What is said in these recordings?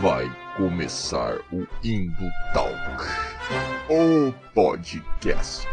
Vai começar o Indo Talk, o podcast.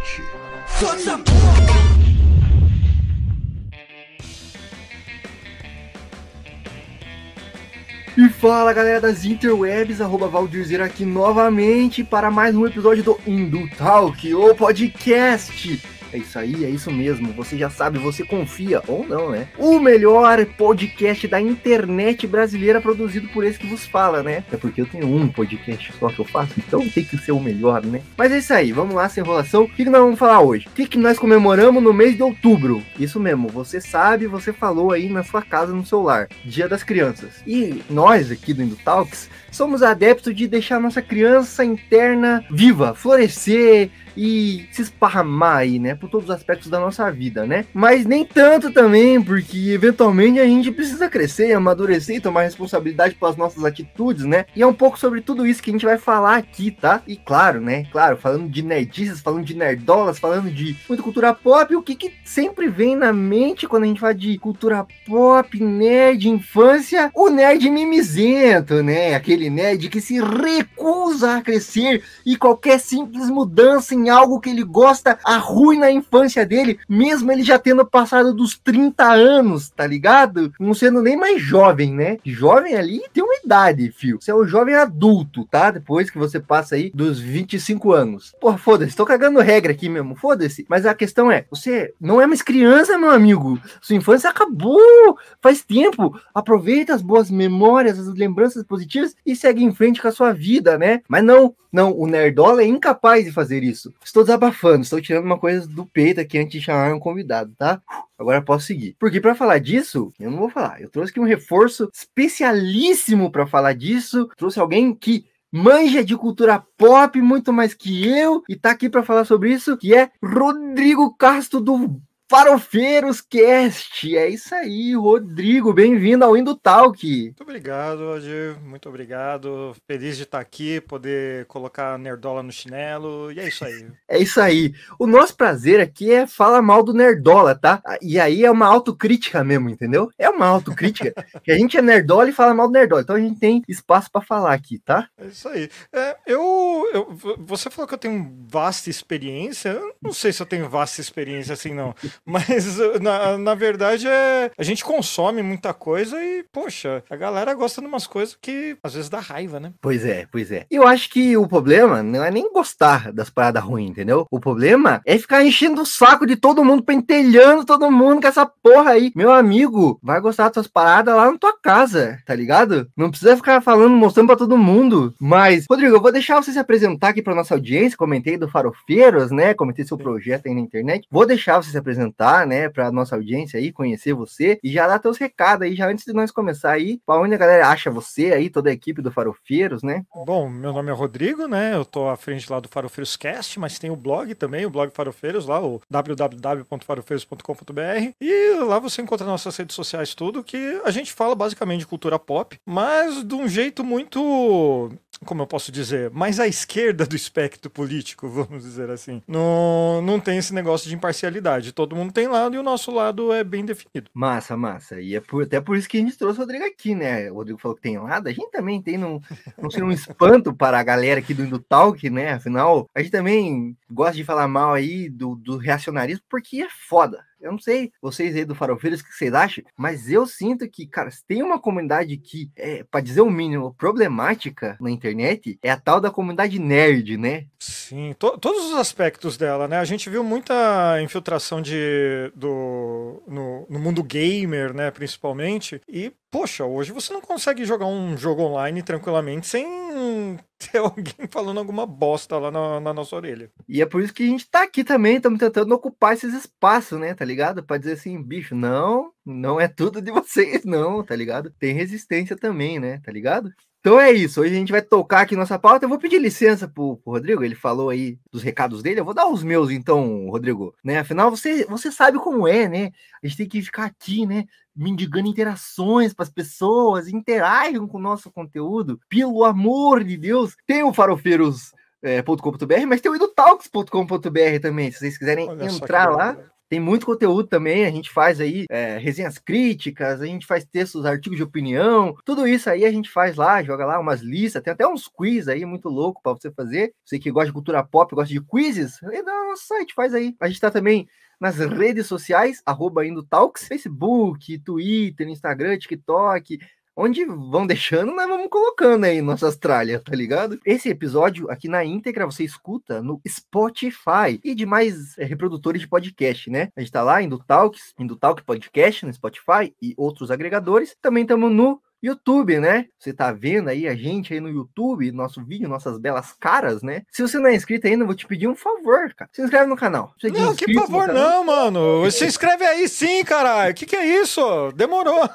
E fala galera das interwebs, arroba Valdirzeira aqui novamente para mais um episódio do Indo Talk, o podcast. É isso aí, é isso mesmo. Você já sabe, você confia ou não, né? O melhor podcast da internet brasileira produzido por esse que vos fala, né? É porque eu tenho um podcast só que eu faço, então tem que ser o melhor, né? Mas é isso aí, vamos lá, sem enrolação. O que, nós vamos falar hoje? O que, que nós comemoramos no mês de outubro? Isso mesmo, você sabe, você falou aí na sua casa, no celular. Dia das Crianças. E nós aqui do Indo Talks somos adeptos de deixar nossa criança interna viva, florescer e se esparramar aí, né, por todos os aspectos da nossa vida, né? Mas nem tanto também, porque eventualmente a gente precisa crescer, amadurecer e tomar responsabilidade pelas nossas atitudes, né? E é um pouco sobre tudo isso que a gente vai falar aqui, tá? E claro, né, claro, falando de nerdices, falando de nerdolas, falando de muita cultura pop, o que que sempre vem na mente quando a gente fala de cultura pop, nerd, infância? O nerd mimizento, né? Aquele nerd que se recusa a crescer e qualquer simples mudança em algo que ele gosta arruina a infância dele, mesmo ele já tendo passado dos 30 anos, tá ligado? Não sendo nem mais jovem, né? Jovem ali tem uma idade, fio. Você é um jovem adulto, tá? Depois que você passa aí dos 25 anos. Porra, foda-se, tô cagando regra aqui mesmo, foda-se. Mas a questão é, você não é mais criança, meu amigo. Sua infância acabou faz tempo. Aproveita as boas memórias, as lembranças positivas e segue em frente com a sua vida, né? Mas não, não, o Nerdola é incapaz de fazer isso. Estou desabafando, estou tirando uma coisa do peito aqui antes de chamar um convidado, tá? Agora posso seguir. Porque para falar disso, eu não vou falar. Eu trouxe aqui um reforço especialíssimo para falar disso. Trouxe alguém que manja de cultura pop muito mais que eu e tá aqui para falar sobre isso, que é Rodrigo Castro do Farofeiros Cast. É isso aí, Rodrigo. Bem-vindo ao Indo Talk. Muito obrigado, Roger. Muito obrigado. Feliz de estar aqui, poder colocar Nerdola no chinelo. E é isso aí. é isso aí. O nosso prazer aqui é falar mal do Nerdola, tá? E aí é uma autocrítica mesmo, entendeu? É uma autocrítica. que a gente é Nerdola e fala mal do Nerdola. Então a gente tem espaço para falar aqui, tá? É isso aí. É, eu, eu, você falou que eu tenho vasta experiência. Eu não sei se eu tenho vasta experiência assim, não. Mas na, na verdade é. A gente consome muita coisa e, poxa, a galera gosta de umas coisas que às vezes dá raiva, né? Pois é, pois é. Eu acho que o problema não é nem gostar das paradas ruins, entendeu? O problema é ficar enchendo o saco de todo mundo, pentelhando todo mundo com essa porra aí. Meu amigo, vai gostar das tuas paradas lá na tua casa, tá ligado? Não precisa ficar falando, mostrando pra todo mundo. Mas, Rodrigo, eu vou deixar você se apresentar aqui pra nossa audiência. Comentei do Farofeiros, né? Comentei seu projeto aí na internet. Vou deixar você se apresentar apresentar, né, para nossa audiência aí, conhecer você e já dar teus recados aí, já antes de nós começar aí, para onde a galera acha você aí, toda a equipe do Farofeiros, né? Bom, meu nome é Rodrigo, né, eu tô à frente lá do Farofeiros Cast, mas tem o blog também, o blog Farofeiros lá, o www.farofeiros.com.br e lá você encontra nossas redes sociais tudo, que a gente fala basicamente de cultura pop, mas de um jeito muito como eu posso dizer, mais à esquerda do espectro político, vamos dizer assim. Não, não tem esse negócio de imparcialidade. Todo mundo tem lado e o nosso lado é bem definido. Massa, massa. E é por, até por isso que a gente trouxe o Rodrigo aqui, né? O Rodrigo falou que tem lado, a gente também tem, não, não ser um espanto para a galera aqui do, do Talk, né? Afinal, a gente também gosta de falar mal aí do, do reacionarismo porque é foda. Eu não sei, vocês aí do Farofeiros, o que vocês acham, mas eu sinto que, cara, se tem uma comunidade que, é, para dizer o mínimo, problemática na internet, é a tal da comunidade nerd, né? Sim, to todos os aspectos dela, né? A gente viu muita infiltração de, do, no, no mundo gamer, né, principalmente, e, poxa, hoje você não consegue jogar um jogo online tranquilamente sem ter alguém falando alguma bosta lá na, na, nossa orelha. E é por isso que a gente tá aqui também, estamos tentando ocupar esses espaços, né, tá ligado? Para dizer assim, bicho, não, não é tudo de vocês, não, tá ligado? Tem resistência também, né, tá ligado? Então é isso, hoje a gente vai tocar aqui nossa pauta. Eu vou pedir licença pro, pro, Rodrigo, ele falou aí dos recados dele. Eu vou dar os meus então, Rodrigo, né? Afinal, você, você sabe como é, né? A gente tem que ficar aqui, né? mendigando interações para as pessoas, interajam com o nosso conteúdo. Pelo amor de Deus, tem o farofeiros.com.br, é, mas tem o idotalks.com.br também, se vocês quiserem Olha entrar lá. Tem muito conteúdo também, a gente faz aí é, resenhas críticas, a gente faz textos, artigos de opinião, tudo isso aí a gente faz lá, joga lá umas listas, tem até uns quiz aí muito louco para você fazer. Você que gosta de cultura pop, gosta de quizzes, entra no nosso site, faz aí. A gente tá também nas redes sociais, arroba Talks, Facebook, Twitter, Instagram, TikTok, onde vão deixando, nós vamos colocando aí nossas tralhas, tá ligado? Esse episódio aqui na íntegra você escuta no Spotify e demais é, reprodutores de podcast, né? A gente tá lá, Indo Talks, Indo Talk Podcast no Spotify e outros agregadores. Também estamos no YouTube, né? Você tá vendo aí a gente aí no YouTube, nosso vídeo, nossas belas caras, né? Se você não é inscrito ainda, eu vou te pedir um favor, cara. Se inscreve no canal. Você não, que favor não, mano. Se inscreve aí sim, caralho. Que que é isso? Demorou.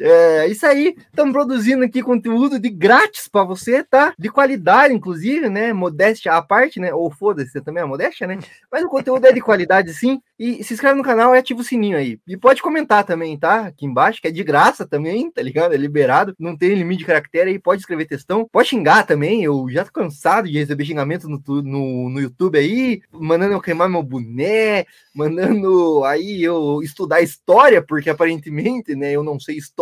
É isso aí, estamos produzindo aqui conteúdo de grátis para você, tá? De qualidade, inclusive, né? Modéstia à parte, né? Ou foda-se, também é modéstia, né? Mas o conteúdo é de qualidade, sim. E se inscreve no canal e ativa o sininho aí. E pode comentar também, tá? Aqui embaixo, que é de graça também, tá ligado? É liberado, não tem limite de caractere aí, pode escrever textão. Pode xingar também, eu já tô cansado de receber xingamento no, no, no YouTube aí, mandando eu queimar meu boné, mandando aí eu estudar história, porque aparentemente, né, eu não sei história.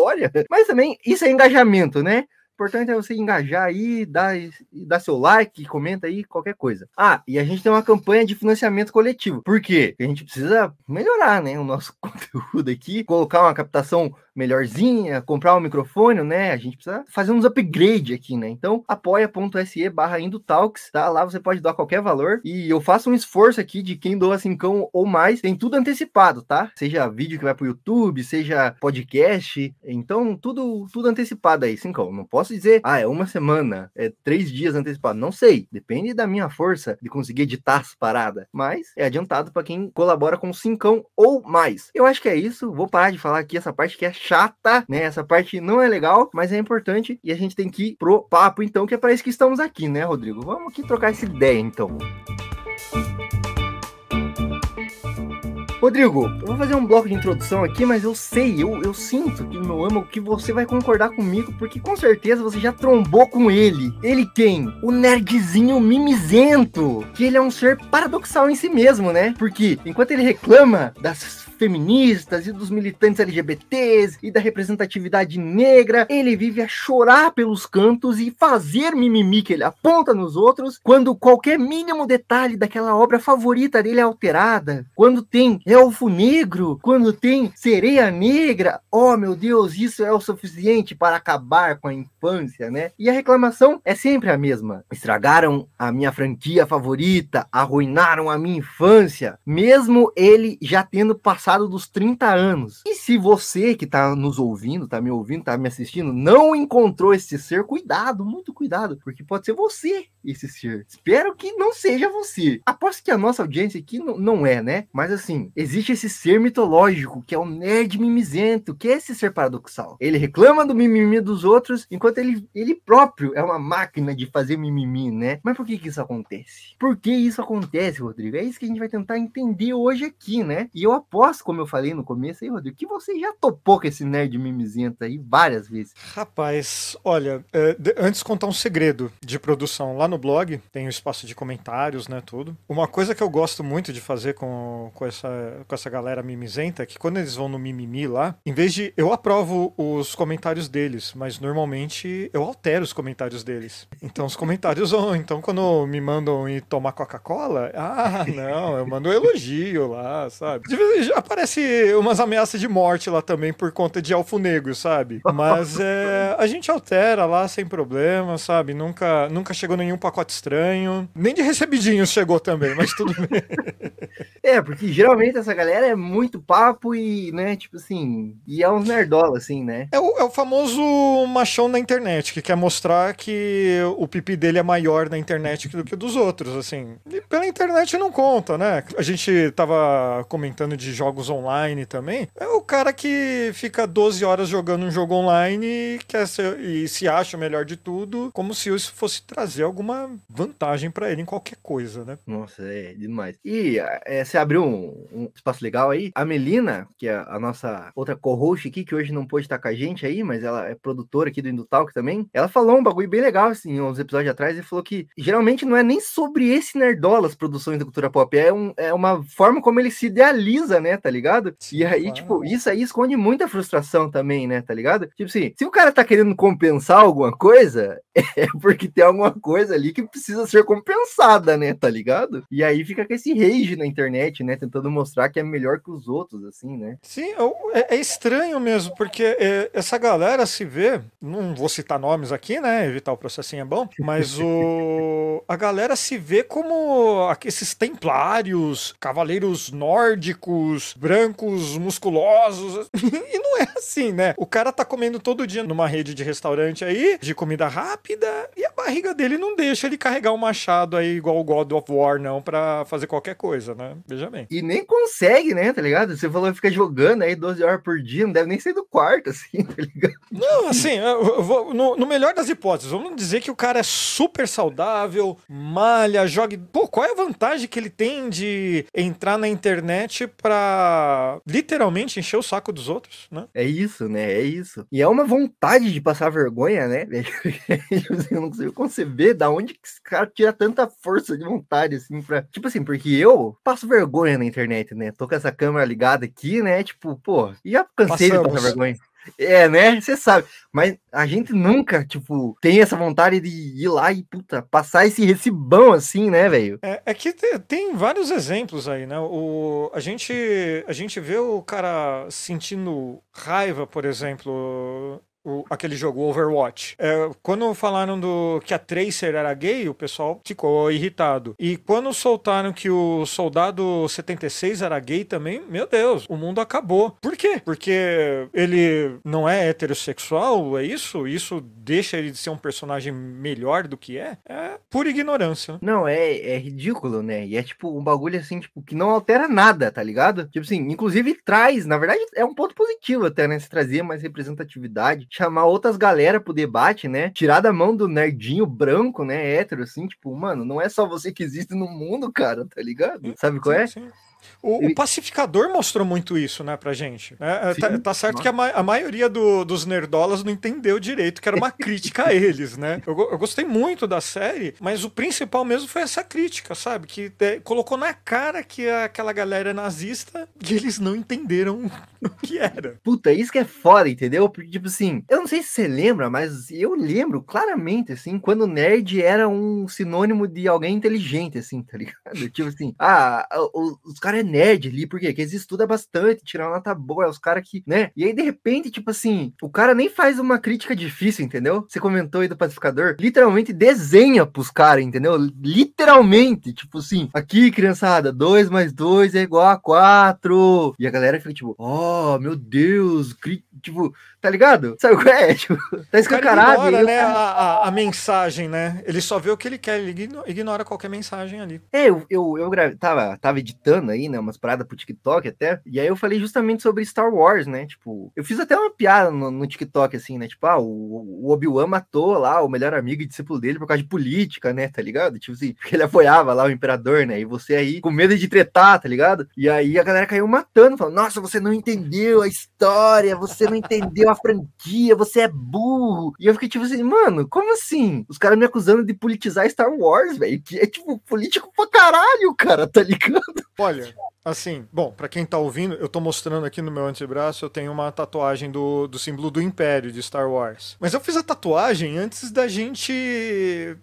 Mas também isso é engajamento, né? Importante é você engajar aí, dar, dar seu like, comenta aí, qualquer coisa. Ah, e a gente tem uma campanha de financiamento coletivo. Por quê? A gente precisa melhorar, né, o nosso conteúdo aqui, colocar uma captação melhorzinha, comprar um microfone, né? A gente precisa fazer uns upgrade aqui, né? Então, apoia.se barra Indotalks, tá? Lá você pode doar qualquer valor. E eu faço um esforço aqui de quem doa cincão ou mais. Tem tudo antecipado, tá? Seja vídeo que vai pro YouTube, seja podcast. Então, tudo, tudo antecipado aí, cincão. Não posso dizer, ah, é uma semana, é três dias antecipado. Não sei. Depende da minha força de conseguir editar as paradas. Mas é adiantado para quem colabora com cincão ou mais. Eu acho que é isso. Vou parar de falar aqui essa parte que é chata, né? Essa parte não é legal, mas é importante e a gente tem que ir pro papo, então, que é para isso que estamos aqui, né, Rodrigo? Vamos aqui trocar essa ideia, então. Rodrigo, eu vou fazer um bloco de introdução aqui, mas eu sei, eu, eu sinto que meu amo que você vai concordar comigo, porque com certeza você já trombou com ele. Ele quem? O nerdzinho mimizento, que ele é um ser paradoxal em si mesmo, né? Porque enquanto ele reclama das feministas e dos militantes LGBTs e da representatividade negra. Ele vive a chorar pelos cantos e fazer mimimi que ele aponta nos outros quando qualquer mínimo detalhe daquela obra favorita dele é alterada. Quando tem elfo negro, quando tem sereia negra. Oh, meu Deus, isso é o suficiente para acabar com a infância, né? E a reclamação é sempre a mesma. Estragaram a minha franquia favorita, arruinaram a minha infância, mesmo ele já tendo passado passado dos 30 anos. E se você que está nos ouvindo, está me ouvindo, está me assistindo, não encontrou esse ser, cuidado, muito cuidado, porque pode ser você esse ser. Espero que não seja você. Aposto que a nossa audiência aqui não, não é, né? Mas assim, existe esse ser mitológico que é o nerd mimizento, que é esse ser paradoxal. Ele reclama do mimimi dos outros, enquanto ele, ele próprio é uma máquina de fazer mimimi, né? Mas por que que isso acontece? Por que isso acontece, Rodrigo? É isso que a gente vai tentar entender hoje aqui, né? E eu aposto como eu falei no começo aí, Rodrigo, que você já topou com esse nerd mimizento aí várias vezes. Rapaz, olha, é, antes contar um segredo de produção. Lá no blog tem o um espaço de comentários, né, tudo. Uma coisa que eu gosto muito de fazer com, com, essa, com essa galera mimizenta é que quando eles vão no mimimi lá, em vez de... Eu aprovo os comentários deles, mas normalmente eu altero os comentários deles. Então os comentários vão... Então quando me mandam ir tomar Coca-Cola, ah, não, eu mando um elogio lá, sabe? De vez, aparece umas ameaças de morte lá também por conta de elfo negro, sabe? Mas é, a gente altera lá sem problema, sabe? Nunca, nunca chegou nenhum pacote estranho. Nem de recebidinhos chegou também, mas tudo bem. É, porque geralmente essa galera é muito papo e, né, tipo assim, e é uns nerdola, assim, né? É o, é o famoso machão na internet, que quer mostrar que o pipi dele é maior na internet do que o dos outros, assim. E pela internet não conta, né? A gente tava comentando de jogos jogos online também, é o cara que fica 12 horas jogando um jogo online e, quer ser, e se acha o melhor de tudo, como se isso fosse trazer alguma vantagem para ele em qualquer coisa, né? Nossa, é demais. E é, você abriu um, um espaço legal aí. A Melina, que é a nossa outra co-host aqui, que hoje não pôde estar com a gente aí, mas ela é produtora aqui do Indutalk também. Ela falou um bagulho bem legal, assim, uns episódios atrás, e falou que geralmente não é nem sobre esse Nerdola as produções da cultura pop, é, um, é uma forma como ele se idealiza, né, tá ligado? E aí, tipo, isso aí esconde muita frustração também, né, tá ligado? Tipo assim, se o cara tá querendo compensar alguma coisa, é porque tem alguma coisa ali que precisa ser compensada, né, tá ligado? E aí fica com esse rage na internet, né, tentando mostrar que é melhor que os outros, assim, né? Sim, é, é estranho mesmo, porque é, essa galera se vê, não vou citar nomes aqui, né, evitar o processinho é bom, mas o, a galera se vê como esses templários, cavaleiros nórdicos, brancos, musculosos, e não é assim, né? O cara tá comendo todo dia numa rede de restaurante aí, de comida rápida, e a barriga dele não deixa ele carregar um machado aí igual o God of War, não, pra fazer qualquer coisa, né? Veja bem. E nem consegue, né, tá ligado? Você falou que fica jogando aí 12 horas por dia, não deve nem sair do quarto, assim, tá ligado? Não, assim, vou, no, no, melhor das hipóteses, vamos dizer que o cara é super saudável, malha, joga. Pô, qual é a vantagem que ele tem de entrar na internet pra literalmente encher o saco dos outros, né? É isso, né? É isso. E é uma vontade de passar vergonha, né? Eu não consigo conceber da onde que esse cara tira tanta força de vontade, assim, pra. Tipo assim, porque eu passo vergonha na internet, né? Tô com essa câmera ligada aqui, né? Tipo, pô, já cansei Passamos. de passar vergonha. É, né? Você sabe. Mas a gente nunca, tipo, tem essa vontade de ir lá e, puta, passar esse recibão assim, né, velho? É, é, que tem, tem, vários exemplos aí, né? O, a, gente, a gente vê o cara sentindo raiva, por exemplo, o, aquele jogo Overwatch. É, quando falaram do que a Tracer era gay, o pessoal ficou irritado. E quando soltaram que o Soldado 76 era gay também, meu Deus, o mundo acabou. Por quê? Porque ele não é heterossexual, é isso? Isso deixa ele de ser um personagem melhor do que é? É pura ignorância. Não, é, é ridículo, né? E é tipo um bagulho assim, tipo, que não altera nada, tá ligado? Tipo assim, inclusive traz, na verdade, é um ponto positivo até, né? Se trazer mais representatividade chamar outras galera pro debate, né? Tirar da mão do nerdinho branco, né? Hétero, assim, tipo, mano, não é só você que existe no mundo, cara, tá ligado? Sabe qual é? Sim. O, o, Pacificador mostrou muito isso, né, pra gente. É, é tá, tá, certo que a, ma a maioria do, dos nerdolas não entendeu direito que era uma crítica a eles, né? Eu, eu, gostei muito da série, mas o principal mesmo foi essa crítica, sabe? Que é, colocou na cara que aquela galera é nazista e eles não entenderam o que era. Puta, isso que é foda, entendeu? Porque, tipo assim, eu não sei se você lembra, mas eu lembro claramente, assim, quando nerd era um sinônimo de alguém inteligente, assim, tá ligado? Tipo assim, ah, os, os caras é nerd ali, porque eles estudam bastante, tiram nota boa, é os caras que, né? E aí, de repente, tipo assim, o cara nem faz uma crítica difícil, entendeu? Você comentou aí do pacificador, literalmente desenha pros caras, entendeu? Literalmente, tipo assim, aqui, criançada, 2 mais 2 é igual a 4. E a galera fica tipo, oh, meu Deus, tipo, tá ligado? Sabe o que é? Tipo, tá escancarado. Ele ignora, né, a, a, a, mensagem, né? Ele só vê o que ele quer, ele ignora qualquer mensagem ali. É, eu, eu, eu tava, tava editando aí, né, umas paradas pro TikTok até, e aí eu falei justamente sobre Star Wars, né? Tipo, eu fiz até uma piada no, no TikTok, assim, né? Tipo, ah, o, o Obi-Wan matou lá o melhor amigo e discípulo dele por causa de política, né? Tá ligado? Tipo assim, porque ele apoiava lá o imperador, né? E você aí com medo de tretar, tá ligado? E aí a galera caiu matando, falando, nossa, você não entendeu a história, você não entendeu a franquia, você é burro. E eu fiquei tipo assim, mano, como assim? Os caras me acusando de politizar Star Wars, velho, que é tipo político pra caralho, cara, tá ligado? Olha, Assim, bom, para quem tá ouvindo, eu tô mostrando aqui no meu antebraço, eu tenho uma tatuagem do, do símbolo do Império de Star Wars. Mas eu fiz a tatuagem antes da gente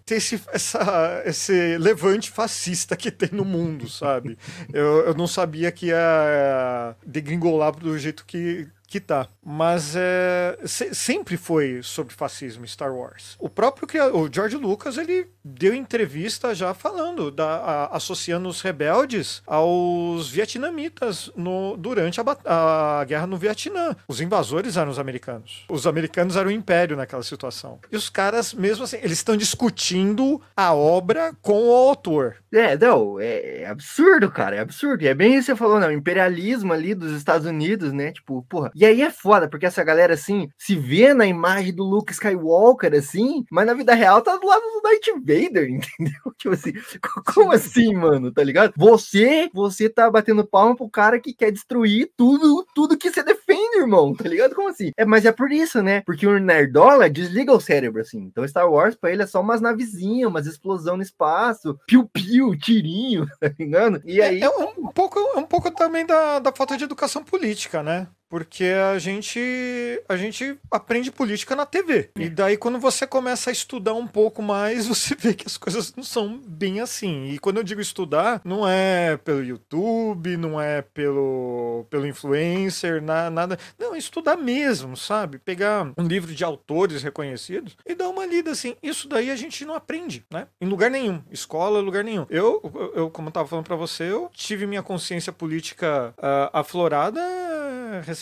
ter esse, essa, esse levante fascista que tem no mundo, sabe? Eu, eu não sabia que ia degringolar do jeito que, que tá. Mas é, se, sempre foi sobre fascismo Star Wars. O próprio criador, o George Lucas, ele deu entrevista já falando, da, a, associando os rebeldes aos vietnamitas no, durante a, a guerra no Vietnã. Os invasores eram os americanos. Os americanos eram o império naquela situação. E os caras, mesmo assim, eles estão discutindo a obra com o autor. É, não, é, é absurdo, cara, é absurdo. E é bem isso que você falou, né? O imperialismo ali dos Estados Unidos, né? Tipo, porra, e aí é foda, porque essa galera, assim, se vê na imagem do Luke Skywalker, assim, mas na vida real tá do lado do Darth Vader, entendeu? Tipo assim, como assim, mano, tá ligado? Você, você tá batendo palma pro cara que quer destruir tudo, tudo que você defende, irmão, tá ligado? Como assim? É, mas é por isso, né? Porque o Nerdola desliga o cérebro, assim. Então Star Wars pra ele é só umas navezinhas, umas explosão no espaço, piu-piu, tirinho, tá ligado? E aí... É, é um, pouco, é um pouco também da, da falta de educação política, né? Porque a gente a gente aprende política na TV. E daí quando você começa a estudar um pouco mais, você vê que as coisas não são bem assim. E quando eu digo estudar, não é pelo YouTube, não é pelo pelo influencer, na, nada. Não, é estudar mesmo, sabe? Pegar um livro de autores reconhecidos e dar uma lida assim. Isso daí a gente não aprende, né? Em lugar nenhum, escola, lugar nenhum. Eu, eu como eu tava falando para você, eu tive minha consciência política uh, aflorada recentemente,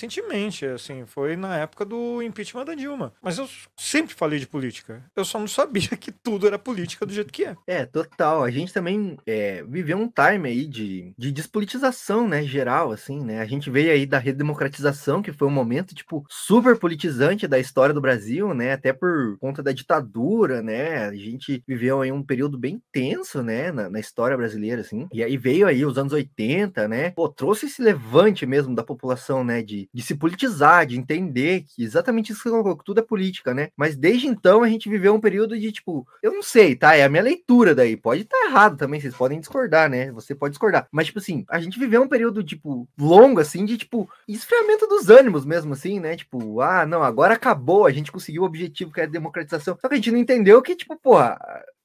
assim, foi na época do impeachment da Dilma. Mas eu sempre falei de política. Eu só não sabia que tudo era política do jeito que é. É, total. A gente também é, viveu um time aí de, de despolitização, né, geral, assim, né? A gente veio aí da redemocratização, que foi um momento, tipo, super politizante da história do Brasil, né? Até por conta da ditadura, né? A gente viveu aí um período bem tenso, né, na, na história brasileira, assim. E aí veio aí os anos 80, né? Pô, trouxe esse levante mesmo da população, né? De, de se politizar, de entender que exatamente isso que colocou, que tudo é política, né? Mas desde então a gente viveu um período de tipo, eu não sei, tá? É a minha leitura daí. Pode estar tá errado também, vocês podem discordar, né? Você pode discordar. Mas, tipo assim, a gente viveu um período, tipo, longo, assim, de tipo, esfriamento dos ânimos mesmo, assim, né? Tipo, ah, não, agora acabou, a gente conseguiu o objetivo que é a democratização. Só que a gente não entendeu que, tipo, porra,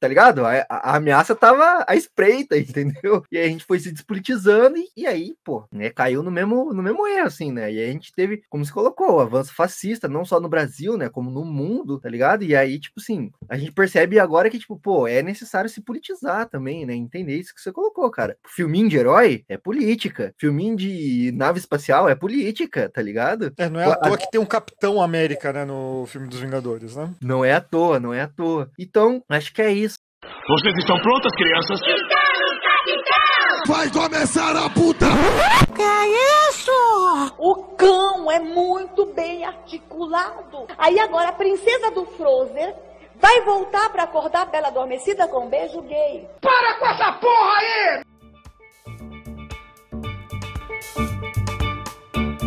tá ligado? A, a, ameaça tava à espreita, entendeu? E aí a gente foi se despolitizando e, e aí, pô, né, caiu no mesmo, no mesmo erro, assim, né? E aí a gente teve, como se colocou, o avanço fascista, não só no Brasil, né, como no mundo, tá ligado? E aí, tipo assim, a gente percebe agora que, tipo, pô, é necessário se politizar também, né? Entender isso que você colocou, cara. Filminho de herói é política. Filminho de nave espacial é política, tá ligado? É, não é à toa que tem um Capitão América, né, no filme dos Vingadores, né? Não é à toa, não é à toa. Então, acho que é isso. Vocês estão prontas, crianças? Estamos, capitão! Vai começar a puta! Que é isso? O cão é muito bem articulado. Aí agora a princesa do Frozen vai voltar para acordar a Bela Adormecida com um beijo gay. Para com essa porra aí!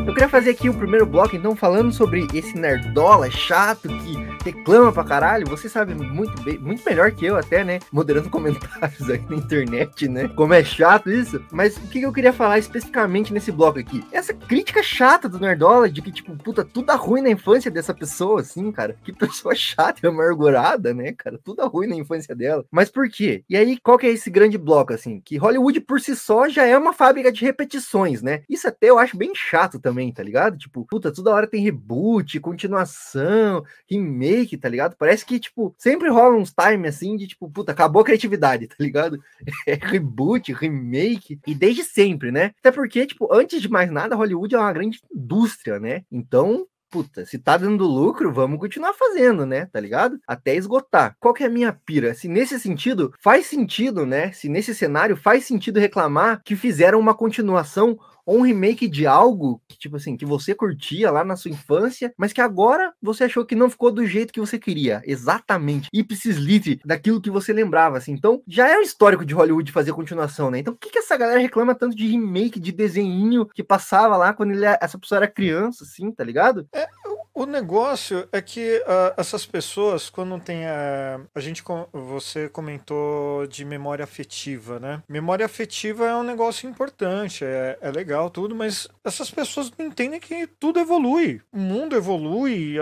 Eu queria fazer aqui o primeiro bloco, então, falando sobre esse nerdola chato que reclama pra caralho. Você sabe muito bem, muito melhor que eu até, né? Moderando comentários aí na internet, né? Como é chato isso. Mas o que eu queria falar especificamente nesse bloco aqui? Essa crítica chata do nerdola de que, tipo, puta, tudo ruim na infância dessa pessoa, assim, cara. Que pessoa chata e amargurada, né, cara? Tudo ruim na infância dela. Mas por quê? E aí, qual que é esse grande bloco, assim? Que Hollywood por si só já é uma fábrica de repetições, né? Isso até eu acho bem chato também também, tá ligado? Tipo, puta, toda hora tem reboot, continuação, remake, tá ligado? Parece que, tipo, sempre rola uns time assim de, tipo, puta, acabou a criatividade, tá ligado? É reboot, remake, e desde sempre, né? Até porque, tipo, antes de mais nada, Hollywood é uma grande indústria, né? Então, puta, se tá dando lucro, vamos continuar fazendo, né? Tá ligado? Até esgotar. Qual que é a minha pira? Se nesse sentido faz sentido, né? Se nesse cenário faz sentido reclamar que fizeram uma continuação ou um remake de algo que, tipo assim, que você curtia lá na sua infância, mas que agora você achou que não ficou do jeito que você queria. Exatamente. Ipsis lit daquilo que você lembrava, assim. Então, já é o histórico de Hollywood fazer continuação, né? Então, por que, que essa galera reclama tanto de remake, de desenho que passava lá quando ele, essa pessoa era criança, assim, tá ligado? É, o negócio é que uh, essas pessoas, quando tem a. A gente. Você comentou de memória afetiva, né? Memória afetiva é um negócio importante, é, é legal, tudo, mas essas pessoas não entendem que tudo evolui. O mundo evolui,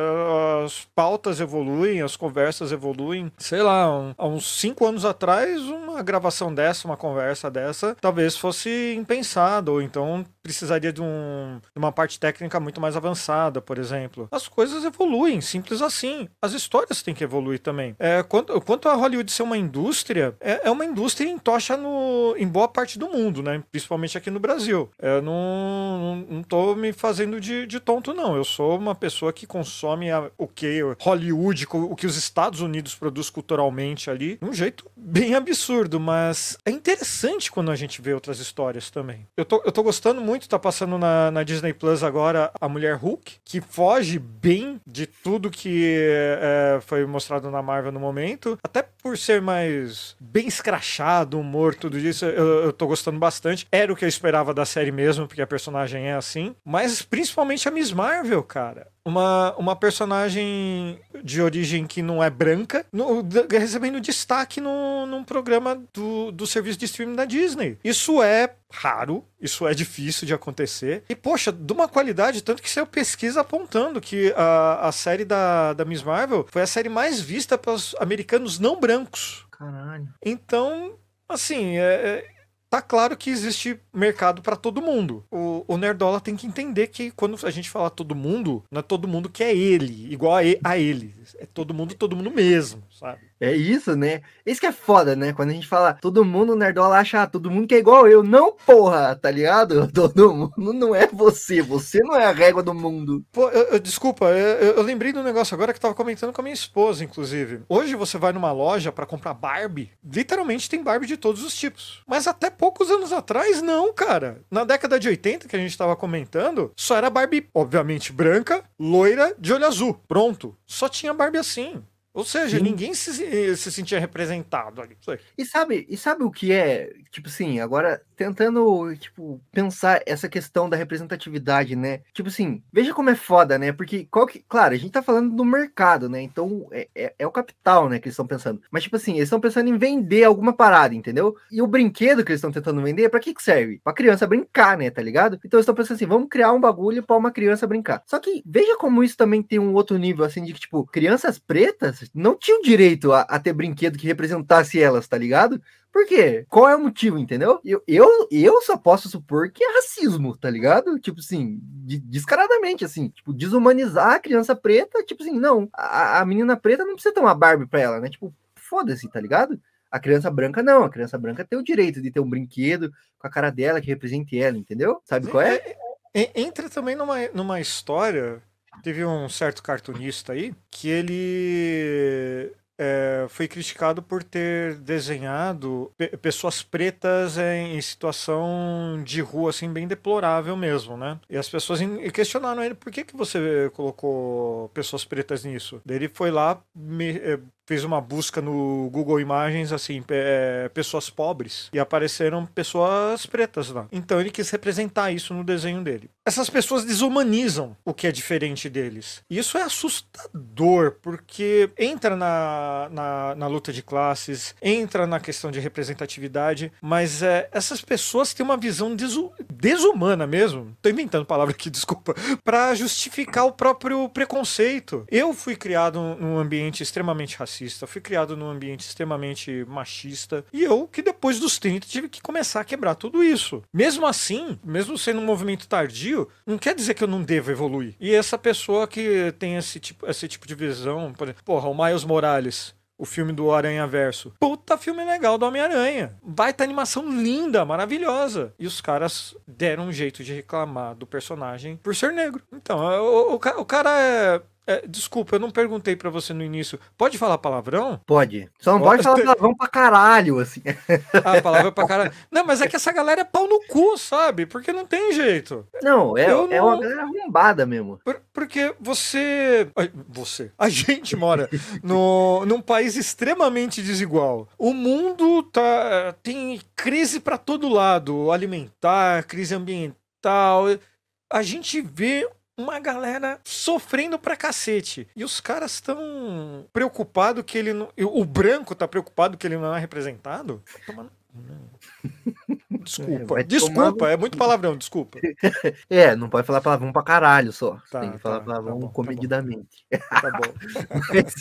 as pautas evoluem, as conversas evoluem. Sei lá, um, há uns cinco anos atrás, uma gravação dessa, uma conversa dessa, talvez fosse impensado, ou então precisaria de, um, de uma parte técnica muito mais avançada, por exemplo. As coisas evoluem, simples assim. As histórias têm que evoluir também. É, quanto, quanto a Hollywood ser uma indústria, é, é uma indústria em tocha no, em boa parte do mundo, né? Principalmente aqui no Brasil. Eu não, não, não tô me fazendo de, de tonto, não. Eu sou uma pessoa que consome a, o que Hollywood, o que os Estados Unidos produz culturalmente ali, de um jeito bem absurdo, mas é interessante quando a gente vê outras histórias também. Eu tô, eu tô gostando muito muito, tá passando na, na Disney Plus agora a Mulher Hulk, que foge bem de tudo que é, foi mostrado na Marvel no momento. Até por ser mais bem escrachado, humor, tudo isso, eu, eu tô gostando bastante. Era o que eu esperava da série mesmo, porque a personagem é assim. Mas principalmente a Miss Marvel, cara uma, uma personagem de origem que não é branca, no, recebendo destaque no, num programa do, do serviço de streaming da Disney. Isso é raro, isso é difícil de acontecer. E, poxa, de uma qualidade, tanto que saiu pesquisa apontando que a, a série da, da Miss Marvel foi a série mais vista pelos americanos não brancos. Caralho. Então, assim, é, é tá claro que existe mercado para todo mundo. O, o, Nerdola tem que entender que quando a gente fala todo mundo, não é todo mundo que é ele, igual a, ele. É todo mundo, todo mundo mesmo, sabe? É isso, né? Isso que é foda, né? Quando a gente fala todo mundo, Nerdola acha ah, todo mundo que é igual eu. Não, porra, tá ligado? Todo mundo não é você. Você não é a régua do mundo. Pô, eu, eu, desculpa, eu, eu, lembrei do negócio agora que eu tava comentando com a minha esposa, inclusive. Hoje você vai numa loja para comprar Barbie, literalmente tem Barbie de todos os tipos. Mas até poucos anos atrás, não, cara. Na década de 80, que a gente tava comentando, só era Barbie, obviamente, branca, loira, de olho azul. Pronto. Só tinha Barbie assim. Ou seja, Sim. ninguém se, se sentia representado ali. E sabe, e sabe o que é? Tipo assim, agora tentando, tipo, pensar essa questão da representatividade, né? Tipo assim, veja como é foda, né? Porque, qual que, claro, a gente tá falando do mercado, né? Então, é, é, é o capital, né, que eles estão pensando. Mas, tipo assim, eles estão pensando em vender alguma parada, entendeu? E o brinquedo que eles estão tentando vender, para que que serve? Pra criança brincar, né, tá ligado? Então, eles estão pensando assim, vamos criar um bagulho para uma criança brincar. Só que, veja como isso também tem um outro nível, assim, de que, tipo, crianças pretas não tinham direito a, a ter brinquedo que representasse elas, tá ligado? Por quê? Qual é o motivo, entendeu? Eu, eu, eu só posso supor que é racismo, tá ligado? Tipo assim, de, descaradamente, assim, tipo, desumanizar a criança preta, tipo assim, não, a, a menina preta não precisa ter uma Barbie pra ela, né? Tipo, foda-se, tá ligado? A criança branca não, a criança branca tem o direito de ter um brinquedo com a cara dela que represente ela, entendeu? Sabe qual é? é, é entra também numa, numa história. Teve um certo cartunista aí que ele é, foi criticado por ter desenhado pe pessoas pretas em, em, situação de rua, assim, bem deplorável mesmo, né? E as pessoas questionaram ele, por que, que você colocou pessoas pretas nisso? Daí ele foi lá, me, é, fez uma busca no Google Imagens, assim, é, pessoas pobres, e apareceram pessoas pretas lá. Então ele quis representar isso no desenho dele. Essas pessoas desumanizam o que é diferente deles. E isso é assustador, porque entra na, na, na luta de classes, entra na questão de representatividade, mas é, essas pessoas têm uma visão desu, desumana mesmo. Tô inventando palavra aqui, desculpa, para justificar o próprio preconceito. Eu fui criado num ambiente extremamente racista racista, fui criado num ambiente extremamente machista, e eu, que depois dos 30, tive que começar a quebrar tudo isso. Mesmo assim, mesmo sendo um movimento tardio, não quer dizer que eu não devo evoluir. E essa pessoa que tem esse tipo, esse tipo de visão, por exemplo, porra, o Miles Morales, o filme do Aranha Verso. Puta filme legal do Homem-Aranha. Baita animação linda, maravilhosa. E os caras deram um jeito de reclamar do personagem por ser negro. Então, o, o, o cara é é, desculpa, eu não perguntei para você no início. Pode falar palavrão? Pode. Só não pode, pode falar palavrão pra caralho, assim. Ah, palavra pra caralho. Não, mas é que essa galera é pau no cu, sabe? Porque não tem jeito. Não, é, eu é não... uma galera arrombada mesmo. Por, porque você. Você. A gente mora no, num país extremamente desigual. O mundo tá, tem crise para todo lado alimentar, crise ambiental. A gente vê uma galera sofrendo pra cacete. E os caras estão preocupados que ele não. O branco tá preocupado que ele não é representado? Tomando. Desculpa, desculpa, tomar... é muito palavrão, desculpa. É, não pode falar palavrão pra caralho só. Tá, tem que falar tá, palavrão tá bom, comedidamente. Tá bom. Mas,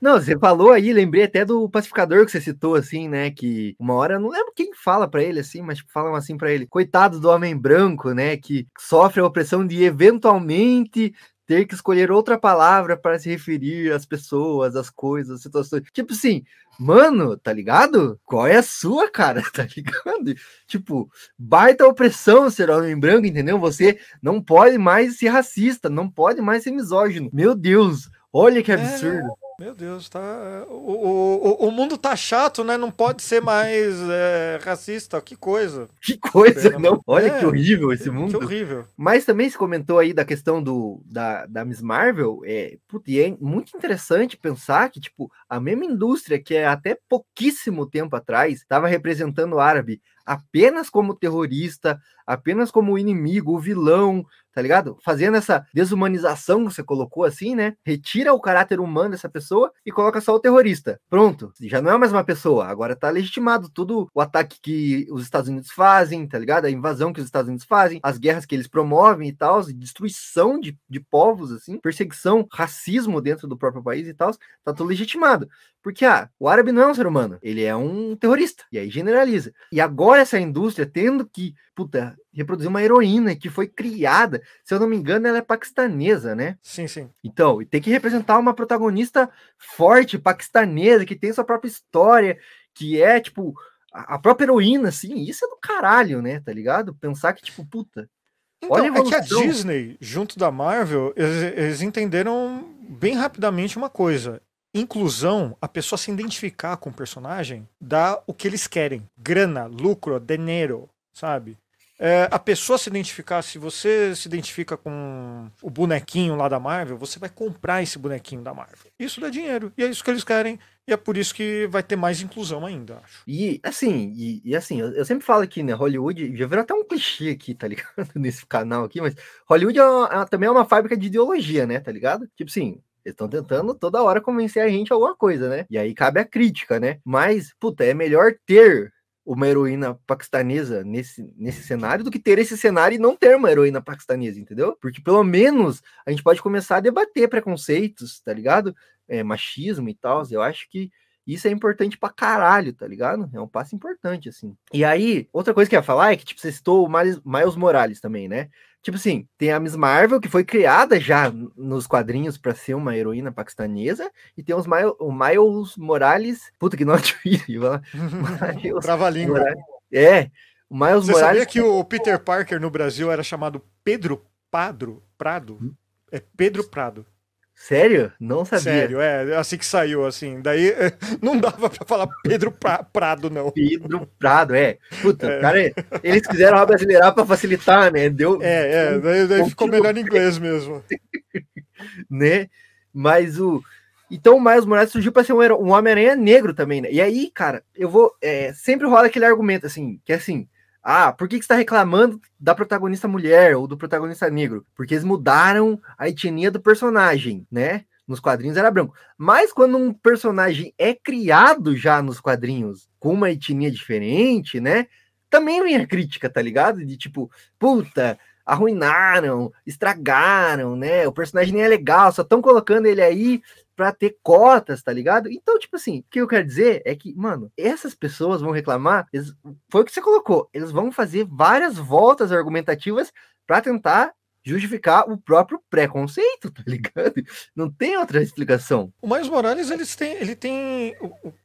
não, você falou aí, lembrei até do pacificador que você citou, assim, né? Que uma hora, não lembro quem fala para ele, assim, mas falam assim para ele: coitado do homem branco, né? Que sofre a opressão de eventualmente ter que escolher outra palavra para se referir às pessoas, às coisas, às situações. Tipo assim, mano, tá ligado? Qual é a sua, cara? Tá ligado? Tipo, baita opressão ser homem branco, entendeu? Você não pode mais ser racista, não pode mais ser misógino. Meu Deus, olha que é, absurdo. É Meu Deus, tá. O, o, o mundo tá chato, né? Não pode ser mais é, racista. Que coisa. Que coisa, não? Olha É, que horrível esse Que mundo. horrível. Mas também se comentou aí da questão do, da, da Miss Marvel, é, putz, e é muito interessante pensar que, tipo, a mesma indústria que é até pouquíssimo tempo atrás estava representando o árabe apenas como terrorista, apenas como inimigo, o vilão, tá ligado? Fazendo essa desumanização que você colocou assim, né? Retira o caráter humano dessa pessoa e coloca só o terrorista. Pronto, já não é mais uma pessoa, agora tá legitimado tudo o ataque que os Estados Unidos fazem, tá ligado? A invasão que os Estados Unidos fazem, as guerras que eles promovem e tal, destruição de, de povos, assim, perseguição, racismo dentro do próprio país e tal, tá tudo legitimado. Porque, ah, o árabe não é um ser humano, ele é um terrorista. E aí generaliza. E agora essa indústria tendo que, puta, reproduzir uma heroína que foi criada, se eu não me engano, ela é paquistanesa, né? Sim, sim. Então, e tem que representar uma protagonista forte, paquistanesa, que tem sua própria história, que é, tipo, a própria heroína, assim, isso é do caralho, né? Tá ligado? Pensar que, tipo, puta. Então, Olha a é que a. Disney, junto da Marvel, eles, eles entenderam bem rapidamente uma coisa. Inclusão, a pessoa se identificar com o personagem, dá o que eles querem. Grana, lucro, dinheiro, sabe? É, a pessoa se identificar, se você se identifica com o bonequinho lá da Marvel, você vai comprar esse bonequinho da Marvel. Isso dá dinheiro. E é isso que eles querem. E é por isso que vai ter mais inclusão ainda, acho. E assim, e, e assim, eu, eu sempre falo aqui, né? Hollywood, já virou até um clichê aqui, tá ligado? Nesse canal aqui, mas Hollywood é uma- é- também é uma fábrica de ideologia, né? Tá ligado? Tipo assim, eles estão tentando toda hora convencer a gente alguma coisa, né? E aí cabe a crítica, né? Mas, puta, é melhor ter uma heroína paquistanesa nesse, nesse cenário do que ter esse cenário e não ter uma heroína paquistanesa, entendeu? Porque pelo menos a gente pode começar a debater preconceitos, tá ligado? É, machismo e tal. Eu acho que isso é importante pra caralho, tá ligado? É um passo importante, assim. E aí, outra coisa que eu ia falar é que, tipo, você citou o Miles, Morales também, né? Tipo assim, tem a Miss Marvel, que foi criada já nos quadrinhos pra ser uma heroína paquistanesa, e tem os Miles, o Miles Morales. Puta que não é difícil. vai lá. Miles Trava a língua. Morales. É, o Miles Você Morales. sabia que o Peter Parker no Brasil era chamado Pedro Padro? Prado? É Pedro Prado. Sério? Não sabia. Sério, é assim que saiu, assim. Daí não dava pra falar Pedro Pra- Prado, não. Pedro Prado, é. Puta, cara, eles quiseram abrasileirar pra facilitar, né? Deu, É, é, daí, daí ficou melhor em inglês mesmo. né? Mas o. Então o Miles Morales surgiu para ser um, um Homem-Aranha negro também, né? E aí, cara, eu vou. é, sempre rola aquele argumento assim, que é assim. Ah, por que, que você tá reclamando da protagonista mulher ou do protagonista negro? Porque eles mudaram a etnia do personagem, né? Nos quadrinhos era branco. Mas quando um personagem é criado já nos quadrinhos com uma etnia diferente, né? Também vem a crítica, tá ligado? De tipo, puta, arruinaram, estragaram, né? O personagem nem é legal, só estão colocando ele aí pra ter cotas, tá ligado? Então, tipo assim, o que eu quero dizer é que, mano, essas pessoas vão reclamar, eles- foi o que você colocou, eles vão fazer várias voltas argumentativas pra tentar justificar o próprio preconceito, tá ligado? Não tem outra explicação. O Miles Morales, eles têm, ele tem.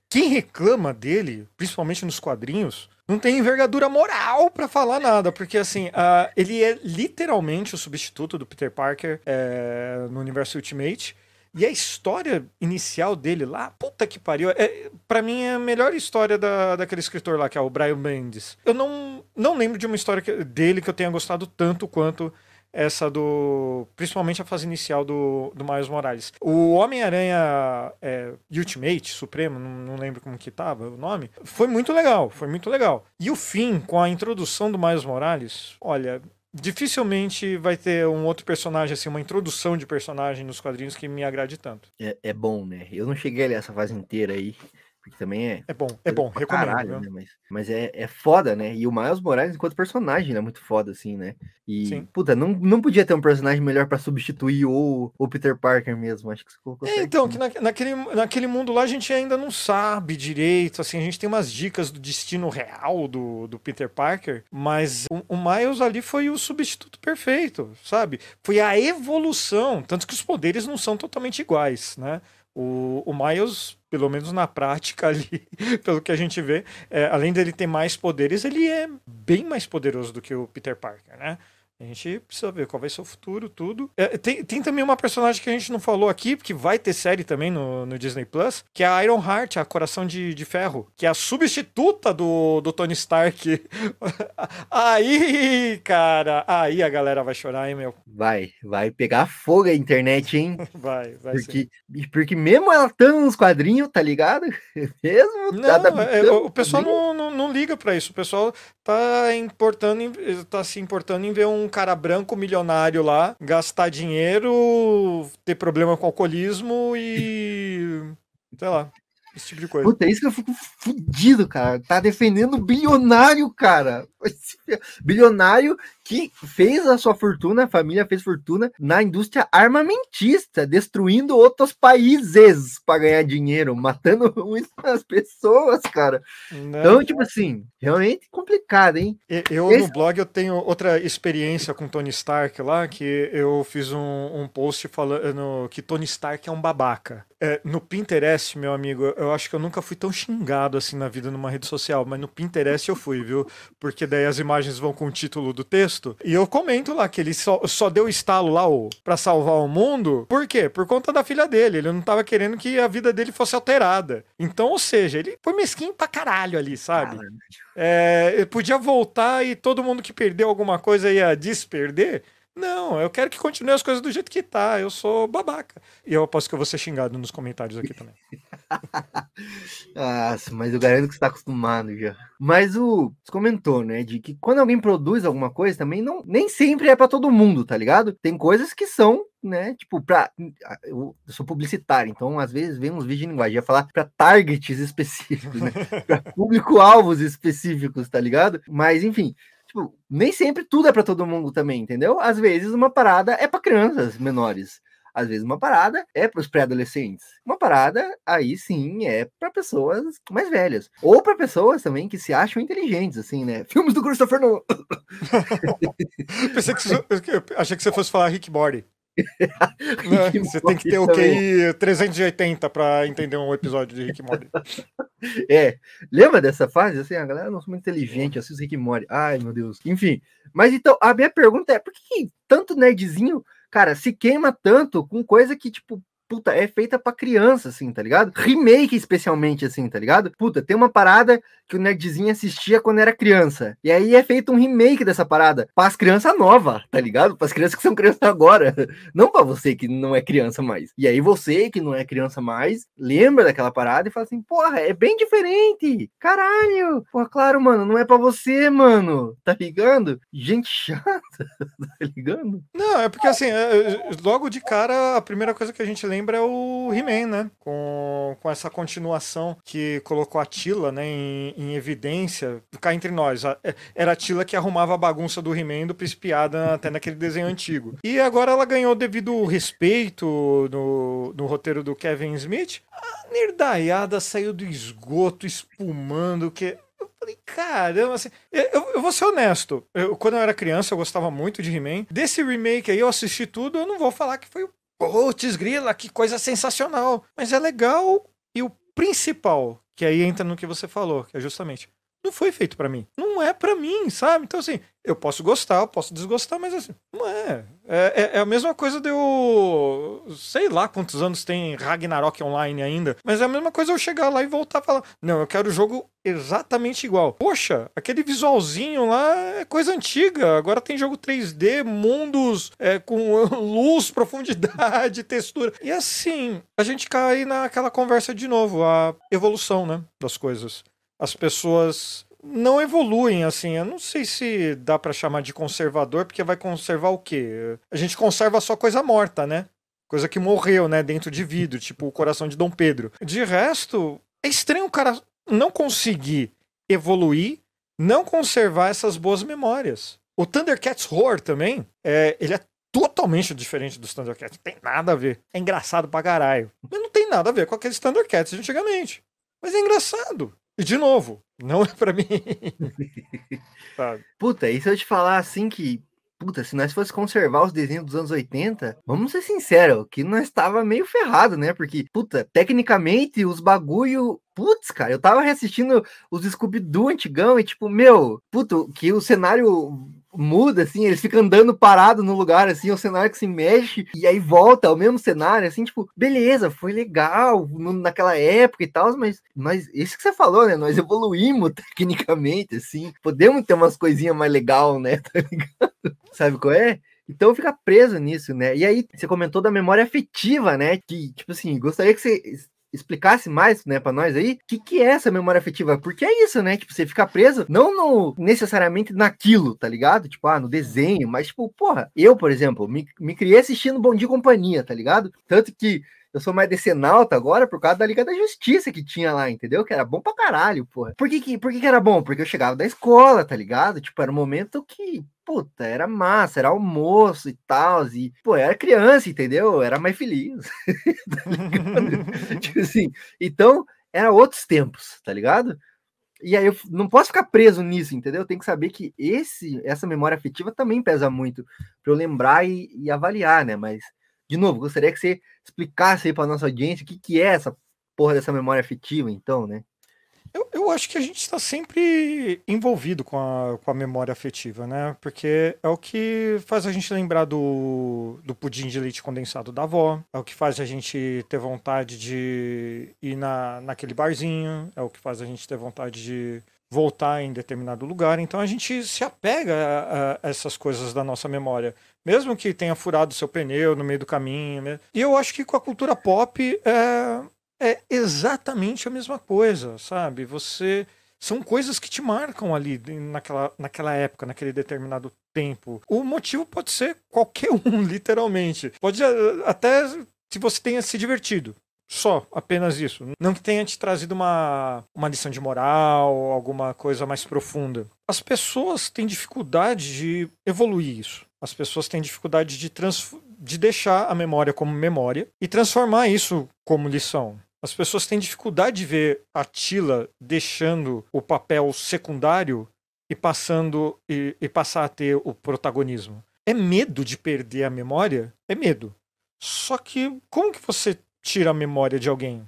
Quem reclama dele, principalmente nos quadrinhos, não tem envergadura moral pra falar nada, porque assim, ah, ele é literalmente o substituto do Peter Parker é, no universo Ultimate. E a história inicial dele lá, puta que pariu, é, para mim é a melhor história da, daquele escritor lá, que é o Brian Bendis. Eu não, não lembro de uma história que- dele que eu tenha gostado tanto quanto essa do. Principalmente a fase inicial do, do Miles Morales. O Homem-Aranha é, Ultimate, Supremo, não, não lembro como que tava o nome, foi muito legal, foi muito legal. E o fim, com a introdução do Miles Morales, olha. Dificilmente vai ter um outro personagem, assim, uma introdução de personagem nos quadrinhos que me agrade tanto. É, é bom, né? Eu não cheguei a ler essa fase inteira aí, porque também é, É bom, é bom, recomendo. caralho, né? Mas, mas é, é foda, né? E o Miles Morales, enquanto personagem, é muito foda, assim, né? E, Sim. puta, não, não podia ter um personagem melhor pra substituir o, o Peter Parker mesmo. Acho que você colocou É, então, que na- naquele, naquele mundo lá a gente ainda não sabe direito, assim, a gente tem umas dicas do destino real do, do Peter Parker, mas o, o Miles ali foi o substituto perfeito, sabe? Foi a evolução, tanto que os poderes não são totalmente iguais, né? O, o Miles, pelo menos na prática ali, pelo que a gente vê, é, além dele ter mais poderes, ele é bem mais poderoso do que o Peter Parker, né? A gente precisa ver qual vai ser o futuro, tudo. É, tem, tem também uma personagem que a gente não falou aqui, porque vai ter série também no, no Disney Plus, que é a Iron Heart, a Coração de, de Ferro, que é a substituta do, do Tony Stark. aí, cara, aí a galera vai chorar, hein, meu? Vai, vai pegar fogo a internet, hein? Vai, vai porque, porque mesmo ela estando nos quadrinhos, tá ligado? mesmo. Não, é, o pessoal não, não, não, liga pra isso. O pessoal tá importando, tá se importando em ver um cara branco milionário lá gastar dinheiro, ter problema com alcoolismo e. sei lá. Esse tipo de coisa. Puta, é isso que eu fico fudido, cara. Tá defendendo bilionário, cara. Bilionário que fez a sua fortuna, a família fez fortuna na indústria armamentista, destruindo outros países para ganhar dinheiro, matando muitas pessoas, cara. Não. Então, tipo assim, realmente complicado, hein? Eu Esse... no blog eu tenho outra experiência com Tony Stark lá, que eu fiz um, um post falando que Tony Stark é um babaca. É, no Pinterest, meu amigo, eu acho que eu nunca fui tão xingado assim na vida numa rede social, mas no Pinterest eu fui, viu? Porque daí as imagens vão com o título do texto. E eu comento lá que ele só, só deu estalo lá para salvar o mundo. Por quê? Por conta da filha dele. Ele não tava querendo que a vida dele fosse alterada. Então, ou seja, ele foi mesquinho pra caralho ali, sabe? É, ele podia voltar e todo mundo que perdeu alguma coisa ia desperder. Não, eu quero que continue as coisas do jeito que tá. Eu sou babaca. E eu aposto que eu vou ser xingado nos comentários aqui também. Nossa, mas eu garanto que você tá acostumado já. Mas o você comentou, né, de que quando alguém produz alguma coisa também não nem sempre é para todo mundo, tá ligado? Tem coisas que são né? Tipo, pra. Eu sou publicitário, então às vezes vem uns vídeos de linguagem, ia falar para targets específicos, né? para público-alvos específicos, tá ligado? Mas enfim, Tipo, nem sempre tudo é para todo mundo também, entendeu? Às vezes uma parada é para crianças menores. Às vezes uma parada é para os pré-adolescentes. Uma parada, aí sim, é para pessoas mais velhas. Ou para pessoas também que se acham inteligentes, assim, né? Filmes do Christopher Nolan. Pensei que você, achei que você fosse falar Rick Morty. Você tem que ter o QI 380 para entender um episódio de Rick Morty. É, lembra dessa fase? Assim, a galera não é muito inteligente, assiste Rick Morty. Ai, meu Deus. Enfim, mas então, a minha pergunta é, por que tanto nerdzinho, cara, se queima tanto com coisa que, tipo, puta, é feita para criança, assim, tá ligado? Remake, especialmente, assim, tá ligado? Puta, tem uma parada que o nerdzinho assistia quando era criança. E aí é feito um remake dessa parada para as crianças novas, tá ligado? Para as crianças que são crianças agora. Não para você que não é criança mais. E aí você que não é criança mais, lembra daquela parada e fala assim: porra, é bem diferente. Caralho. Pô, claro, mano, não é para você, mano. Tá ligando? Gente chata, tá ligando? Não, é porque assim, é, é, logo de cara, a primeira coisa que a gente lembra lembra é o He-Man, né? Com, com essa continuação que colocou a Tila, né, em, em evidência. Ficar entre nós. É, era a Tila que arrumava a bagunça do He-Man do Príncipe até naquele desenho antigo. E agora ela ganhou devido respeito no, no roteiro do Kevin Smith. A nerdaiada saiu do esgoto espumando, que falei, caramba, assim, eu, eu vou ser honesto. Eu, quando eu era criança, eu gostava muito de He-Man. Desse remake aí, eu assisti tudo, eu não vou falar que foi o Putz, grila, que coisa sensacional. Mas é legal. E o principal, que aí entra no que você falou, que é justamente, não foi feito para mim. Não é para mim, sabe? Então, assim, eu posso gostar, eu posso desgostar, mas assim, não é. É, é, é a mesma coisa de eu. Sei lá quantos anos tem Ragnarok online ainda, mas é a mesma coisa eu chegar lá e voltar a falar: não, eu quero o jogo exatamente igual. Poxa, aquele visualzinho lá é coisa antiga. Agora tem jogo 3D, mundos é, com luz, profundidade, textura. E assim, a gente cai naquela conversa de novo, a evolução, né, das coisas. As pessoas não evoluem assim. Eu não sei se dá para chamar de conservador, porque vai conservar o quê? A gente conserva só coisa morta, né? Coisa que morreu, né, dentro de vidro, tipo o coração de Dom Pedro. De resto, é estranho o cara não conseguir evoluir, não conservar essas boas memórias. O Thundercats Roar também, é, ele é totalmente diferente dos Thundercats. Não tem nada a ver. É engraçado pra caralho. Mas não tem nada a ver com aqueles Thundercats de antigamente. Mas é engraçado. E de novo, não é para mim. Sabe? Puta, e se eu te falar assim que. Puta, se nós fosse conservar os desenhos dos anos 80, vamos ser sinceros, que nós estava meio ferrado, né? Porque, puta, tecnicamente os bagulho. Putz, cara, eu tava reassistindo os Scooby-Doo antigão e, tipo, meu, puto, que o cenário muda, assim, eles ficam andando parado no lugar, assim, o cenário que se mexe, e aí volta ao mesmo cenário, assim, tipo, beleza, foi legal no, naquela época e tal, mas, mas isso que você falou, né? Nós evoluímos tecnicamente, assim, podemos ter umas coisinhas mais legal, né? Tá ligado? Sabe qual é? Então fica preso nisso, né? E aí, você comentou da memória afetiva, né? Que, tipo assim, gostaria que você explicasse mais, né, para nós aí, o que, que é essa memória afetiva? Porque é isso, né? Tipo, você fica preso não no, necessariamente naquilo, tá ligado? Tipo, ah, no desenho, mas, tipo, porra, eu, por exemplo, me, me criei assistindo Bom Dia e Companhia, tá ligado? Tanto que eu sou mais decenalta agora por causa da Liga da Justiça que tinha lá, entendeu? Que era bom pra caralho, porra. Por que que, por que, que era bom? Porque eu chegava da escola, tá ligado? Tipo, era um momento que, puta, era massa, era almoço e tal, e, pô, era criança, entendeu? Era mais feliz, tá ligado? tipo assim, então, era outros tempos, tá ligado? E aí eu não posso ficar preso nisso, entendeu? Tem que saber que esse, essa memória afetiva também pesa muito para eu lembrar e, e avaliar, né? Mas de novo, gostaria que você explicasse aí para nossa audiência o que, que é essa porra dessa memória afetiva, então, né? Eu, eu acho que a gente está sempre envolvido com a, com a memória afetiva, né? Porque é o que faz a gente lembrar do, do pudim de leite condensado da avó, é o que faz a gente ter vontade de ir na, naquele barzinho, é o que faz a gente ter vontade de voltar em determinado lugar. Então a gente se apega a, a essas coisas da nossa memória mesmo que tenha furado seu pneu no meio do caminho. Né? E eu acho que com a cultura pop é, é exatamente a mesma coisa, sabe? Você são coisas que te marcam ali naquela, naquela época, naquele determinado tempo. O motivo pode ser qualquer um, literalmente. Pode eh, até se você tenha se divertido. Só, apenas isso. Não que tenha te trazido uma, uma lição de moral, alguma coisa mais profunda. As pessoas têm dificuldade de evoluir isso. As pessoas têm dificuldade de, de deixar a memória como memória e transformar isso como lição. As pessoas têm dificuldade de ver a Tila deixando o papel secundário e passando e, e passar a ter o protagonismo. É medo de perder a memória? É medo. Só que como que você tira a memória de alguém?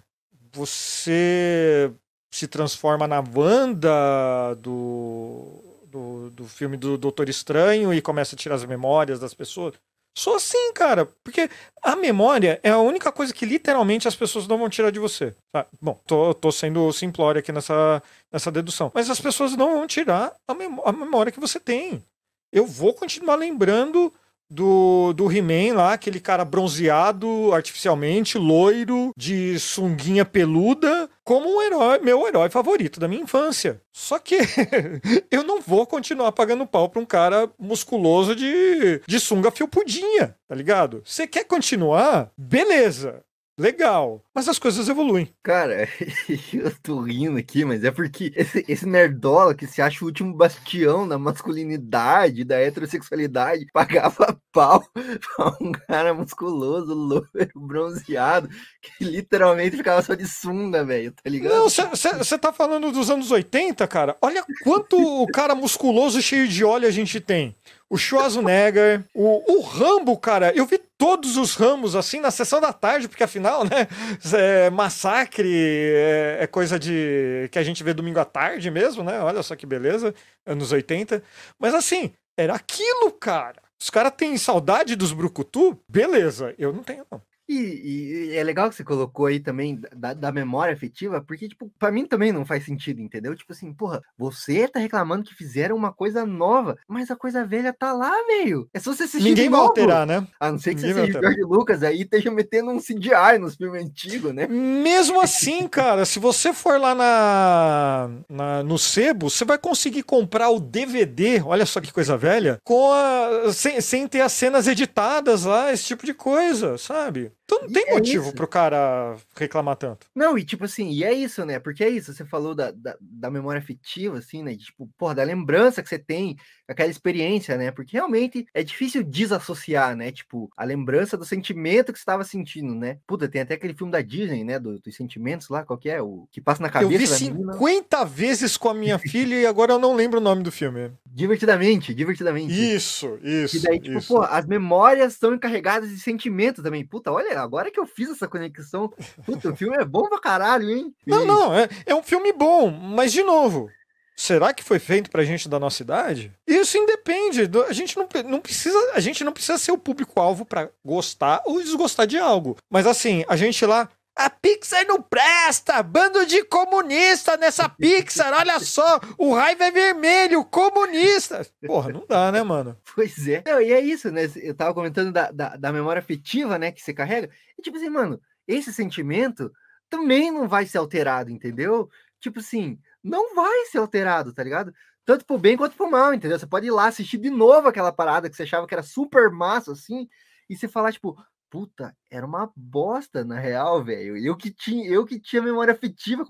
Você se transforma na Wanda do do, do filme do Doutor Estranho e começa a tirar as memórias das pessoas. Sou assim, cara, porque a memória é a única coisa que literalmente as pessoas não vão tirar de você. Ah, bom, tô, tô sendo simplório aqui nessa, nessa dedução. Mas as pessoas não vão tirar a, memória, a memória que você tem. Eu vou continuar lembrando do, do He-Man lá, aquele cara bronzeado artificialmente, loiro, de sunguinha peluda, como um herói, meu herói favorito da minha infância. Só que eu não vou continuar pagando pau pra um cara musculoso de, de sunga felpudinha, tá ligado? Você quer continuar? Beleza legal. Mas as coisas evoluem. Cara, eu tô rindo aqui, mas é porque esse, esse, nerdola que se acha o último bastião da masculinidade, da heterossexualidade, pagava pau pra um cara musculoso, loiro, bronzeado, que literalmente ficava só de sunga, velho, tá ligado? Não, você tá falando dos anos 80, cara? Olha quanto o cara musculoso cheio de óleo a gente tem o Schwarzenegger, o, o Rambo, cara. Eu vi todos os Ramos assim na sessão da tarde, porque afinal, né? É, massacre é, é, coisa de que a gente vê domingo à tarde mesmo, né? Olha só que beleza, anos 80. Mas assim, era aquilo, cara. Os caras têm saudade dos Brucutu? Beleza, eu não tenho, não. E, e, é legal que você colocou aí também da, da, memória afetiva, porque, tipo, pra mim também não faz sentido, entendeu? Tipo assim, porra, você tá reclamando que fizeram uma coisa nova, mas a coisa velha tá lá, velho. É só você assistir Ninguém vai alterar, né? A não ser que Ninguém você seja George Lucas aí esteja metendo um CGI nos filmes antigos, né? Mesmo assim, cara, se você for lá na, na, no sebo, você vai conseguir comprar o DVD, olha só que coisa velha, com a, sem, sem ter as cenas editadas lá, esse tipo de coisa, sabe? Então não tem é motivo isso. pro cara reclamar tanto. Não, e tipo assim, e é isso, né? Porque é isso, você falou da, da, da memória afetiva, assim, né? De, tipo, porra, da lembrança que você tem, aquela experiência, né? Porque realmente é difícil desassociar, né? Tipo, a lembrança do sentimento que você estava sentindo, né? Puta, tem até aquele filme da Disney, né? Do, dos sentimentos lá, qual que é? O que passa na cabeça. Eu vi 50 menina. vezes com a minha filha e agora eu não lembro o nome do filme. Divertidamente, divertidamente. Isso, isso. E daí, tipo, isso. pô, as memórias são encarregadas de sentimento também. Puta, olha, agora que eu fiz essa conexão. Puta, o filme é bom pra caralho, hein? Não, não, é, é um filme bom, mas de novo, será que foi feito pra gente da nossa idade? Isso independe. do- A gente não, não precisa, a gente não precisa ser o público-alvo pra gostar ou desgostar de algo. Mas assim, a gente lá. A Pixar não presta! Bando de comunista nessa Pixar! Olha só! O raiva é vermelho! Comunista! Porra, não dá, né, mano? Pois é. Não, e é isso, né? Eu tava comentando da, da, da memória afetiva, né? Que você carrega. E tipo assim, mano, esse sentimento também não vai ser alterado, entendeu? Tipo assim, não vai ser alterado, tá ligado? Tanto pro bem quanto pro mal, entendeu? Você pode ir lá assistir de novo aquela parada que você achava que era super massa, assim, e você falar, tipo, puta, era uma bosta, na real, velho. Eu que tinha, eu que tinha memória afetiva.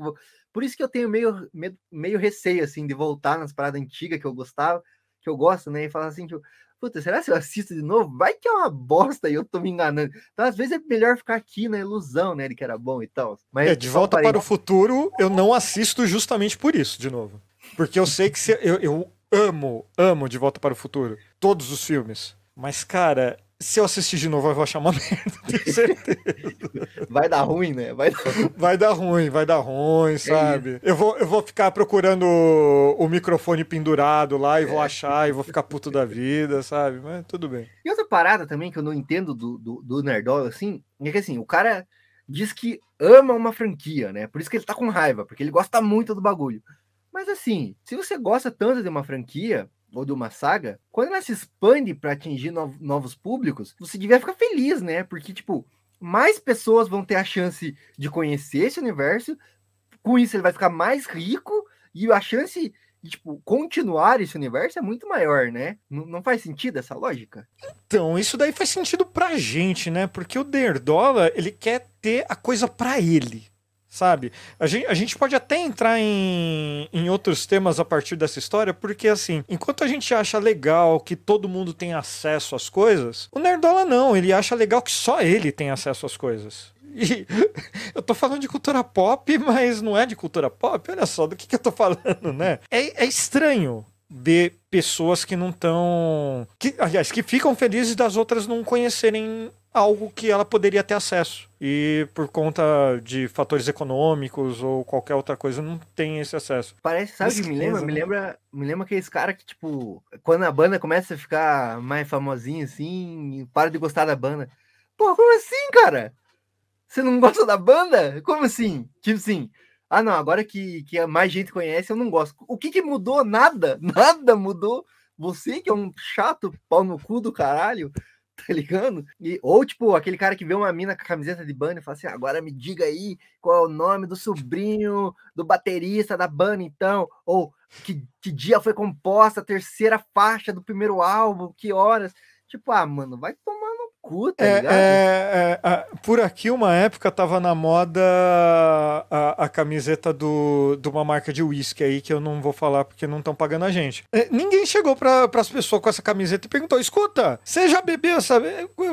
Por isso que eu tenho meio, meio, meio receio, assim, de voltar nas paradas antigas que eu gostava, que eu gosto, né? E falar assim, tipo, puta, será que eu assisto de novo? Vai que é uma bosta e eu tô me enganando. Então, às vezes, é melhor ficar aqui na ilusão, né? De que era bom e tal. Mas É, de volta parei- para o futuro, eu não assisto justamente por isso, de novo. Porque eu sei que se, eu, eu amo, amo De Volta para o Futuro. Todos os filmes. Mas, cara, se eu assistir de novo, eu vou achar uma merda, tenho certeza. Vai dar ruim, né? Vai dar... Vai dar ruim, vai dar ruim, sabe? eu, vou, eu vou ficar procurando o, o microfone pendurado lá e vou achar e vou ficar puto da vida, sabe? Mas tudo bem. E outra parada também que eu não entendo do, do, do Nerdola, assim, é que assim, o cara diz que ama uma franquia, né? Por isso que ele tá com raiva, porque ele gosta muito do bagulho. Mas assim, se você gosta tanto de uma franquia ou de uma saga, quando ela se expande para atingir no- novos públicos, você devia ficar feliz, né? Porque, tipo, mais pessoas vão ter a chance de conhecer esse universo, com isso ele vai ficar mais rico e a chance de, tipo, continuar esse universo é muito maior, né? N- não faz sentido essa lógica? Então, isso daí faz sentido pra gente, né? Porque o Nerdola, ele quer ter a coisa pra ele, sabe? A gente, a gente pode até entrar em, em outros temas a partir dessa história, porque assim, enquanto a gente acha legal que todo mundo tem acesso às coisas, o Nerdola não, ele acha legal que só ele tem acesso às coisas. E eu tô falando de cultura pop, mas não é de cultura pop. Olha só do que, que eu tô falando, né? É, é estranho ver pessoas que não estão. Que, aliás, que ficam felizes das outras não conhecerem algo que ela poderia ter acesso. E por conta de fatores econômicos ou qualquer outra coisa, não tem esse acesso. Parece, sabe o que me lembra? Me né? lembra, me lembra aqueles caras que, tipo, quando a banda começa a ficar mais famosinha assim, para de gostar da banda. Pô, como assim, cara? Você não gosta da banda? Como assim? Tipo assim, ah não, agora que, que mais gente conhece, eu não gosto. O que que mudou? Nada, nada mudou. Você que é um chato pau no cu do caralho, tá ligado? E, ou tipo, aquele cara que vê uma mina com a camiseta de banda e fala assim, agora me diga aí qual é o nome do sobrinho do baterista da banda, então, ou que, que dia foi composta a terceira faixa do primeiro álbum, que horas. Tipo, ah, mano, vai tomar cu, tá É, ligado? é, é, a- por aqui, uma época, tava na moda a, a camiseta do, de uma marca de uísque aí, que eu não vou falar porque não estão pagando a gente. É, ninguém chegou para as pessoas com essa camiseta e perguntou: escuta, você já bebeu essa.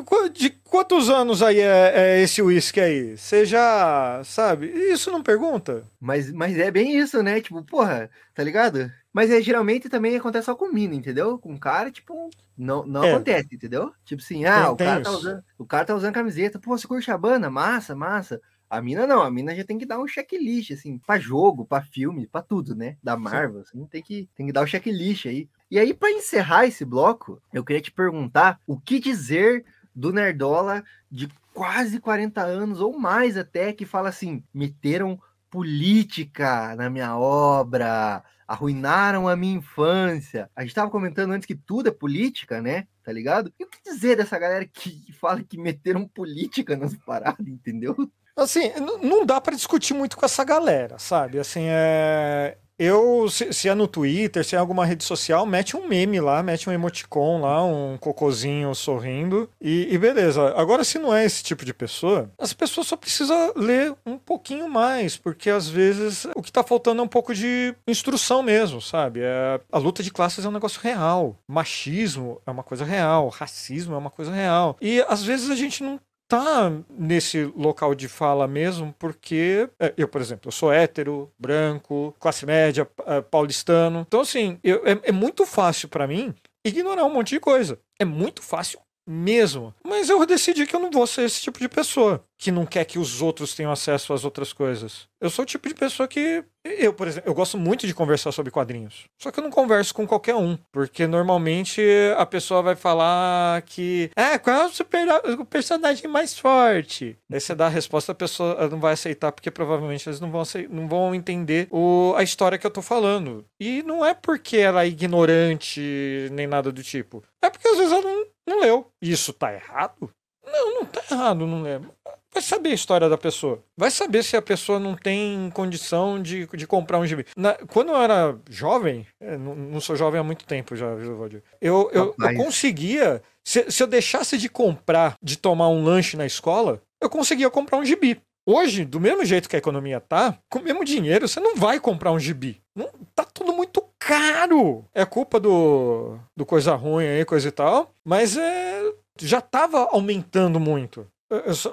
qu- De quantos anos aí é, é esse uísque aí? Você já. Sabe? Isso não pergunta? Mas, mas é bem isso, né? Tipo, porra, tá ligado? Mas é, geralmente também acontece só com mina, entendeu? Com cara, tipo, não, não É. acontece, entendeu? Tipo assim, ah, Tem- o, cara tá usando, o cara tá usando camiseta, pô, você curte a banda? Massa, massa. A mina não, a mina já tem que dar um checklist, assim, pra jogo, pra filme, pra tudo, né? Da Marvel, assim, tem que, tem que dar o checklist aí. E aí, pra encerrar esse bloco, eu queria te perguntar o que dizer do Nerdola de quase 40 anos ou mais até, que fala assim, meteram política na minha obra, arruinaram a minha infância. A gente tava comentando antes que tudo é política, né? Tá ligado? E o que dizer dessa galera que fala que meteram política nas paradas, entendeu? Assim, não dá pra discutir muito com essa galera, sabe? Assim, é. Eu, se, se é no Twitter, se é alguma rede social, mete um meme lá, mete um emoticon lá, um cocôzinho sorrindo e, e beleza. Agora, se não é esse tipo de pessoa, as pessoas só precisam ler um pouquinho mais, porque às vezes o que tá faltando é um pouco de instrução mesmo, sabe? É, a luta de classes é um negócio real. Machismo é uma coisa real, racismo é uma coisa real. E às vezes a gente não tá nesse local de fala mesmo, porque é, eu, por exemplo, eu sou hétero, branco, classe média, é, paulistano. Então, assim, eu- é, é muito fácil pra mim ignorar um monte de coisa. É muito fácil mesmo. Mas eu decidi que eu não vou ser esse tipo de pessoa que não quer que os outros tenham acesso às outras coisas. Eu sou o tipo de pessoa que. Eu, por exemplo, eu gosto muito de conversar sobre quadrinhos. Só que eu não converso com qualquer um. Porque normalmente a pessoa vai falar que. Ah, qual é o, super, o personagem mais forte? Aí você dá a resposta, a pessoa não vai aceitar, porque provavelmente eles não vão, não vão entender o, a história que eu tô falando. E não é porque ela é ignorante nem nada do tipo. É porque às vezes ela não, não leu. Isso tá errado? Não, não tá errado, não lembro vai saber a história da pessoa. Vai saber se a pessoa não tem condição de, de comprar um gibi. Na, quando eu era jovem, é, não, não, sou jovem há muito tempo já, eu, eu, eu, eu conseguia. Se, se eu deixasse de comprar, de tomar um lanche na escola, eu conseguia comprar um gibi. Hoje, do mesmo jeito que a economia tá, com o mesmo dinheiro, você não vai comprar um gibi. Não, tá tudo muito caro. É culpa do, do coisa ruim aí, coisa e tal. Mas é, já tava aumentando muito.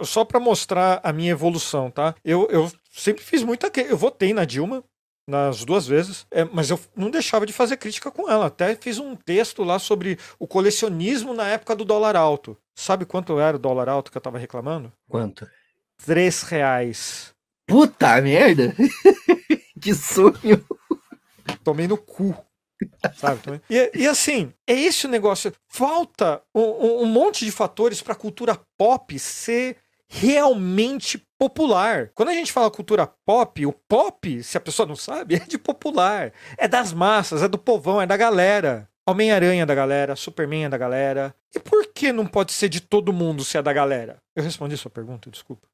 Só para mostrar a minha evolução, tá? Eu, eu sempre fiz muita. Eu votei na Dilma, nas duas vezes, é, mas eu não deixava de fazer crítica com ela. Até fiz um texto lá sobre o colecionismo na época do dólar alto. Sabe quanto era o dólar alto que eu tava reclamando? Quanto? Três reais. Puta merda! que sonho! Tomei no cu. Sabe? E, e, assim, é esse o negócio. Falta um, um monte de fatores para a cultura pop ser realmente popular. Quando a gente fala cultura pop, o pop, se a pessoa não sabe, é de popular. É das massas, é do povão, é da galera. Homem-Aranha é da galera, Superman é da galera. E por que não pode ser de todo mundo se é da galera? Eu respondi sua pergunta, desculpa.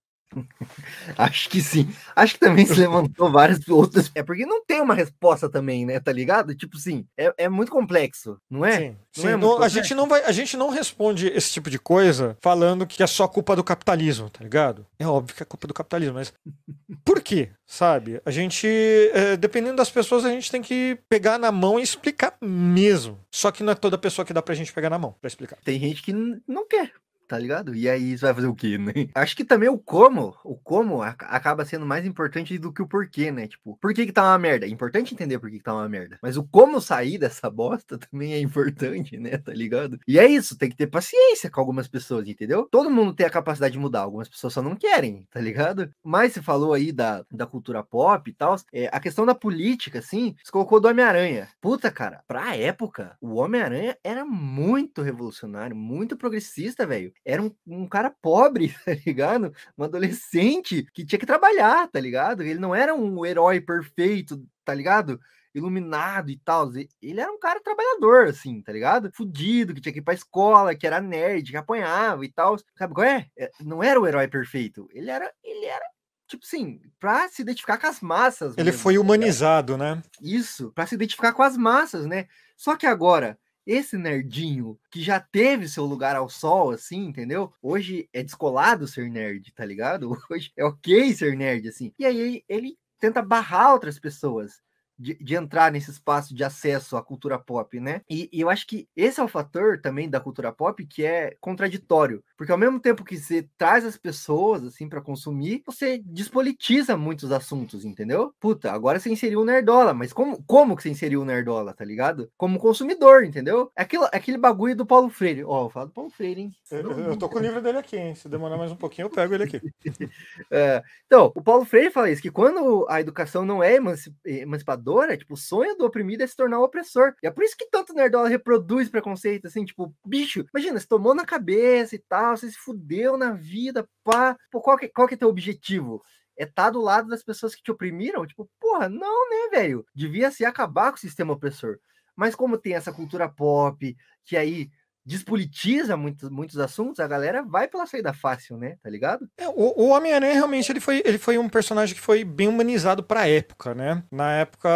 Acho que sim. Acho que também se levantou várias outras. É porque não tem uma resposta também, né? Tá ligado? Tipo assim, é, é muito complexo, não é? Sim. Não sim. É não, a, gente não vai, a gente não responde esse tipo de coisa falando que é só culpa do capitalismo, tá ligado? É óbvio que é culpa do capitalismo, mas por quê? Sabe? A gente, é, dependendo das pessoas, a gente tem que pegar na mão e explicar mesmo. Só que não é toda pessoa que dá pra gente pegar na mão pra explicar. Tem gente que não quer tá ligado? E aí você vai fazer o quê, né? Acho que também o como, o como acaba sendo mais importante do que o porquê, né? Tipo, por que que tá uma merda? É importante entender por que que tá uma merda. Mas o como sair dessa bosta também é importante, né? Tá ligado? E é isso, tem que ter paciência com algumas pessoas, entendeu? Todo mundo tem a capacidade de mudar, algumas pessoas só não querem, tá ligado? Mas você falou aí da, da cultura pop e tal, é, a questão da política, assim, você colocou do Homem-Aranha. Puta, cara, pra época, o Homem-Aranha era muito revolucionário, muito progressista, velho era um, um, cara pobre, tá ligado? Um adolescente que tinha que trabalhar, tá ligado? Ele não era um herói perfeito, tá ligado? Iluminado e tal. Ele era um cara trabalhador, assim, tá ligado? Fudido, que tinha que ir pra escola, que era nerd, que apanhava e tal. Sabe qual é? é não era o herói perfeito. Ele era, ele era tipo assim, pra se identificar com as massas. Ele mesmo, foi tá humanizado, né? Isso, para se identificar com as massas, né? Só que agora, esse nerdinho que já teve seu lugar ao sol, assim, entendeu? Hoje é descolado ser nerd, tá ligado? Hoje é ok ser nerd, assim. E aí ele tenta barrar outras pessoas de, de, entrar nesse espaço de acesso à cultura pop, né? E, e, eu acho que esse é o fator também da cultura pop que é contraditório, porque ao mesmo tempo que você traz as pessoas assim para consumir, você despolitiza muitos assuntos, entendeu? Puta, agora você inseriu o nerdola, mas como, como que você inseriu o nerdola, tá ligado? Como consumidor, entendeu? É aquilo, é aquele bagulho do Paulo Freire. Ó, oh, eu falo do Paulo Freire, hein? Eu, eu tô com o livro dele aqui, hein? Se demorar mais um pouquinho, eu pego ele aqui. é, então, o Paulo Freire fala isso, que quando a educação não é emancipadora, é tipo, o sonho do oprimido é se tornar o opressor. E é por isso que tanto nerdola reproduz preconceito, assim, tipo, bicho, imagina, você tomou na cabeça e tal, você se fudeu na vida, pá. Pô, qual que, qual que é teu objetivo? É estar tá do lado das pessoas que te oprimiram? Tipo, porra, não, né, velho? Devia ser acabar com o sistema opressor. Mas como tem essa cultura pop, que aí despolitiza muitos, muitos assuntos, a galera vai pela saída fácil, né? Tá ligado? É, o, o Homem-Aranha realmente ele foi, ele foi um personagem que foi bem humanizado pra época, né? Na época,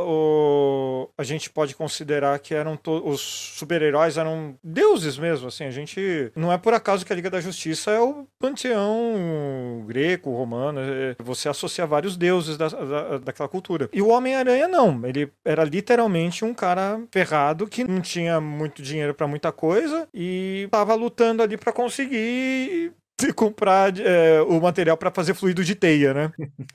o, a gente pode considerar que eram to, os super-heróis eram deuses mesmo, assim. A gente. Não é por acaso que a Liga da Justiça é o panteão greco, romano. É, você associa vários deuses da, da, daquela cultura. E o Homem-Aranha não. Ele era literalmente um cara ferrado que não tinha muito dinheiro para muita coisa coisa e tava lutando ali para conseguir comprar é, o material para fazer fluido de teia, né?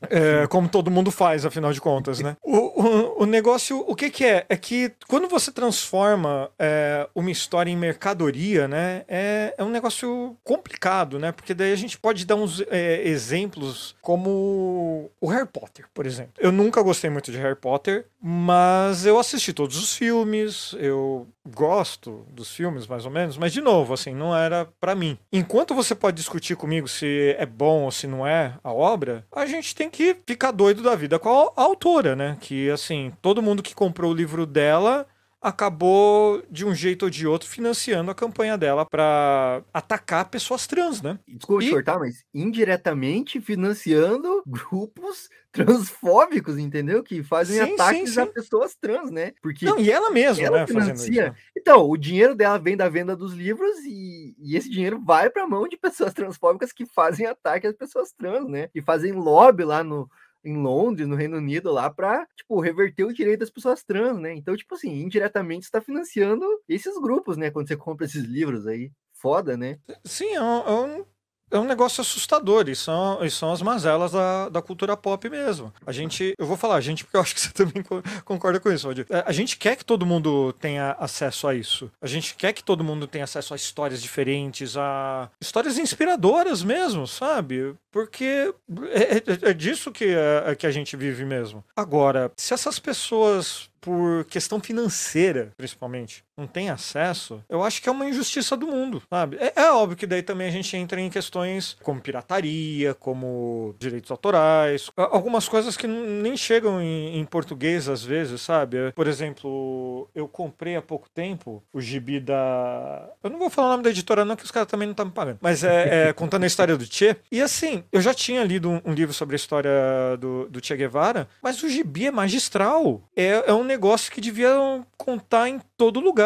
É, como todo mundo faz, afinal de contas, né? O, o, o negócio, o que, que é? É que quando você transforma é, uma história em mercadoria, né? É, é um negócio complicado, né? Porque daí a gente pode dar uns é, exemplos como o Harry Potter, por exemplo. Eu nunca gostei muito de Harry Potter, mas eu assisti todos os filmes, eu gosto dos filmes, mais ou menos, mas de novo, assim, não era para mim. Enquanto você pode discutir comigo se é bom ou se não é a obra, a gente tem que ficar doido da vida com a, a autora, né? Que, assim, todo mundo que comprou o livro dela acabou de um jeito ou de outro financiando a campanha dela para atacar pessoas trans, né? Desculpa e... te cortar, mas indiretamente financiando grupos transfóbicos, entendeu? Que fazem sim, ataques sim, sim. a pessoas trans, né? Porque Não, e ela mesma, ela né? Financia... Isso, Então, o dinheiro dela vem da venda dos livros e, e esse dinheiro vai para a mão de pessoas transfóbicas que fazem ataque às pessoas trans, né? E fazem lobby lá no, em Londres, no Reino Unido, lá para tipo, reverter o direito das pessoas trans, né? Então, tipo assim, indiretamente está financiando esses grupos, né? Quando você compra esses livros aí. Foda, né? Sim, é um, é é um negócio assustador e são, e são as mazelas da, da cultura pop mesmo. A gente, eu vou falar a gente porque eu acho que você também concorda com isso. É, a gente quer que todo mundo tenha acesso a isso. A gente quer que todo mundo tenha acesso a histórias diferentes, a histórias inspiradoras mesmo, sabe? Porque é, é, é disso que, é, que a gente vive mesmo. Agora, se essas pessoas por questão financeira, principalmente, não tem acesso, eu acho que é uma injustiça do mundo, sabe? É, é, óbvio que daí também a gente entra em questões como pirataria, como direitos autorais, algumas coisas que nem chegam em, em português às vezes, sabe? Por exemplo, eu comprei há pouco tempo o gibi da. Eu não vou falar o nome da editora, não, que os caras também não estão me pagando. Mas é, é, contando a história do Che. E assim, eu já tinha lido um, um livro sobre a história do, do Che Guevara, mas o gibi é magistral. É, é um negócio que deviam contar em todo lugar.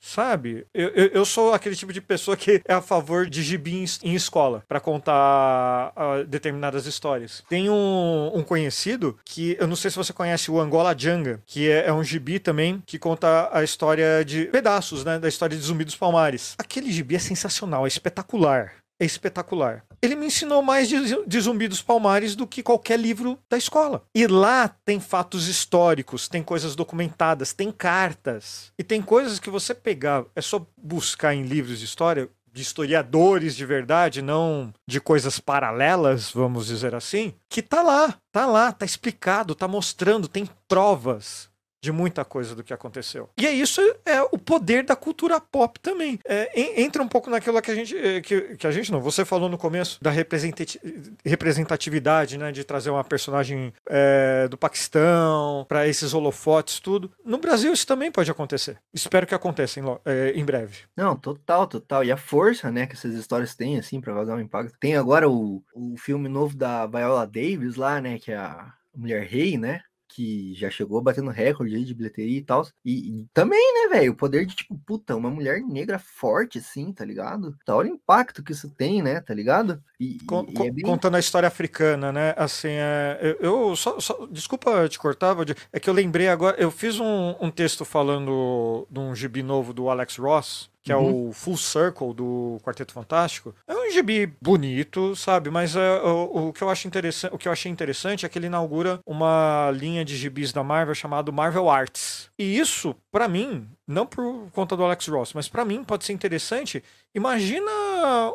Sabe? Eu, eu, eu, sou aquele tipo de pessoa que é a favor de gibis em escola para contar uh, determinadas histórias. Tem um, um, conhecido que eu não sei se você conhece o Angola Janga, que é, é, um gibi também que conta a história de pedaços, né? Da história de Zumbi dos Palmares. Aquele gibi é sensacional, é espetacular é espetacular. Ele me ensinou mais de, de, Zumbi dos Palmares do que qualquer livro da escola. E lá tem fatos históricos, tem coisas documentadas, tem cartas. E tem coisas que você pegar, é só buscar em livros de história, de historiadores de verdade, não de coisas paralelas, vamos dizer assim, que tá lá, tá lá, tá explicado, tá mostrando, tem provas de muita coisa do que aconteceu. E é isso é o poder da cultura pop também. É, entra um pouco naquilo que a gente é, que, que, a gente não. Você falou no começo da representatividade, né, de trazer uma personagem é, do Paquistão para esses holofotes, tudo. No Brasil isso também pode acontecer. Espero que aconteça em, é, em breve. Não, total, total. E a força, né, que essas histórias têm assim para causar um impacto. Tem agora o, o filme novo da Viola Davis lá, né, que é a Mulher Rei, né? Que já chegou batendo recorde aí de bilheteria e tal. E, e, também, né, velho, o poder de, tipo, puta, uma mulher negra forte, assim, tá ligado? Tá, olha o impacto que isso tem, né, tá ligado? E, con e é bem... Contando a história africana, né, assim, é, eu, só, só, desculpa te cortar, é que eu lembrei agora, eu fiz um, um texto falando de um gibi novo do Alex Ross, que uhum. é o Full Circle do Quarteto Fantástico. É um gibi bonito, sabe? Mas é, o, o, que eu acho interessante, o que eu achei interessante é que ele inaugura uma linha de gibis da Marvel chamado Marvel Arts. E isso, para mim, não por conta do Alex Ross, mas para mim pode ser interessante. Imagina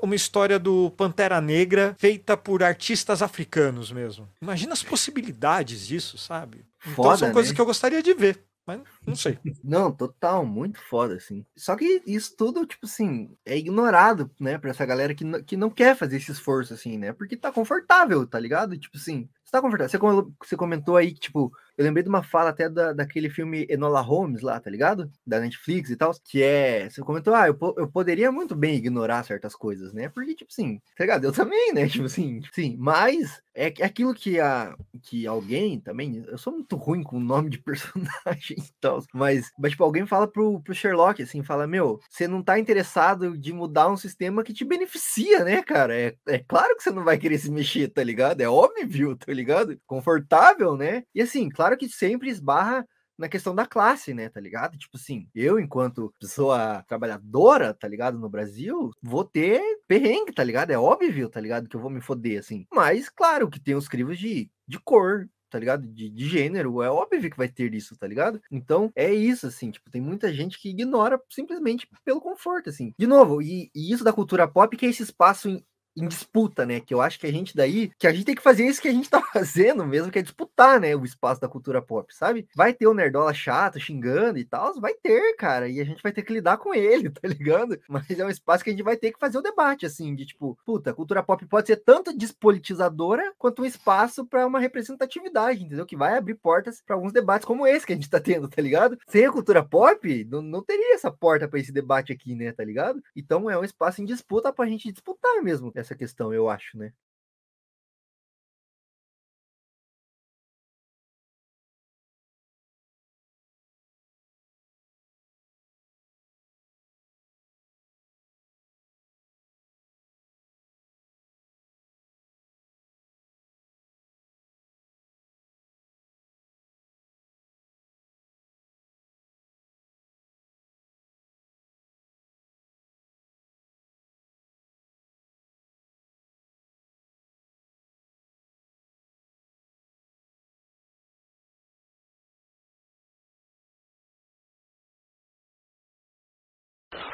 uma história do Pantera Negra feita por artistas africanos mesmo. Imagina as possibilidades disso, sabe? Então Foda, são coisas né? que eu gostaria de ver. Mas não sei. Não, total, muito foda, assim. Só que isso tudo, tipo assim, é ignorado, né, pra essa galera que, que não quer fazer esse esforço, assim, né? Porque tá confortável, tá ligado? Tipo assim, tá confortável. Você, comentou aí que, tipo, eu lembrei de uma fala até da, daquele filme Enola Holmes lá, tá ligado? Da Netflix e tal, que é. Você comentou, ah, eu, eu poderia muito bem ignorar certas coisas, né? Porque, tipo assim, tá ligado? Eu também, né? Tipo assim, sim, mas é, é aquilo que, a, que alguém também. Eu sou muito ruim com o nome de personagem e tal, mas, mas, tipo, alguém fala pro, pro Sherlock, assim, fala, meu, você não tá interessado de mudar um sistema que te beneficia, né, cara? É, é claro que você não vai querer se mexer, tá ligado? É óbvio, tá ligado? Confortável, né? E assim, claro que sempre esbarra na questão da classe, né, tá ligado? Tipo assim, eu, enquanto pessoa trabalhadora, tá ligado, no Brasil, vou ter perrengue, tá ligado? É óbvio, tá ligado, que eu vou me foder, assim. Mas, claro, que tem os crivos de, de cor, tá ligado? De, de, gênero, é óbvio que vai ter isso, tá ligado? Então, é isso, assim, tipo, tem muita gente que ignora simplesmente pelo conforto, assim. De novo, e, e isso da cultura pop que é esse espaço em, disputa, né? Que eu acho que a gente daí, que a gente tem que fazer isso que a gente tá fazendo mesmo, que é disputar, né? O espaço da cultura pop, sabe? Vai ter o nerdola chato, xingando e tal, vai ter, cara, e a gente vai ter que lidar com ele, tá ligado? Mas é um espaço que a gente vai ter que fazer o debate, assim, de tipo, puta, cultura pop pode ser tanto despolitizadora quanto um espaço para uma representatividade, entendeu? Que vai abrir portas para alguns debates como esse que a gente tá tendo, tá ligado? Sem a cultura pop, não, não teria essa porta para esse debate aqui, né, tá ligado? Então é um espaço em disputa pra gente disputar mesmo essa questão, eu acho, né?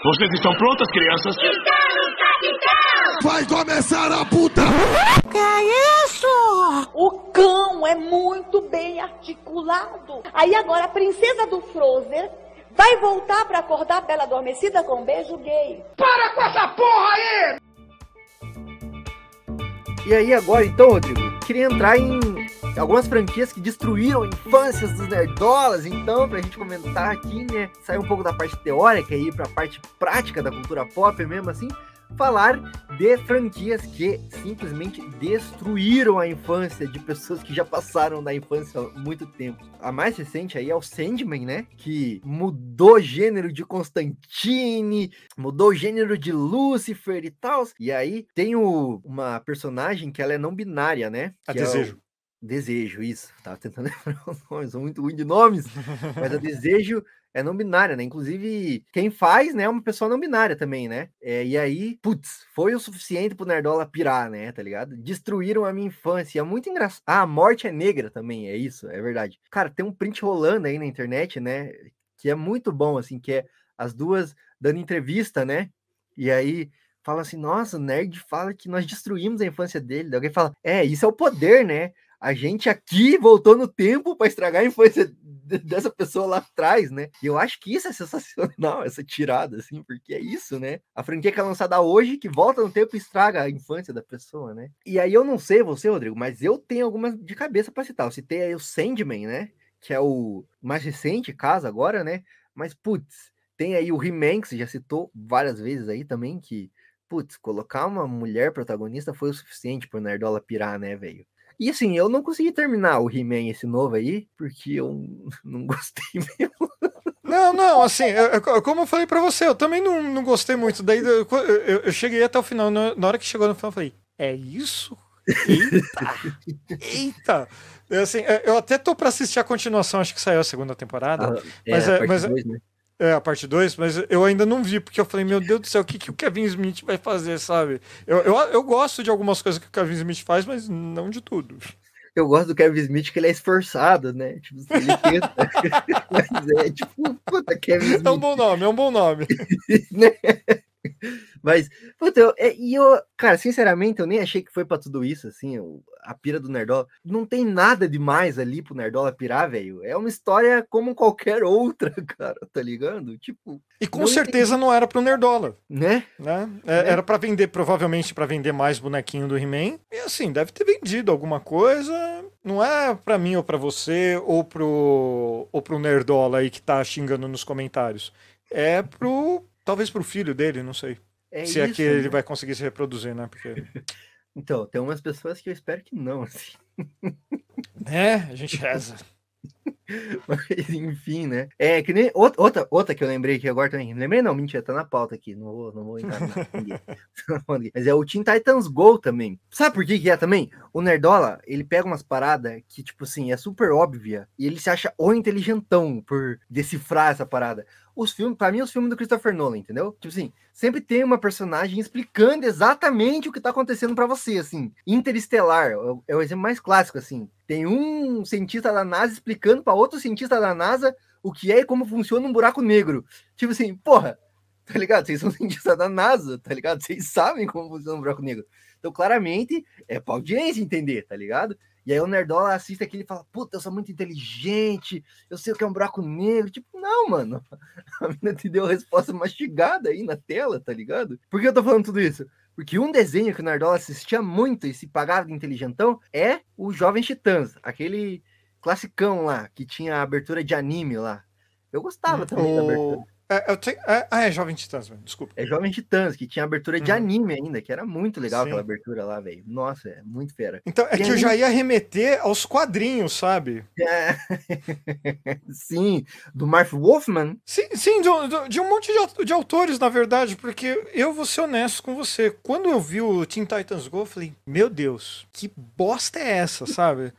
Vocês estão prontas, crianças? Estamos, capitão! Vai começar a puta! Que é isso? O cão é muito bem articulado. Aí agora a princesa do Frozer vai voltar para acordar a Bela Adormecida com um beijo gay. Para com essa porra aí! E aí agora, então, Rodrigo, queria entrar em algumas franquias que destruíram infâncias dos nerdolas, então, pra gente comentar aqui, né, sair um pouco da parte teórica e ir pra parte prática da cultura pop mesmo assim, falar de franquias que simplesmente destruíram a infância de pessoas que já passaram da infância há muito tempo. A mais recente aí é o Sandman, né? Que mudou o gênero de Constantine, mudou o gênero de Lucifer e tal. E aí tem o, uma personagem que ela é não binária, né? A Que é o- desejo. Isso. Tava tentando lembrar os nomes, sou muito ruim de nomes. Mas a desejo é não binária, né? Inclusive, quem faz, né, é uma pessoa não binária também, né? É, e aí, putz, foi o suficiente pro Nerdola pirar, né? Tá ligado? Destruíram a minha infância. É muito engraçado. Ah, a morte é negra também, é isso, é verdade. Cara, tem um print rolando aí na internet, né? Que é muito bom, assim, que é as duas dando entrevista, né? E aí fala assim: nossa, o nerd fala que nós destruímos a infância dele. Daí alguém fala: é, isso é o poder, né? A gente aqui voltou no tempo para estragar a infância de- dessa pessoa lá atrás, né? E eu acho que isso é sensacional, essa tirada, assim, porque é isso, né? A franquia que é lançada hoje, que volta no tempo e estraga a infância da pessoa, né? E aí eu não sei você, Rodrigo, mas eu tenho algumas de cabeça para citar. Eu citei aí o Sandman, né? Que é o mais recente caso agora, né? Mas, putz, tem aí o He-Man, que você já citou várias vezes aí também, que, putz, colocar uma mulher protagonista foi o suficiente pro Nerdola pirar, né, velho? E assim, eu não consegui terminar o He-Man esse novo aí, porque eu não gostei mesmo. Não, não, assim, eu- eu- como eu falei pra você, eu também não, não gostei muito. Daí eu, eu- cheguei até o final, na hora que chegou no final, eu falei, é isso? Eita! Eita! Eu, assim, eu- eu até tô pra assistir a continuação, acho que saiu a segunda temporada. Mas a é- parte mas- dois, né? É, a parte 2, mas eu ainda não vi, porque eu falei, meu Deus do céu, o que, que o Kevin Smith vai fazer, sabe? Eu, eu, eu gosto de algumas coisas que o Kevin Smith faz, mas não de tudo. Eu gosto do Kevin Smith que ele é esforçado, né? Tipo, ele tenta. Mas é tipo, puta, Kevin Smith. É um bom nome, é um bom nome. né? Mas, puta, eu, é, e eu, cara, sinceramente, eu nem achei que foi pra tudo isso, assim, a pira do Nerdola. Não tem nada demais ali pro Nerdola pirar, velho. É uma história como qualquer outra, cara, tá ligado? Tipo, E com Não certeza não era pro Nerdola, né? né? É, Era pra vender, provavelmente pra vender mais bonequinho do He-Man. E assim, deve ter vendido alguma coisa. Não é pra mim ou pra você, ou pro, ou pro Nerdola aí que tá xingando nos comentários. É pro. Talvez pro filho dele, não sei. É se isso, é que ele né? vai conseguir se reproduzir, né? Porque. Então, tem umas pessoas que eu espero que não, assim. É, a gente reza. Mas, enfim, né? É que nem outra, outra, outra que eu lembrei aqui agora também. Lembrei não, mentira, tá na pauta aqui. Não vou, não vou entrar. Mas é o Teen Titans Go também. Sabe por que, que é também? O Nerdola, ele pega umas paradas que, tipo assim, é super óbvia. E ele se acha o inteligentão por decifrar essa parada os filmes, para mim, os filmes do Christopher Nolan, entendeu? Tipo assim, sempre tem uma personagem explicando exatamente o que tá acontecendo para você, assim. Interestelar é o exemplo mais clássico, assim. Tem um cientista da NASA explicando para outro cientista da NASA o que é e como funciona um buraco negro. Tipo assim, porra, tá ligado? Vocês são cientistas da NASA, tá ligado? Vocês sabem como funciona um buraco negro. Então, claramente, é pra audiência entender, tá ligado? E aí o Nerdola assiste aquilo e fala, puta, eu sou muito inteligente, eu sei o que é um buraco negro. Tipo, não, mano. A menina te deu a resposta mastigada aí na tela, tá ligado? Por que eu tô falando tudo isso? Porque um desenho que o Nerdola assistia muito e se pagava de inteligentão é o Jovem Titãs, aquele classicão lá, que tinha a abertura de anime lá. Eu gostava também o... da abertura. É, te... é, ah, é Jovem Titãs, mano. desculpa. É Jovem Titãs, que tinha abertura de uhum. anime ainda, que era muito legal Sim. aquela abertura lá, velho. Nossa, é muito fera. Então, é e que aí... eu já ia remeter aos quadrinhos, sabe? É... sim, do Marv Wolfman. Sim, sim de, de um monte de, de, autores, na verdade, porque eu vou ser honesto com você. Quando eu vi o Teen Titans Go, eu falei, meu Deus, que bosta é essa, sabe?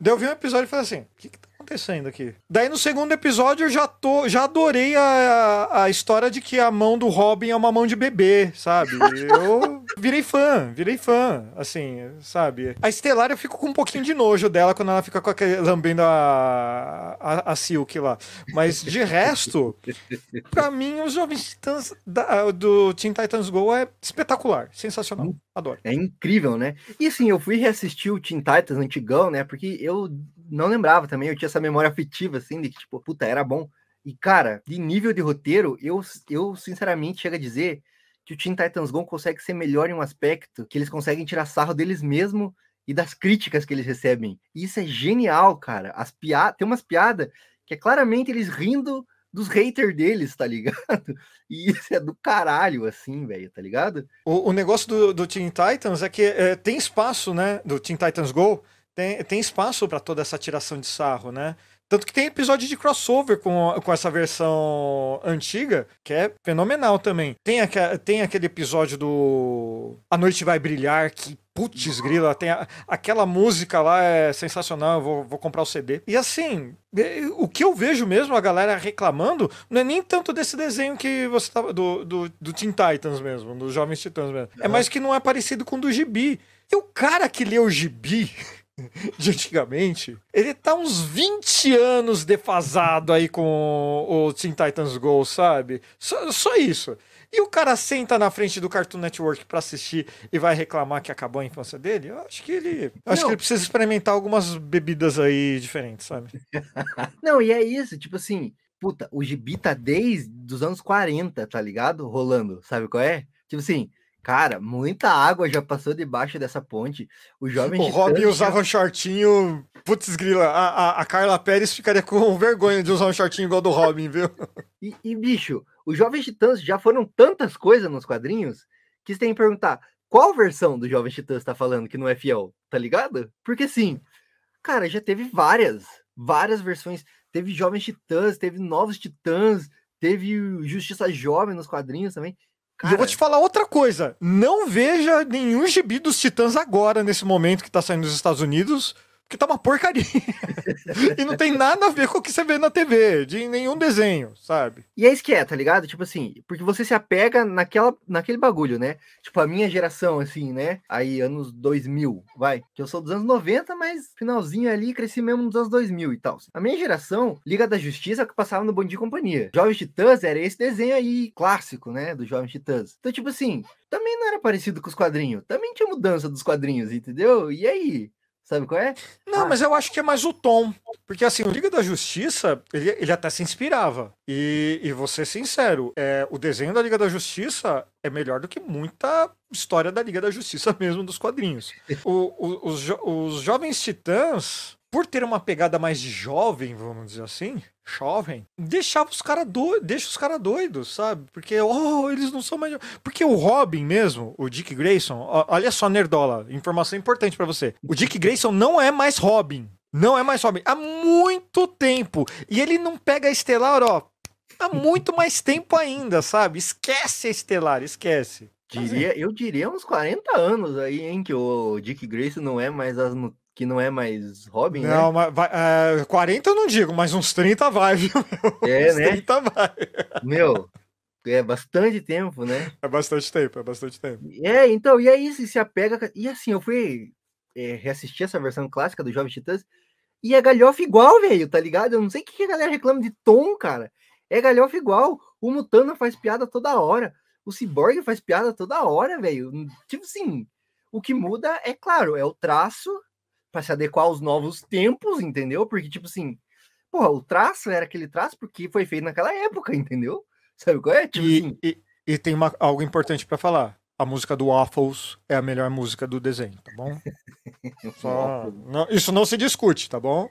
Daí eu vi um episódio e falei assim, o que, que tá acontecendo aqui? Daí no segundo episódio eu já tô, já adorei a, a história de que a mão do Robin é uma mão de bebê, sabe? Eu virei fã, virei fã, assim, sabe? A Estelar eu fico com um pouquinho de nojo dela quando ela fica com aquele, lambendo a, a, a Silk lá. Mas de resto, pra mim os Jovens Titãs da, do Teen Titans Go é espetacular, sensacional. Adoro. É incrível, né? E assim, eu fui reassistir o Teen Titans antigão, né? Porque eu não lembrava também, eu tinha essa memória afetiva, assim, de que, tipo, puta, era bom. E, cara, de nível de roteiro, eu, eu sinceramente chego a dizer que o Teen Titans Go consegue ser melhor em um aspecto que eles conseguem tirar sarro deles mesmo e das críticas que eles recebem. E isso é genial, cara. As piadas, tem umas piadas que é claramente eles rindo dos haters deles, tá ligado? E isso é do caralho, assim, velho, tá ligado? O, o negócio do, do Teen Titans é que é, tem espaço, né, do Teen Titans Go, tem, tem espaço para toda essa tiração de sarro, né? Tanto que tem episódio de crossover com, com essa versão antiga, que é fenomenal também. Tem, aqu tem aquele episódio do A Noite Vai Brilhar, que Putz, grila, tem a, aquela música lá é sensacional, eu vou, vou comprar o CD. E assim, é, o que eu vejo mesmo a galera reclamando não é nem tanto desse desenho que você tava. Do, do, do Teen Titans mesmo, dos Jovens Titãs mesmo. É mais que não é parecido com o do Gibi. E o cara que lê o Gibi de antigamente, ele tá uns 20 anos defasado aí com o Teen Titans Go, sabe? Só, só isso. E o cara senta na frente do Cartoon Network para assistir e vai reclamar que acabou a infância dele? Eu acho que ele. Acho que ele precisa experimentar algumas bebidas aí diferentes, sabe? Não, e é isso, tipo assim, puta, o gibi tá desde os anos 40, tá ligado? Rolando, sabe qual é? Tipo assim, Cara, muita água já passou debaixo dessa ponte. O jovem. O Robin usava um shortinho. Putz, grila, a, a, a, Carla Pérez ficaria com vergonha de usar um shortinho igual do Robin, viu? E, e, bicho, os Jovens Titãs já foram tantas coisas nos quadrinhos que você tem que perguntar qual versão do Jovens Titãs tá falando que não é fiel, tá ligado? Porque assim, cara, já teve várias, várias versões. Teve Jovens Titãs, teve Novos Titãs, teve Justiça Jovem nos quadrinhos também. Cara... E eu vou te falar outra coisa. Não veja nenhum gibi dos Titãs agora, nesse momento que tá saindo nos Estados Unidos, tá uma porcaria. e não tem nada a ver com o que você vê na TV, de nenhum desenho, sabe? E é isso que é, tá ligado? Tipo assim, porque você se apega naquela, naquele bagulho, né? Tipo, a minha geração, assim, né? Aí, anos 2000, vai. Que eu sou dos anos 90, mas finalzinho ali, cresci mesmo nos anos 2000 e tal. A minha geração, Liga da Justiça, que passava no Bom Dia Companhia. Jovens Titãs era esse desenho aí, clássico, né? Do Jovens Titãs. Então, tipo assim, também não era parecido com os quadrinhos. Também tinha mudança dos quadrinhos, entendeu? E aí? Sabe qual é? Não, ah. mas eu acho que é mais o tom. Porque assim, o Liga da Justiça, ele, ele até se inspirava. E, e vou ser sincero, é, o desenho da Liga da Justiça é melhor do que muita história da Liga da Justiça mesmo dos quadrinhos. O, o, os, os Jovens Titãs, por ter uma pegada mais jovem, vamos dizer assim, jovem, deixava os caras doidos, deixa os caras doidos, sabe? Porque, oh, eles não são mais. Porque o Robin mesmo, o Dick Grayson, olha só, Nerdola, informação importante para você. O Dick Grayson não é mais Robin. Não é mais Robin. Há muito tempo. E ele não pega a Estelar, ó. Há muito mais tempo ainda, sabe? Esquece a Estelar, esquece. Diria, eu diria uns 40 anos aí, hein, que o Dick Grayson não é mais as que não é mais Robin, Não, mas vai, é, 40 eu não digo, mas uns 30 vai, viu? É, uns né? 30 vai. né? Meu, é bastante tempo, né? É bastante tempo, é bastante tempo. É, então, e aí se se apega. E assim, eu fui é, reassistir essa versão clássica do Jovem Titãs e é galhofa igual, velho, tá ligado? Eu não sei o que a galera reclama de tom, cara. É galhofa igual. O Mutana faz piada toda hora. O Cyborg faz piada toda hora, velho. Tipo assim, o que muda é claro, é o traço para se adequar aos novos tempos, entendeu? Porque, tipo assim, porra, o traço era aquele traço porque foi feito naquela época, entendeu? Sabe qual é? Tipo assim, E, e, e tem uma- algo importante pra falar. A música do Waffles é a melhor música do desenho, tá bom? Só- não- isso não se discute, tá bom?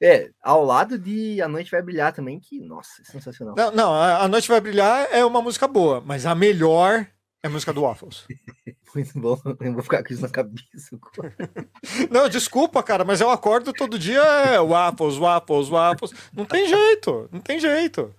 É, ao lado de A Noite Vai Brilhar também, que, nossa, é sensacional. Não, não, a a Noite Vai Brilhar é uma música boa, mas a melhor é a música do Waffles. Muito bom, eu vou ficar com isso na cabeça. Não, desculpa, cara, mas eu acordo todo dia é, waffles, waffles, waffles. Não tem jeito, não tem jeito.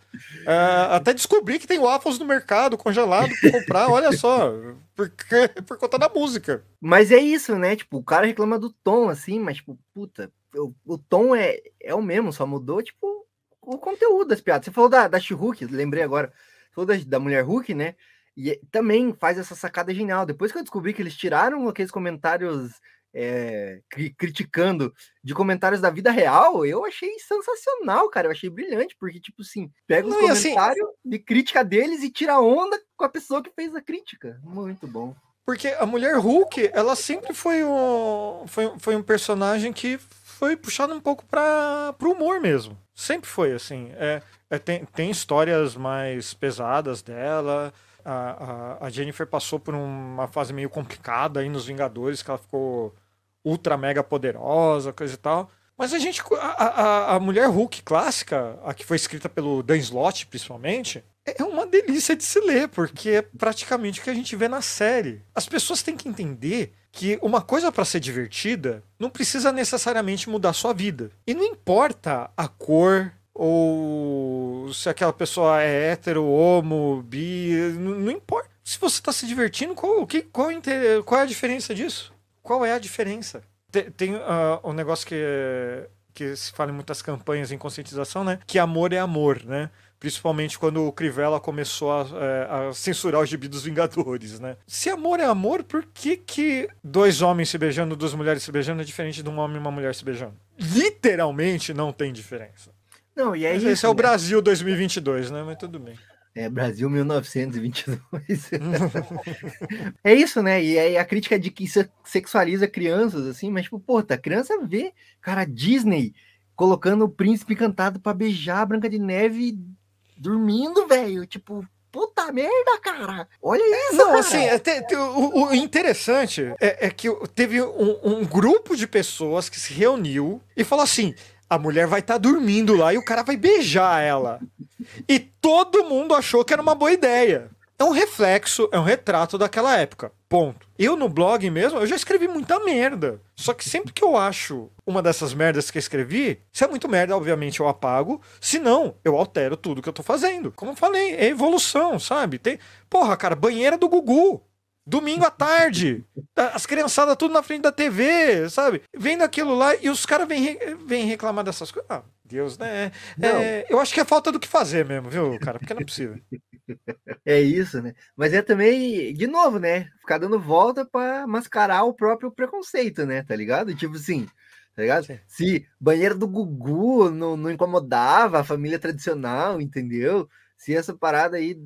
É, até descobri que tem waffles no mercado congelado pra comprar, olha só, porque, por conta da música. Mas é isso, né? Tipo, o cara reclama do tom, assim, mas, tipo, puta, o, o tom é, é o mesmo, só mudou, tipo, o conteúdo das piadas. Você falou da, da She-Hulk, lembrei agora. Você falou da, da Mulher Hulk, né? E é- também faz essa sacada genial. Depois que eu descobri que eles tiraram aqueles comentários é, cri- criticando de comentários da vida real, eu achei sensacional, cara. Eu achei brilhante, porque, tipo assim, pega os assim- comentários de crítica deles e tira onda com a pessoa que fez a crítica. Muito bom. Porque a mulher Hulk, ela sempre foi um, foi, foi um personagem que foi puxado um pouco para o humor mesmo. Sempre foi assim. É, é, tem, tem histórias mais pesadas dela. A, a, Jennifer passou por uma fase meio complicada aí nos Vingadores, que ela ficou ultra mega poderosa, coisa e tal. Mas a gente. A, a, a mulher Hulk clássica, a que foi escrita pelo Dan Slott, principalmente, é uma delícia de se ler, porque é praticamente o que a gente vê na série. As pessoas têm que entender que uma coisa para ser divertida não precisa necessariamente mudar sua vida. E não importa a cor ou se aquela pessoa é hétero, homo, bi, não, não importa. Se você está se divertindo, qual, que, qual, é qual é a diferença disso? Qual é a diferença? Tem, tem ah, um negócio que, que se fala em muitas campanhas em conscientização, né? Que amor é amor, né? Principalmente quando o Crivella começou a, é, a censurar o gibi dos Vingadores, né? Se amor é amor, por que, que dois homens se beijando, duas mulheres se beijando é diferente de um homem e uma mulher se beijando? Literalmente não tem diferença. Não, e é Mas isso. esse é o né? Brasil 2022, né? Mas tudo bem. É, Brasil 1922. é isso, né? E aí a crítica é de que se- sexualiza crianças, assim, mas, tipo, pô, tá, a criança vê, cara, Disney colocando o príncipe encantado pra beijar a Branca de Neve dormindo, velho. Tipo, puta merda, cara. Olha isso, Não, cara. assim, é, te- te- o, o interessante é, é que teve um, um grupo de pessoas que se reuniu e falou assim: a mulher vai estar dormindo lá e o cara vai beijar ela. E todo mundo achou que era uma boa ideia. É um reflexo, é um retrato daquela época. Ponto. Eu no blog mesmo, eu já escrevi muita merda. Só que sempre que eu acho uma dessas merdas que eu escrevi, se é muito merda, obviamente eu apago. Se não, eu altero tudo que eu tô fazendo. Como eu falei, é evolução, sabe? Tem, porra, cara, banheira do Gugu. Domingo à tarde, tá- as criançadas tudo na frente da TV, sabe? Vendo aquilo lá e os caras vêm vêm reclamar dessas coisas. Ah, Deus, né? É, eu acho que é falta do que fazer mesmo, viu, cara? Porque não é possível. É isso, né? Mas é também, de novo, né? Ficar dando volta pra mascarar o próprio preconceito, né? Tá ligado? Tipo assim, tá ligado? Sim. Se banheiro do Gugu não, não incomodava a família tradicional, entendeu? Se essa parada aí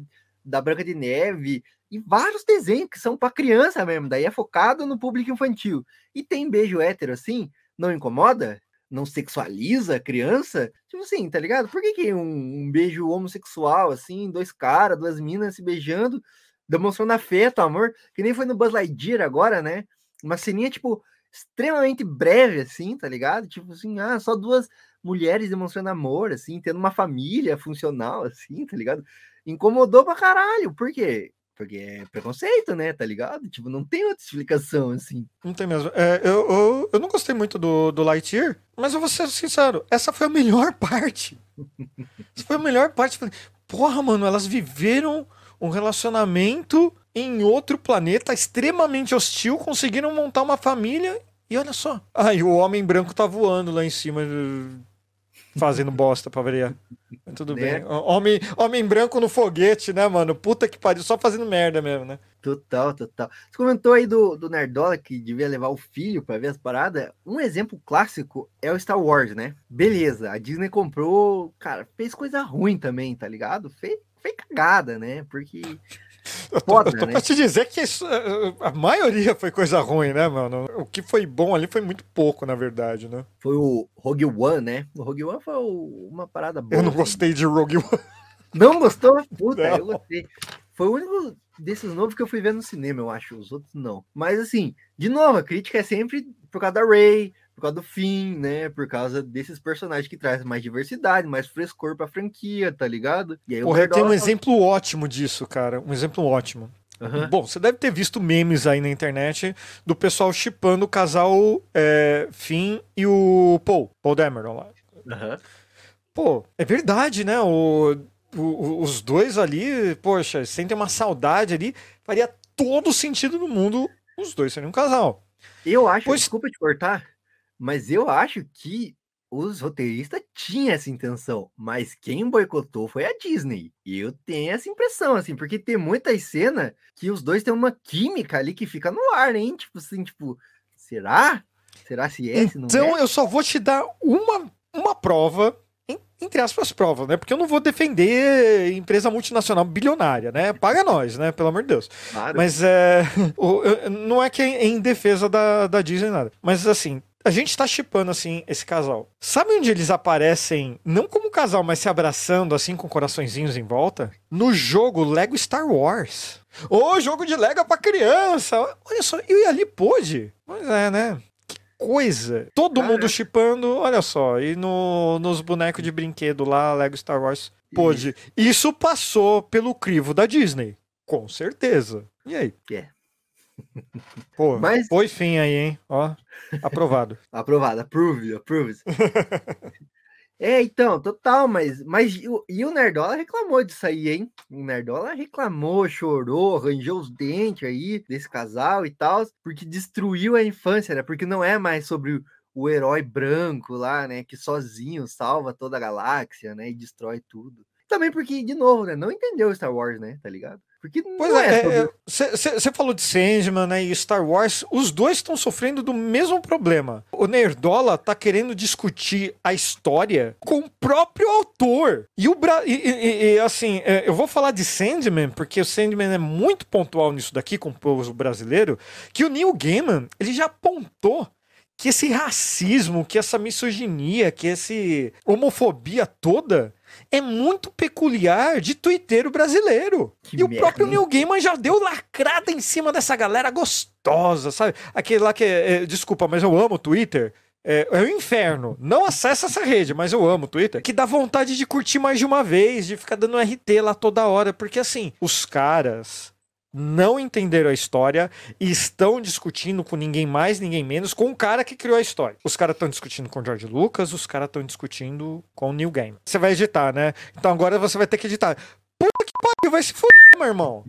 da Branca de Neve e vários desenhos que são pra criança mesmo, daí é focado no público infantil. E tem beijo hétero assim, não incomoda? Não sexualiza a criança? Tipo assim, tá ligado? Por que, que um, um beijo homossexual, assim, dois caras, duas minas se beijando, demonstrando afeto, amor, que nem foi no Buzz Lightyear agora, né? Uma ceninha, tipo, extremamente breve, assim, tá ligado? Tipo assim, ah, só duas mulheres demonstrando amor, assim, tendo uma família funcional, assim, tá ligado? Incomodou pra caralho, por quê? Porque é preconceito, né? Tá ligado? Tipo, não tem outra explicação, assim. Não tem mesmo. É, eu, eu, eu não gostei muito do, do Lightyear, mas eu vou ser sincero, essa foi a melhor parte. Essa foi a melhor parte. Porra, mano, elas viveram um relacionamento em outro planeta extremamente hostil, conseguiram montar uma família e olha só. Aí o homem branco tá voando lá em cima, fazendo bosta pra variar. Tudo Né? bem. Homem, homem branco no foguete, né, mano? Puta que pariu, só fazendo merda mesmo, né? Total, total. Você comentou aí do, do Nerdola que devia levar o filho pra ver as paradas. Um exemplo clássico é o Star Wars, né? Beleza, a Disney comprou, cara, fez coisa ruim também, tá ligado? Fez, fez cagada, né? Porque. Eu tô, Foda, eu tô né? pra te dizer que isso, eh, a maioria foi coisa ruim, né, mano? O que foi bom ali foi muito pouco, na verdade, né? Foi o Rogue One, né? O Rogue One foi o- uma parada boa. Eu não assim. gostei de Rogue One. Não gostou? Puta, Não. eu gostei. Foi o único desses novos que eu fui ver no cinema, eu acho. Os outros não. Mas assim, de novo, a crítica é sempre por causa da Ray, por causa do Finn, né? Por causa desses personagens que trazem mais diversidade, mais frescor pra franquia, tá ligado? E aí o Porra, tenho um exemplo ótimo disso, cara. Um exemplo ótimo. Aham. Bom, você deve ter visto memes aí na internet do pessoal chipando o casal é, Finn e o Paul, Paul Dameron lá. Aham. Pô, é verdade, né? O- o- os dois ali, poxa, sentem uma saudade ali, faria todo sentido no mundo os dois serem um casal. Eu acho, Pois- desculpa te cortar, mas eu acho que os roteiristas tinham essa intenção, mas quem boicotou foi a Disney. E eu tenho essa impressão, assim, porque tem muitas cenas que os dois têm uma química ali que fica no ar, hein? Tipo assim, tipo, será? Será se é, se não Então é? eu só vou te dar uma, uma prova, entre aspas, prova, né? Porque eu não vou defender empresa multinacional bilionária, né? Paga nós, né? Pelo amor de Deus. Claro. Mas é. não é que é em defesa da, da Disney nada. Mas assim. A gente tá chipando, assim, esse casal. Sabe onde eles aparecem, não como casal, mas se abraçando, assim, com coraçõezinhos em volta? No jogo Lego Star Wars. Ô, jogo de Lego pra criança! Olha só, eu ia ali pôde. Pois é, né? Que coisa. Todo Cara. mundo chipando, olha só. E no, nos bonecos de brinquedo lá, Lego Star Wars, pôde. Isso passou pelo crivo da Disney. Com certeza. E aí? É. Pô, Mas- foi fim aí, hein? Ó, aprovado. Aprovado, approve, approve. é, então, total, mas, mas e o- Nerdola reclamou disso aí, hein? O Nerdola reclamou, chorou, arranjou os dentes aí desse casal e tal, porque destruiu a infância, né? Porque não é mais sobre o, o herói branco lá, né? Que sozinho salva toda a galáxia, né? E destrói tudo. Também porque, de novo, né? Não entendeu Star Wars, né? Tá ligado? Porque Pois não é, você falou de Sandman né, e Star Wars, os dois estão sofrendo do mesmo problema. O Nerdola tá querendo discutir a história com o próprio autor. E o Bra e, e- e- e, assim, é, eu vou falar de Sandman, porque o Sandman é muito pontual nisso daqui com o povo brasileiro, que o Neil Gaiman, ele já apontou que esse racismo, que essa misoginia, que essa homofobia toda é muito peculiar de twitteiro brasileiro. Que e o merda, próprio hein? Neil Gaiman já deu lacrada em cima dessa galera gostosa, sabe? Aquele lá que é, é, desculpa, mas eu amo o Twitter. É, é o inferno. Não acessa essa rede, mas eu amo o Twitter. Que dá vontade de curtir mais de uma vez, de ficar dando RT lá toda hora. Porque assim, os caras não entenderam a história e estão discutindo com ninguém mais, ninguém menos, com o cara que criou a história. Os caras estão discutindo com o George Lucas, os caras estão discutindo com o Neil Gaiman. Você vai editar, né? Então agora você vai ter que editar. Puta que pariu, vai se fuder, meu irmão.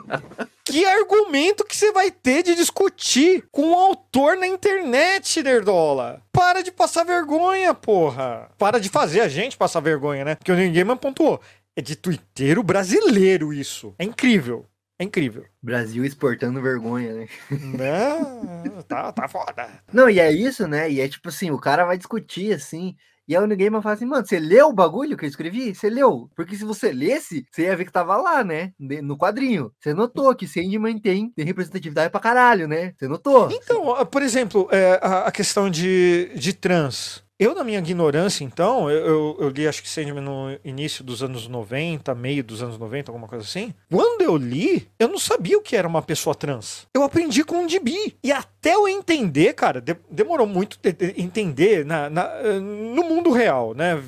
que argumento que você vai ter de discutir com o autor na internet, Nerdola? Para de passar vergonha, porra. Para de fazer a gente passar vergonha, né? Porque o Neil Gaiman pontuou. É de twitteiro brasileiro isso. É incrível. É incrível. Brasil exportando vergonha, né? Não, tá, tá foda. Não, e é isso, né? E é tipo assim, o cara vai discutir assim. E aí o Gamer fala assim, mano, você leu o bagulho que eu escrevi? Você leu? Porque se você lesse, você ia ver que tava lá, né? No quadrinho. Você notou que Sandman tem, tem representatividade pra caralho, né? Você notou? Então, por exemplo, é, a, a questão de, de trans. Eu, na minha ignorância, então, eu, eu, eu li acho que Sandman no início dos anos 90, meio dos anos 90, alguma coisa assim. Quando eu li, eu não sabia o que era uma pessoa trans. Eu aprendi com um DB. E até eu entender, cara, de- demorou muito de- de- entender na, na- eh, no mundo real, né?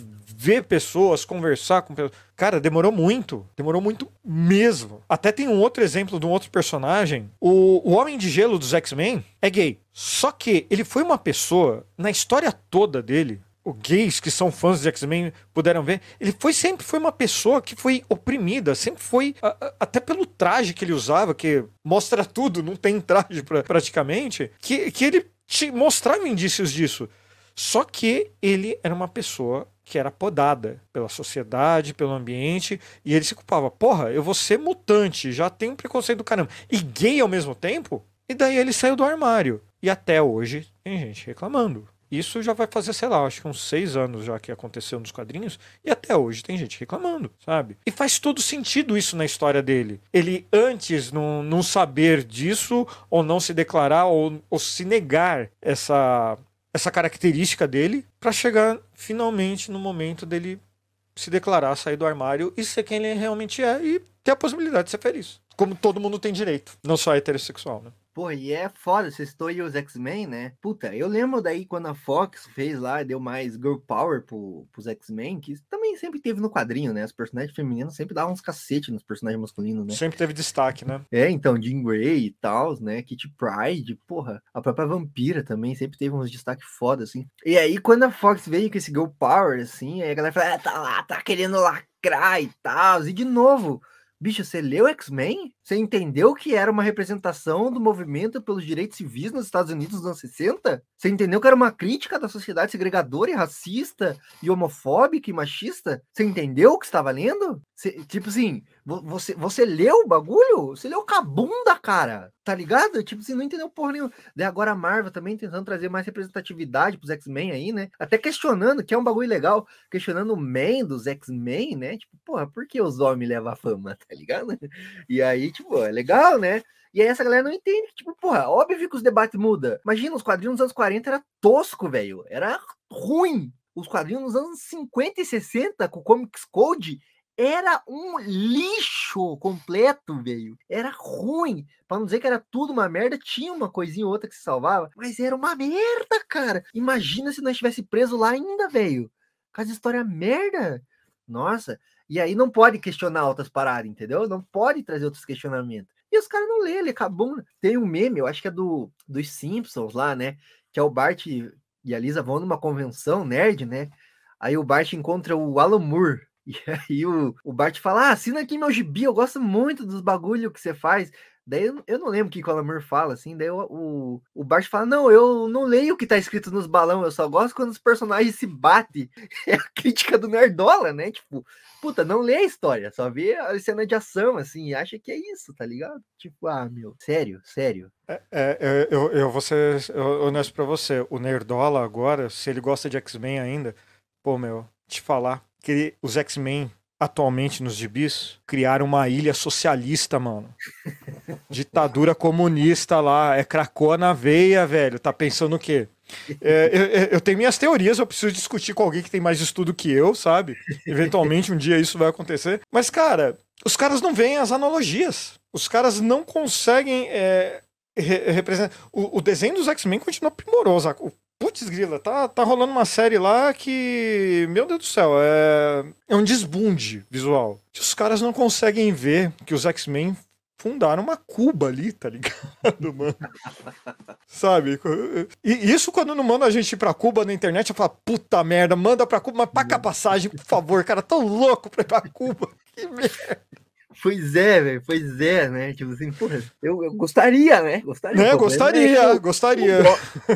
Ver pessoas, conversar com pessoas. Cara, demorou muito. Demorou muito mesmo. Até tem um outro exemplo de um outro personagem. O, o Homem de Gelo dos X-Men é gay. Só que ele foi uma pessoa, na história toda dele, os gays que são fãs de X-Men puderam ver, ele foi sempre foi uma pessoa que foi oprimida, sempre foi a, a, até pelo traje que ele usava, que mostra tudo, não tem traje pra, praticamente, que, que ele te mostrava indícios disso. Só que ele era uma pessoa que era podada pela sociedade, pelo ambiente, e ele se culpava, porra, eu vou ser mutante, já tenho preconceito do caramba, e gay ao mesmo tempo? E daí ele saiu do armário. E até hoje tem gente reclamando. Isso já vai fazer, sei lá, acho que uns seis anos já que aconteceu nos quadrinhos, e até hoje tem gente reclamando, sabe? E faz todo sentido isso na história dele. Ele, antes, não, não saber disso, ou não se declarar, ou, ou se negar essa, essa característica dele, para chegar finalmente no momento dele se declarar, sair do armário e ser quem ele realmente é e ter a possibilidade de ser feliz. Como todo mundo tem direito, não só heterossexual, né? Pô, e é foda, você citou aí os X-Men, né? Puta, eu lembro daí quando a Fox fez lá, deu mais girl power pro, pros X-Men, que também sempre teve no quadrinho, né? Os personagens femininos sempre davam uns cacete nos personagens masculinos, né? Sempre teve destaque, né? É, então, Jean Grey e tal, né? Kitty Pride, porra, a própria Vampira também sempre teve uns destaques foda, assim. E aí, quando a Fox veio com esse girl power, assim, aí a galera fala, ah, tá lá, tá querendo lacrar e tal, e de novo Bicho, você leu X-Men? Você entendeu que era uma representação do movimento pelos direitos civis nos Estados Unidos nos anos 60? Você entendeu que era uma crítica da sociedade segregadora e racista e homofóbica e machista? Você entendeu o que estava lendo? Você, tipo assim, você, você leu o bagulho? Você leu com a bunda, cara. Tá ligado? Tipo assim, não entendeu porra nenhuma. Daí agora a Marvel também tentando trazer mais representatividade pros X-Men aí, né? Até questionando, que é um bagulho legal, questionando o man dos X-Men, né? Tipo, porra, por que os homens levam a fama, tá ligado? E aí, tipo, é legal, né? E aí essa galera não entende, tipo, porra, óbvio que os debates mudam. Imagina, os quadrinhos nos anos 40 era tosco, velho. Era ruim. Os quadrinhos nos anos 50 e 60, com o Comics Code, era um lixo completo, velho. Era ruim. Pra não dizer que era tudo uma merda, tinha uma coisinha ou outra que se salvava, mas era uma merda, cara. Imagina se nós estivesse preso lá ainda, velho. Com as histórias merda. Nossa. E aí não pode questionar outras paradas, entendeu? Não pode trazer outros questionamentos. E os caras não lêem, ele acabou. Tem um meme, eu acho que é do dos Simpsons lá, né? Que é o Bart e a Lisa vão numa convenção nerd, né? Aí o Bart encontra o Alan Moore, e aí o, o Bart fala: ah, assina aqui meu gibi, eu gosto muito dos bagulho que você faz. Daí eu, não lembro o que o Alamur fala, assim. Daí o, o, Bart fala: Não, eu não leio o que tá escrito nos balão, eu só gosto quando os personagens se batem. É a crítica do Nerdola, né? Tipo, puta, não lê a história, só vê a cena de ação, assim, e acha que é isso, tá ligado? Tipo, ah, meu, sério, sério. É, é, eu, eu vou ser honesto pra você. O Nerdola agora, se ele gosta de X-Men ainda, pô, meu, te falar que os X-Men atualmente nos gibis criaram uma ilha socialista, mano. Ditadura comunista lá, é cracou na veia, velho. Tá pensando o quê? É, eu, eu, tenho minhas teorias, eu preciso discutir com alguém que tem mais estudo que eu, sabe? Eventualmente um dia isso vai acontecer. Mas, cara, os caras não veem as analogias. Os caras não conseguem é, re representar. O, o, desenho dos X-Men continua primoroso. Putz, grila, tá, tá rolando uma série lá que, meu Deus do céu, é, é um desbunde visual. Os caras não conseguem ver que os X-Men fundaram uma Cuba ali, tá ligado, mano? Sabe? E isso quando não manda a gente ir pra Cuba na internet, eu falo, puta merda, manda pra Cuba, mas paga a passagem, por favor, cara, tão louco pra ir pra Cuba. Que merda. Pois é, velho, pois é, né? Tipo assim, porra, eu, eu gostaria, né? Gostaria. Né? Gostaria, é gostaria.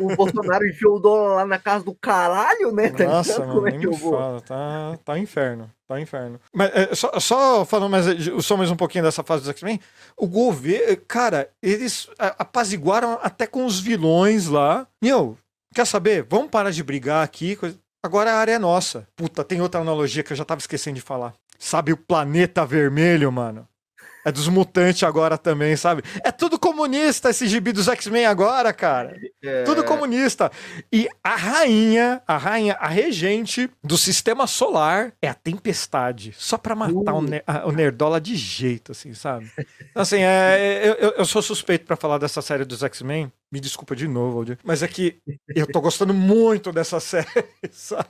O, o, Bolsonaro enfiou o dólar lá na casa do caralho, né? Tá Nossa, mano, Como é que eu vou? Fala, tá, tá inferno, tá inferno. Mas é, só, só falando mais, só mais um pouquinho dessa fase dos X-Men, o governo, cara, eles apaziguaram até com os vilões lá. Meu, quer saber? Vamos parar de brigar aqui. Agora a área é nossa. Puta, tem outra analogia que eu já tava esquecendo de falar. Sabe o planeta vermelho, mano? É dos mutantes agora também, sabe? É tudo comunista esse gibi dos X-Men agora, cara. É, Tudo comunista. E a rainha, a rainha, a regente do sistema solar é a tempestade. Só pra matar o, Uh. ne- a- o Nerdola de jeito, assim, sabe? Então, Assim, é, eu, eu- sou suspeito pra falar dessa série dos X-Men. Me desculpa de novo, Aldir. Mas é que eu tô gostando muito dessa série, sabe?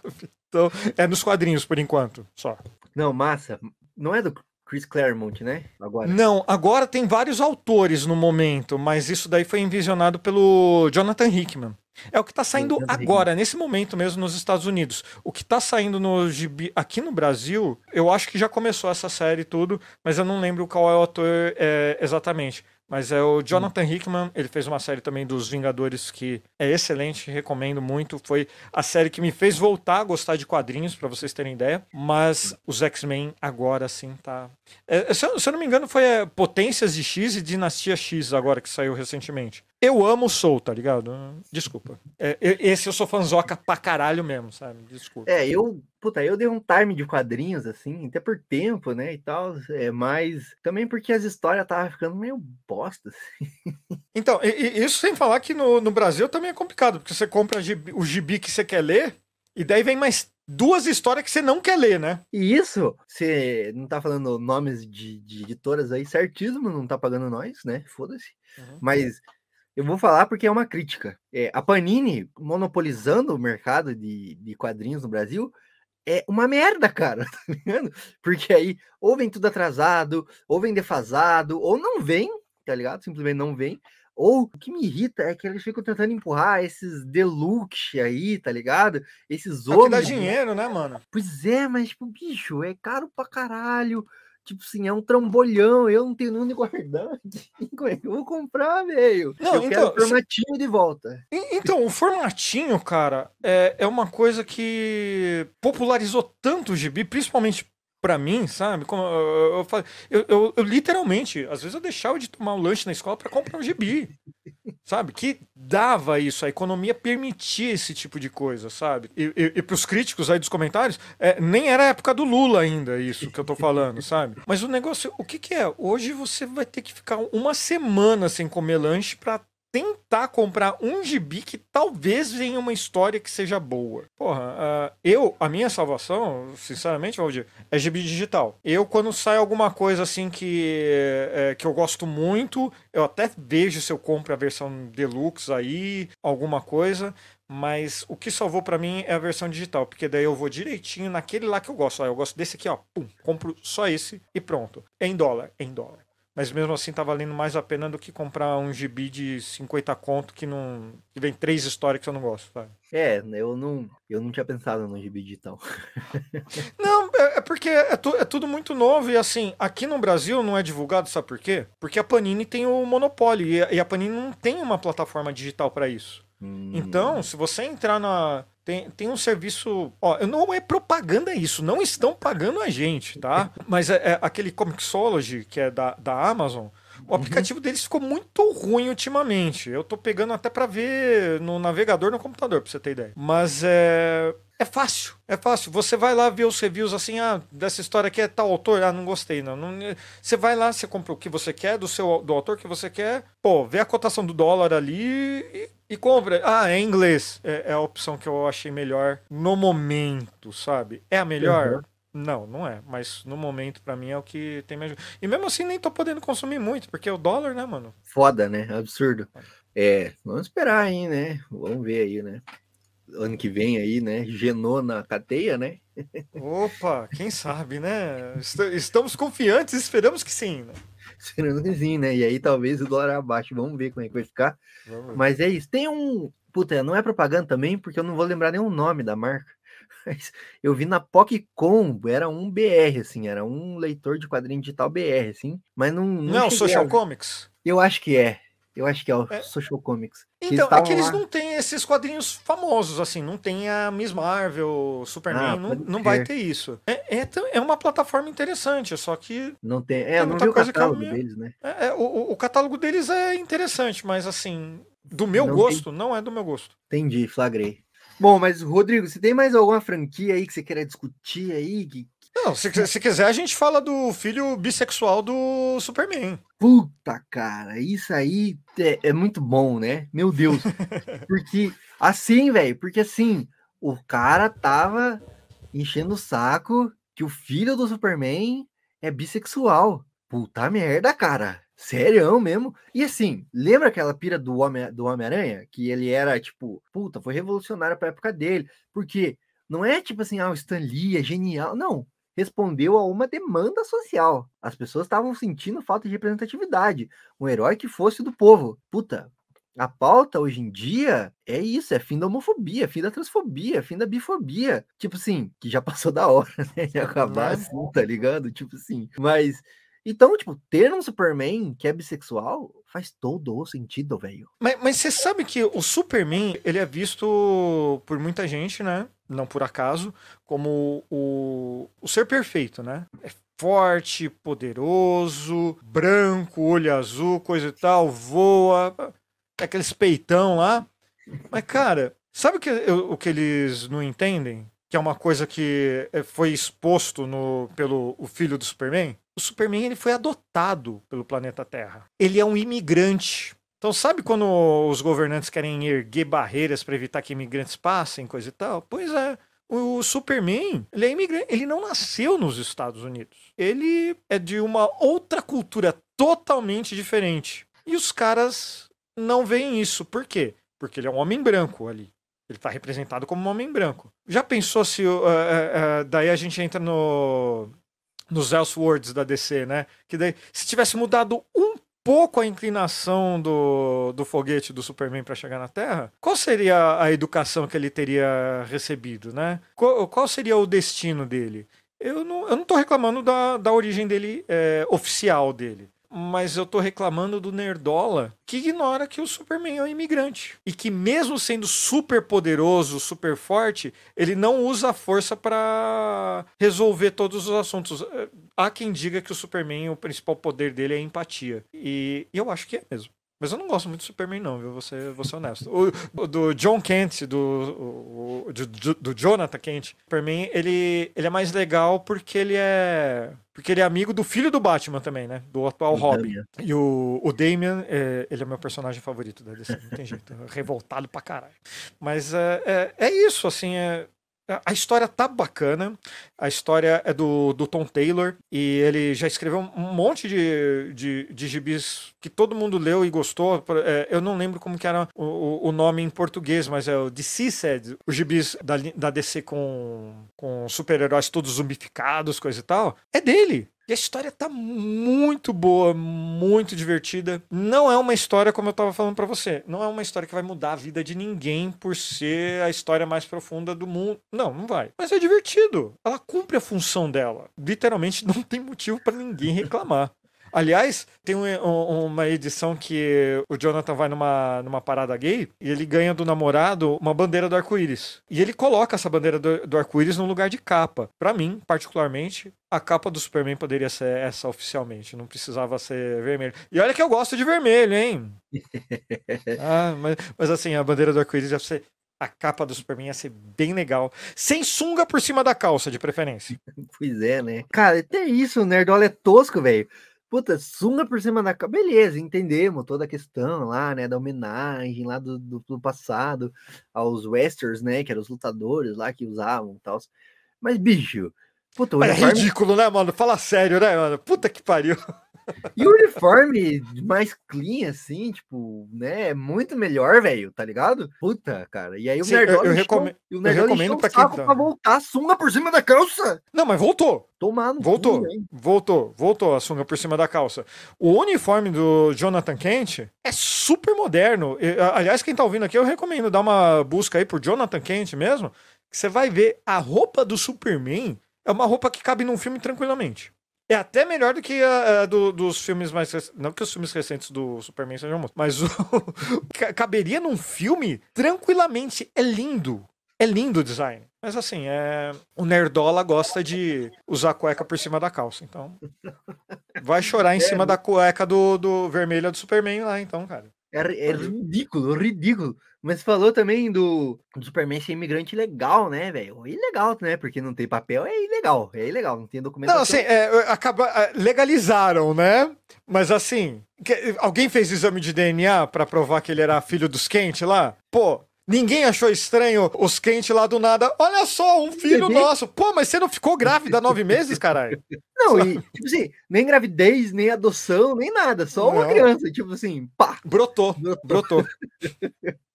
Então, é nos quadrinhos por enquanto, só. Não, massa. Não é do Chris Claremont, né? Agora. Não, agora tem vários autores no momento, mas isso daí foi envisionado pelo Jonathan Hickman. É o que tá saindo Jonathan agora, nesse momento mesmo, nos Estados Unidos. O que tá saindo no gibi aqui no Brasil, eu acho que já começou essa série e tudo, mas eu não lembro qual é o autor é, exatamente. Mas é o Jonathan Hickman, ele fez uma série também dos Vingadores que é excelente, recomendo muito. Foi a série que me fez voltar a gostar de quadrinhos, pra vocês terem ideia. Mas os X-Men agora sim tá. É, se, eu, se eu não me engano, foi é, Potências de X e Dinastia X agora que saiu recentemente. Eu amo o Soul, tá ligado? Desculpa. É, esse eu sou fanzoca pra caralho mesmo, sabe? Desculpa. É, eu, puta, eu dei um time de quadrinhos, assim, até por tempo, né, e tal, é, mas também porque as histórias estavam ficando meio bosta, assim. Então, e- e isso sem falar que no, no Brasil também é complicado, porque você compra gibi- o gibi que você quer ler, e daí vem mais duas histórias que você não quer ler, né? E isso, você não tá falando nomes de, de editoras aí certíssimo, não tá pagando nós, né, foda-se, Uhum. mas eu vou falar porque é uma crítica. É, a Panini monopolizando o mercado de, de quadrinhos no Brasil é uma merda, cara, tá ligado? Porque aí ou vem tudo atrasado, ou vem defasado, ou não vem, tá ligado? Simplesmente não vem. Ou o que me irrita é que eles ficam tentando empurrar esses deluxe aí, tá ligado? Esses É o que dá dinheiro, né, mano? Pois é, mas, tipo, bicho, é caro pra caralho. Tipo assim, é um trambolhão. Eu não tenho onde guardar. Eu vou comprar, velho? Não, eu então, quero o formatinho de volta. Então, o formatinho, cara, é, é uma coisa que popularizou tanto o gibi, principalmente pra mim, sabe? Como eu, eu, eu eu- literalmente, às vezes eu deixava de tomar um lanche na escola pra comprar um gibi, sabe? Que dava isso, a economia permitia esse tipo de coisa, sabe? E, e, e pros críticos aí dos comentários, é, nem era a época do Lula ainda, isso que eu tô falando, sabe? Mas o negócio, o que que é? Hoje você vai ter que ficar uma semana sem comer lanche pra tentar comprar um gibi que talvez venha uma história que seja boa. Porra, ah, eu, a minha salvação, sinceramente, Valdir, é gibi digital. Eu, quando sai alguma coisa assim que, é, que eu gosto muito, eu até vejo se eu compro a versão deluxe aí, alguma coisa. Mas o que salvou pra mim é a versão digital, porque daí eu vou direitinho naquele lá que eu gosto. Ah, eu gosto desse aqui, ó. Pum, compro só esse e pronto. Em dólar, em dólar. Mas mesmo assim tá valendo mais a pena do que comprar um gibi de 50 conto que não. que vem três histórias que eu não gosto, sabe? É, eu não, eu não tinha pensado no gibi digital. Não, é, é porque é, tu- é tudo muito novo e assim, aqui no Brasil não é divulgado, sabe por quê? Porque a Panini tem o monopólio e a, e a Panini não tem uma plataforma digital pra isso. Hum, Então, se você entrar na. Tem, tem um serviço. Ó, não é propaganda isso, não estão pagando a gente, tá? Mas é, é aquele Comixology, que é da, da Amazon. O aplicativo deles ficou muito ruim ultimamente. Eu tô pegando até pra ver no navegador no computador, pra você ter ideia. Mas é. É fácil, é fácil. Você vai lá ver os reviews assim, ah, dessa história aqui é tal autor, ah, não gostei, não. não. Você vai lá, você compra o que você quer, do seu do autor que você quer, pô, vê a cotação do dólar ali e, e compra. Ah, é em inglês. É, é a opção que eu achei melhor no momento, sabe? É a melhor? Uhum. Não, não é. Mas no momento, pra mim, é o que tem mais. E mesmo assim, nem tô podendo consumir muito, porque é o dólar, né, mano? Foda, né? Absurdo. É, vamos esperar aí, né? Vamos ver aí, né? Ano que vem aí, né? Genou na cadeia, né? Opa, quem sabe, né? Est- Estamos confiantes, esperamos que sim. Né? Esperando que sim, né? E aí talvez o dólar abaixe. Vamos ver como é que vai ficar. Mas é isso. Tem um. Puta, não é propaganda também, porque eu não vou lembrar o nome da marca. Mas eu vi na PocCom, era um BR, assim, era um leitor de quadrinho digital BR, assim. Mas não. Não, Não é Social a- Comics? Eu acho que é. Eu acho que é o É. Social Comics. Então, é que eles lá. não têm esses quadrinhos famosos, assim, não tem a Miss Marvel, Superman, Ah, não, não vai ter isso. É, é, é uma plataforma interessante, só que Não tem. Tem É, eu não vi o eu catálogo deles, né? é- é, o- o, catálogo deles é interessante, mas assim, do meu Não tem- gosto, não é do meu gosto. Entendi, flagrei. Bom, mas Rodrigo, você tem mais alguma franquia aí que você queira discutir aí, que, Não, se, se quiser, a gente fala do filho bissexual do Superman. Puta, cara, isso aí é, é muito bom, né? Meu Deus. Porque, assim, velho, porque assim, o cara tava enchendo o saco que o filho do Superman é bissexual. Puta merda, cara. Sério mesmo? E assim, lembra aquela pira do Homem-Aranha? Do Homem que ele era, tipo, puta, foi revolucionário pra época dele. Porque não é tipo assim, ah, o Stan Lee é genial. Não. Respondeu a uma demanda social. As pessoas estavam sentindo falta de representatividade. Um herói que fosse do povo. Puta, a pauta hoje em dia é isso, é fim da homofobia, fim da transfobia, fim da bifobia. Tipo assim, que já passou da hora, né? De acabar assim, tá ligado? Tipo assim. Mas então, tipo, ter um Superman que é bissexual faz todo o sentido, velho. Mas, você sabe que o Superman, ele é visto por muita gente, né? Não por acaso, como o, o ser perfeito, né? É forte, poderoso, branco, olho azul, coisa e tal, voa, é aqueles peitão lá. Mas, cara, sabe o que, o que eles não entendem? Que é uma coisa que eh, foi exposto no, pelo o filho do Superman? o Superman ele foi adotado pelo planeta Terra. Ele é um imigrante. Então, sabe quando os governantes querem erguer barreiras para evitar que imigrantes passem, coisa e tal? Pois é. O Superman, ele é imigrante, ele não nasceu nos Estados Unidos. Ele é de uma outra cultura totalmente diferente. E os caras não veem isso. Por quê? Porque ele é um homem branco ali. Ele está representado como um homem branco. Já pensou se. Uh, uh, uh, daí a gente entra no, nos Elseworlds da DC, né? Que daí, se tivesse mudado um pouco a inclinação do, do foguete do Superman para chegar na Terra, qual seria a educação que ele teria recebido, né? Qual, qual seria o destino dele? Eu não, eu não tô reclamando da, da origem dele, é, oficial dele mas eu tô reclamando do Nerdola que ignora que o Superman é um imigrante. E que mesmo sendo super poderoso, super forte, ele não usa a força para resolver todos os assuntos. Há quem diga que o Superman, o principal poder dele é empatia. E eu acho que é mesmo. Mas eu não gosto muito do Superman, não, viu? Vou ser, vou ser honesto. O, do John Kent, do, o, do, do, Jonathan Kent, Superman, ele, ele é mais legal porque ele é. Porque ele é amigo do filho do Batman também, né? Do atual o Robin. Damian. E o, o Damian, é, ele é meu personagem favorito da DC, não tem jeito. revoltado pra caralho. Mas é, é, é isso, assim, é, a história tá bacana. A história é do, do Tom Taylor e ele já escreveu um monte de, de, de gibis que todo mundo leu e gostou. É, eu não lembro como que era o, o nome em português, mas é o DC Said, os gibis da, da DC com, com super-heróis todos zumbificados, coisa e tal. É dele. E a história tá muito boa, muito divertida. Não é uma história, como eu tava falando para você, não é uma história que vai mudar a vida de ninguém por ser a história mais profunda do mundo. Não, não vai. Mas é divertido. Ela cumpre a função dela. Literalmente não tem motivo para ninguém reclamar. Aliás, tem um, uma edição que o Jonathan vai numa, numa parada gay e ele ganha do namorado uma bandeira do arco-íris. E ele coloca essa bandeira do, do arco-íris no lugar de capa. Para mim, particularmente, a capa do Superman poderia ser essa oficialmente, não precisava ser vermelho. E olha que eu gosto de vermelho, hein? ah, mas, mas assim, a bandeira do arco-íris deve ser a capa do Superman ia ser bem legal. Sem sunga por cima da calça, de preferência. Pois é, né? Cara, até isso, o Nerdola é tosco, velho. Puta, sunga por cima da. Beleza, entendemos toda a questão lá, né? Da homenagem lá do, do, do passado aos westerns, né? Que eram os lutadores lá que usavam e tal. Mas, bicho, puta, o É ridículo, né, mano? Fala sério, né, mano? Puta que pariu. E o uniforme mais clean, assim, tipo, né? É muito melhor, velho, tá ligado? Puta, cara. E aí o Sim, Nerdola. Eu, eu, recome eu recomendo pra quem. Tá... pra voltar a sunga por cima da calça. Não, mas voltou. Tomar no voltou, cu, voltou, voltou a sunga por cima da calça. O uniforme do Jonathan Kent é super moderno. Aliás, quem tá ouvindo aqui, eu recomendo dar uma busca aí por Jonathan Kent mesmo. Que você vai ver a roupa do Superman é uma roupa que cabe num filme tranquilamente. É até melhor do que a, a do, dos filmes mais recentes. Não que os filmes recentes do Superman sejam bons, mas o, caberia num filme tranquilamente. É lindo. É lindo o design. Mas assim, é... o Nerdola gosta de usar cueca por cima da calça. Então. Vai chorar em é, cima da cueca do, do vermelha do Superman lá, então, cara. É, é ridículo, ridículo. Mas falou também do, do Superman ser imigrante legal, né, velho? Ilegal, né? Porque não tem papel, é ilegal. É ilegal, não tem documento. Não, assim, é, acaba, é, legalizaram, né? Mas assim, que- alguém fez exame de DNA pra provar que ele era filho dos Kent lá? Pô, ninguém achou estranho os Kent lá do nada. Olha só, um filho nosso. Pô, mas você não ficou grávida há nove meses, caralho? Não, e, tipo assim, nem gravidez, nem adoção, nem nada. Só uma Não. criança, tipo assim, pá. Brotou, brotou. brotou.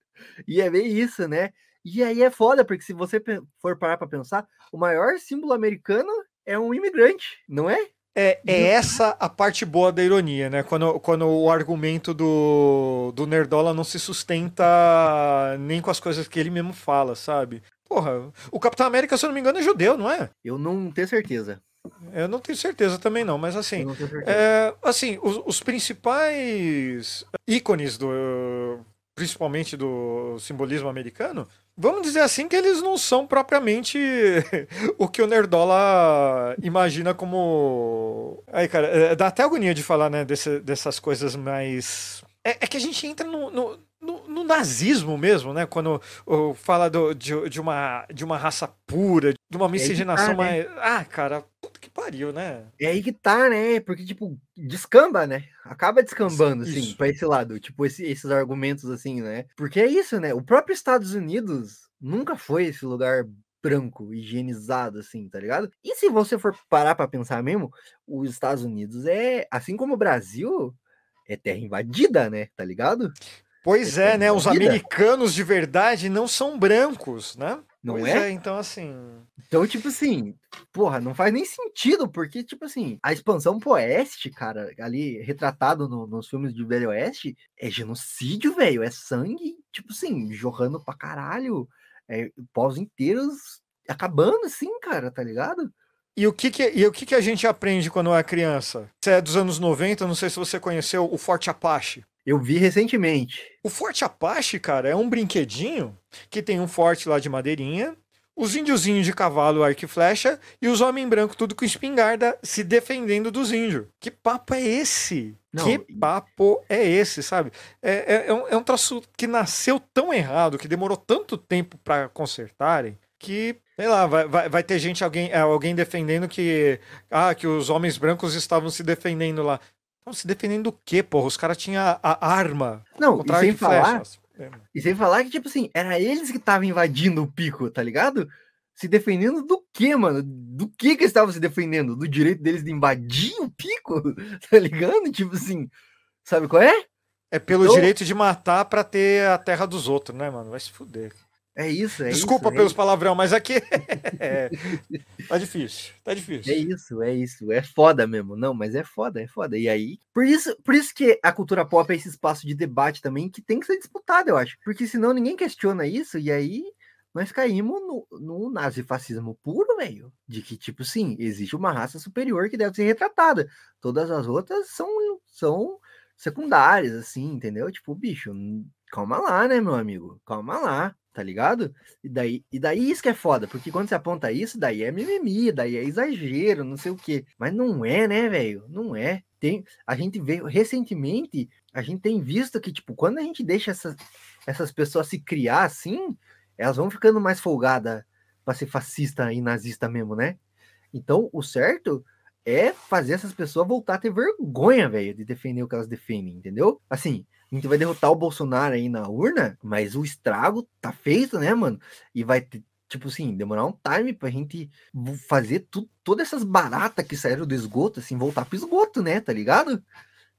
E é bem isso, né? E aí é foda, porque se você for parar pra pensar, o maior símbolo americano é um imigrante, não é? É, é essa a parte boa da ironia, né? Quando, quando o argumento do, do Nerdola não se sustenta nem com as coisas que ele mesmo fala, sabe? Porra, o Capitão América, se eu não me engano, é judeu, não é? Eu não tenho certeza. Eu não tenho certeza também não, mas assim, não é, assim, os, os principais ícones do, principalmente do simbolismo americano, vamos dizer assim que eles não são propriamente o que o Nerdola imagina como. Aí, cara, é, dá até agonia de falar, né, desse- dessas coisas mais. É, é que a gente entra no, no, no- no nazismo mesmo, né? Quando oh, fala do- de, de uma, de uma raça pura, de uma miscigenação tá, né? mais. Ah, cara, pariu, né? É aí que tá, né? Porque, tipo, descamba, né? Acaba descambando, assim, Isso. pra esse lado. Tipo, esse- esses argumentos, assim, né? Porque é isso, né? O próprio Estados Unidos nunca foi esse lugar branco, higienizado, assim, tá ligado? E se você for parar pra pensar mesmo, os Estados Unidos é, assim como o Brasil, é terra invadida, né? Tá ligado? Pois é, né? Os americanos de verdade não são brancos, né? Não Pois é? Então, assim. Então, tipo assim, porra, não faz nem sentido, porque, tipo assim, a expansão pro oeste, cara, ali retratado no- nos filmes de Velho Oeste, é genocídio, velho, é sangue, tipo assim, jorrando pra caralho, é, povos inteiros acabando, assim, cara, tá ligado? E o que que, e o que que a gente aprende quando é criança? Você é dos anos 90, não sei se você conheceu o Forte Apache. Eu vi recentemente. O Forte Apache, cara, é um brinquedinho que tem um forte lá de madeirinha, os índiozinhos de cavalo, arco e flecha, e os homens brancos tudo com espingarda se defendendo dos índios. Que papo é esse? Não, que papo é esse, sabe? É, é, é um, é um troço que nasceu tão errado, que demorou tanto tempo pra consertarem, que, sei lá, vai, vai, vai ter gente, alguém, alguém defendendo que, ah, que os homens brancos estavam se defendendo lá. Estavam se defendendo do quê, porra? Os caras tinham a, a arma Não, e sem falar. É. e sem falar que, tipo assim, era eles que estavam invadindo o pico, tá ligado? Se defendendo do quê, mano? Do que que eles estavam se defendendo? Do direito deles de invadir o pico? Tá ligado? Tipo assim, sabe qual é? É pelo Então- direito de matar pra ter a terra dos outros, né, mano? Vai se fuder. É isso, é Desculpa isso. pelos palavrão, mas aqui é, tá difícil. Tá difícil. É isso, é isso. É foda mesmo. Não, mas é foda, é foda. E aí, por isso, por isso que a cultura pop é esse espaço de debate também que tem que ser disputado, eu acho. Porque senão ninguém questiona isso e aí nós caímos no, no nazifascismo puro, velho. De que, tipo, sim, existe uma raça superior que deve ser retratada. Todas as outras são, são secundárias, assim, entendeu? Tipo, bicho, calma lá, né, meu amigo? Calma lá, tá ligado? E daí, e daí isso que é foda, porque quando você aponta isso, daí é mimimi, daí é exagero, não sei o quê. Mas não é, né, velho? Não é. Tem, a gente veio recentemente, a gente tem visto que, tipo, quando a gente deixa essas, essas pessoas se criar assim, elas vão ficando mais folgadas pra ser fascista e nazista mesmo, né? Então, o certo é fazer essas pessoas voltar a ter vergonha, velho, de defender o que elas defendem, entendeu? Assim, a gente vai derrotar o Bolsonaro aí na urna, mas o estrago tá feito, né, mano? E vai ter, tipo assim, demorar um time pra gente fazer tu, todas essas baratas que saíram do esgoto, assim, voltar pro esgoto, né, tá ligado?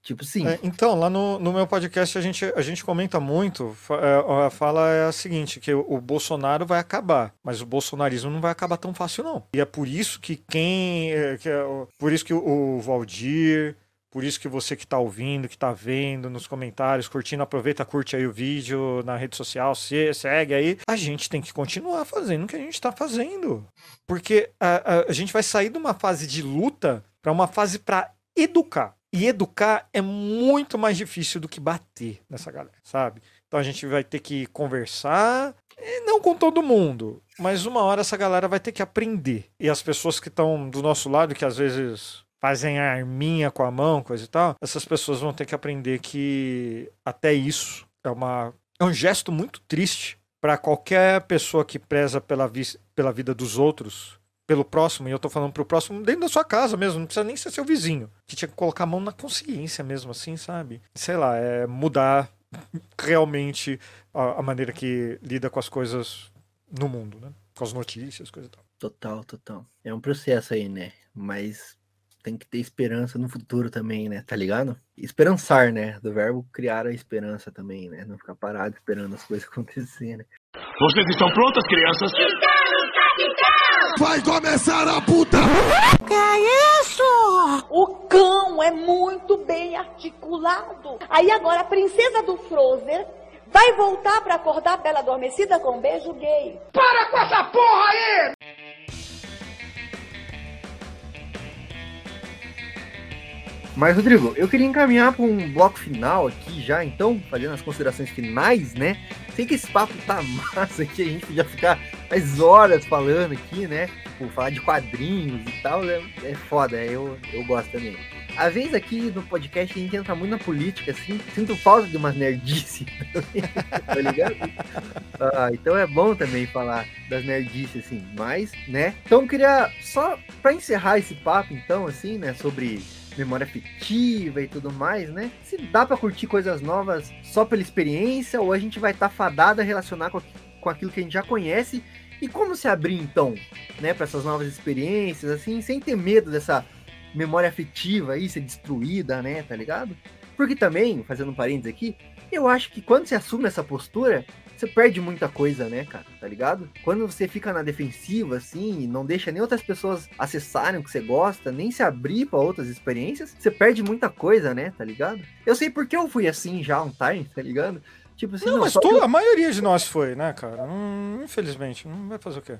Tipo assim, É, então, lá no, no meu podcast a gente, a gente comenta muito, é, a fala é a seguinte, que o, Bolsonaro vai acabar, mas o bolsonarismo não vai acabar tão fácil não. E é por isso que quem, é, que é por isso que o Valdir, por isso que você que tá ouvindo, que tá vendo nos comentários, curtindo, aproveita, curte aí o vídeo na rede social, se, segue aí. A gente tem que continuar fazendo o que a gente tá fazendo. Porque a, a, a gente vai sair de uma fase de luta para uma fase para educar. E educar é muito mais difícil do que bater nessa galera, sabe? Então a gente vai ter que conversar, não com todo mundo, mas uma hora essa galera vai ter que aprender. E as pessoas que estão do nosso lado, que às vezes fazem arminha com a mão, coisa e tal, essas pessoas vão ter que aprender que até isso é uma é um gesto muito triste para qualquer pessoa que preza pela, vi- pela vida dos outros, pelo próximo, e eu tô falando pro próximo dentro da sua casa mesmo, não precisa nem ser seu vizinho. Que tinha que colocar a mão na consciência mesmo, assim, sabe? Sei lá, é mudar realmente a, a maneira que lida com as coisas no mundo, né? Com as notícias, coisa e tal. Total, total. É um processo aí, né? Mas tem que ter esperança no futuro também, né? Tá ligado? Esperançar, né? Do verbo criar a esperança também, né? Não ficar parado esperando as coisas acontecerem. né? Vocês estão prontas, crianças? Vai começar a puta! O cão é muito bem articulado. Aí agora a princesa do Frozer vai voltar pra acordar a Bela Adormecida com um beijo gay. Para com essa porra aí! Mas, Rodrigo, eu queria encaminhar para um bloco final aqui já, então, fazendo as considerações finais, né? Sei que esse papo tá massa aqui, a gente podia ficar mais horas falando aqui, né? Tipo, falar de quadrinhos e tal, é, é foda, eu, eu gosto também. Às vezes aqui no podcast a gente entra muito na política, assim, sinto falta de umas nerdice, tá ligado? Ah, então é bom também falar das nerdices, assim, mas, né? Então eu queria, só para encerrar esse papo, então, assim, né, sobre memória afetiva e tudo mais, né? Se dá pra curtir coisas novas só pela experiência ou a gente vai estar fadada a relacionar com, com aquilo que a gente já conhece e como se abrir então, né, para essas novas experiências assim, sem ter medo dessa memória afetiva aí ser destruída, né, tá ligado? Porque também, fazendo um parênteses aqui, eu acho que quando você assume essa postura, você perde muita coisa, né, cara? Tá ligado? Quando você fica na defensiva, assim, e não deixa nem outras pessoas acessarem o que você gosta, nem se abrir pra outras experiências, você perde muita coisa, né? Tá ligado? Eu sei porque eu fui assim já um time, tá ligado? Tipo assim, Não, mas que to- eu- a maioria de nós foi, né, cara? Hum, infelizmente, não vai fazer o quê?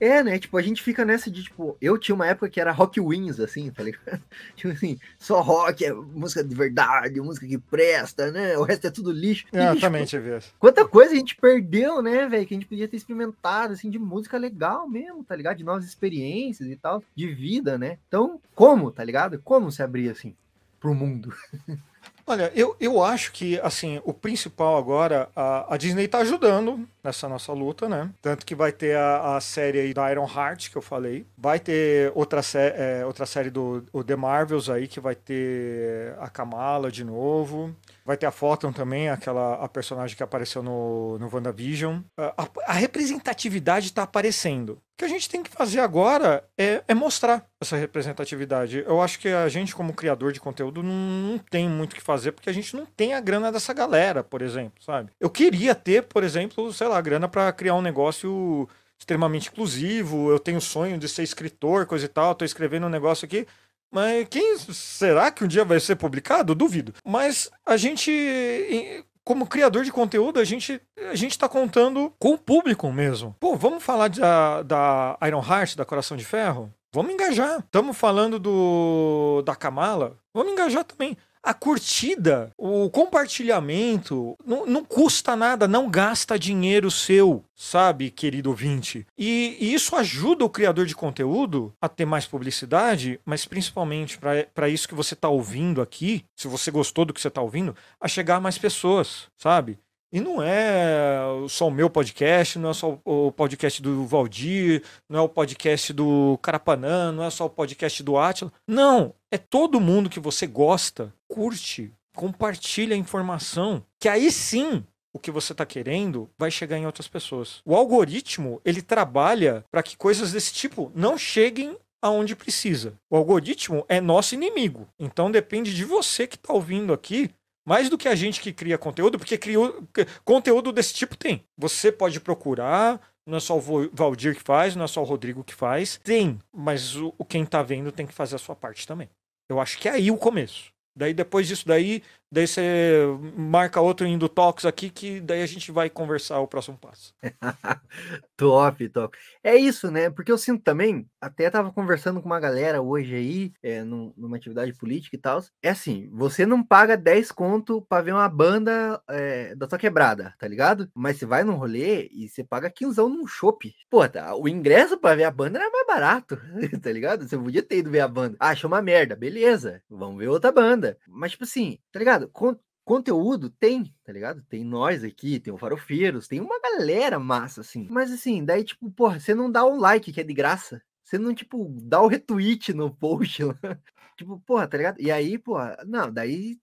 É, né? Tipo, a gente fica nessa de, tipo, eu tinha uma época que era rock wins, assim, tá ligado? Tipo assim, só rock, é música de verdade, música que presta, né? O resto é tudo lixo. E, É, eu tipo, tive essa. Quanta coisa a gente perdeu, né, velho? Que a gente podia ter experimentado, assim, de música legal mesmo, tá ligado? De novas experiências e tal, de vida, né? Então, como, tá ligado? Como se abrir, assim, pro mundo? Olha, eu, eu acho que, assim, o principal agora, a, a Disney tá ajudando nessa nossa luta, né? Tanto que vai ter a, a série aí da Iron Heart, que eu falei. Vai ter outra, sé é, outra série do o The Marvels aí, que vai ter a Kamala de novo. Vai ter a Photon também, aquela a personagem que apareceu no, no WandaVision. A, a, a representatividade tá aparecendo. O que a gente tem que fazer agora é, é mostrar essa representatividade. Eu acho que a gente, como criador de conteúdo, não, não tem muito o que fazer, porque a gente não tem a grana dessa galera, por exemplo, sabe? Eu queria ter, por exemplo, sei lá, grana para criar um negócio extremamente inclusivo. Eu tenho sonho de ser escritor, coisa e tal. Tô escrevendo um negócio aqui. Mas quem será que um dia vai ser publicado? Duvido. Mas a gente, como criador de conteúdo, a gente a gente tá contando com o público mesmo. Pô, vamos falar da, da Iron Heart, da Coração de Ferro? Vamos engajar. Estamos falando do da Kamala? Vamos engajar também. A curtida, o compartilhamento, não, não custa nada, não gasta dinheiro seu, sabe, querido ouvinte. E, e isso ajuda o criador de conteúdo a ter mais publicidade, mas principalmente para isso que você está ouvindo aqui, se você gostou do que você está ouvindo, a chegar a mais pessoas, sabe? E não é só o meu podcast, não é só o podcast do Valdir, não é o podcast do Carapanã, não é só o podcast do Atila. Não, é todo mundo que você gosta, curte, compartilha a informação, que aí sim o que você está querendo vai chegar em outras pessoas. O algoritmo, ele trabalha para que coisas desse tipo não cheguem aonde precisa. O algoritmo é nosso inimigo. Então depende de você que está ouvindo aqui mais do que a gente que cria conteúdo, porque criou, conteúdo desse tipo tem. Você pode procurar, não é só o Valdir que faz, não é só o Rodrigo que faz. Tem, mas o, quem tá vendo tem que fazer a sua parte também. Eu acho que é aí o começo. Daí depois disso daí, daí você marca outro indo talks aqui que daí a gente vai conversar o próximo passo. Top, top. É isso, né? Porque eu sinto também, até tava conversando com uma galera hoje aí, é, num- numa atividade política e tal. É assim, você não paga 10 conto pra ver uma banda é, da tua quebrada, tá ligado? Mas você vai num rolê e você paga 15 num chopp. Pô, tá, o ingresso pra ver a banda era mais barato, tá ligado? Você podia ter ido ver a banda. Ah, uma merda, beleza, vamos ver outra banda. Mas, tipo assim, tá ligado? Con- conteúdo tem, tá ligado? Tem nós aqui, tem o Farofeiros, tem uma galera massa, assim. Mas assim, daí, tipo, porra, você não dá o like, que é de graça. Você não, tipo, dá o retweet no post lá. tipo, porra, tá ligado? E aí, porra, não, daí,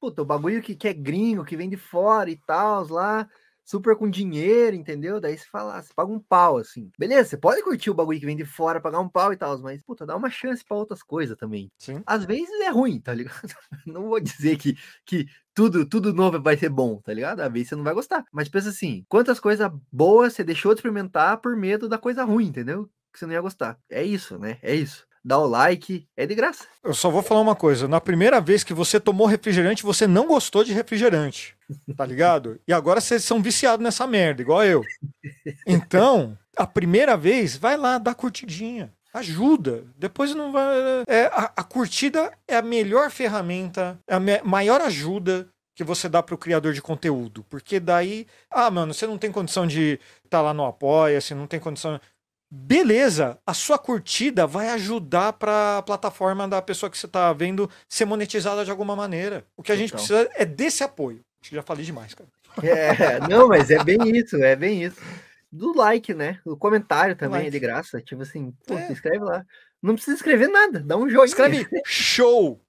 puta, o bagulho que, que é gringo, que vem de fora e tal, lá super com dinheiro, entendeu? Daí você fala, ah, você paga um pau, assim. Beleza, você pode curtir o bagulho que vem de fora, pagar um pau e tal, mas, puta, dá uma chance para outras coisas também. Sim. Às vezes é ruim, tá ligado? Não vou dizer que, que tudo, tudo novo vai ser bom, tá ligado? Às vezes você não vai gostar. Mas pensa assim, quantas coisas boas você deixou de experimentar por medo da coisa ruim, entendeu? Que você não ia gostar. É isso, né? É isso dá o like, é de graça. Eu só vou falar uma coisa: na primeira vez que você tomou refrigerante, você não gostou de refrigerante, tá ligado? E agora vocês são viciados nessa merda, igual eu. Então, a primeira vez, vai lá, dá curtidinha. Ajuda. Depois não vai. É, a, a curtida é a melhor ferramenta, é a me, maior ajuda que você dá para o criador de conteúdo. Porque daí, ah, mano, você não tem condição de estar tá lá no Apoia, você não tem condição beleza, a sua curtida vai ajudar para a plataforma da pessoa que você está vendo ser monetizada de alguma maneira. O que a gente precisa é desse apoio. Acho que já falei demais, cara. É, não, mas é bem isso, é bem isso. Do like, né? O comentário também like. é de graça. Tipo assim, pô, é. escreve lá. Não precisa escrever nada, dá um joinha. Escreve show,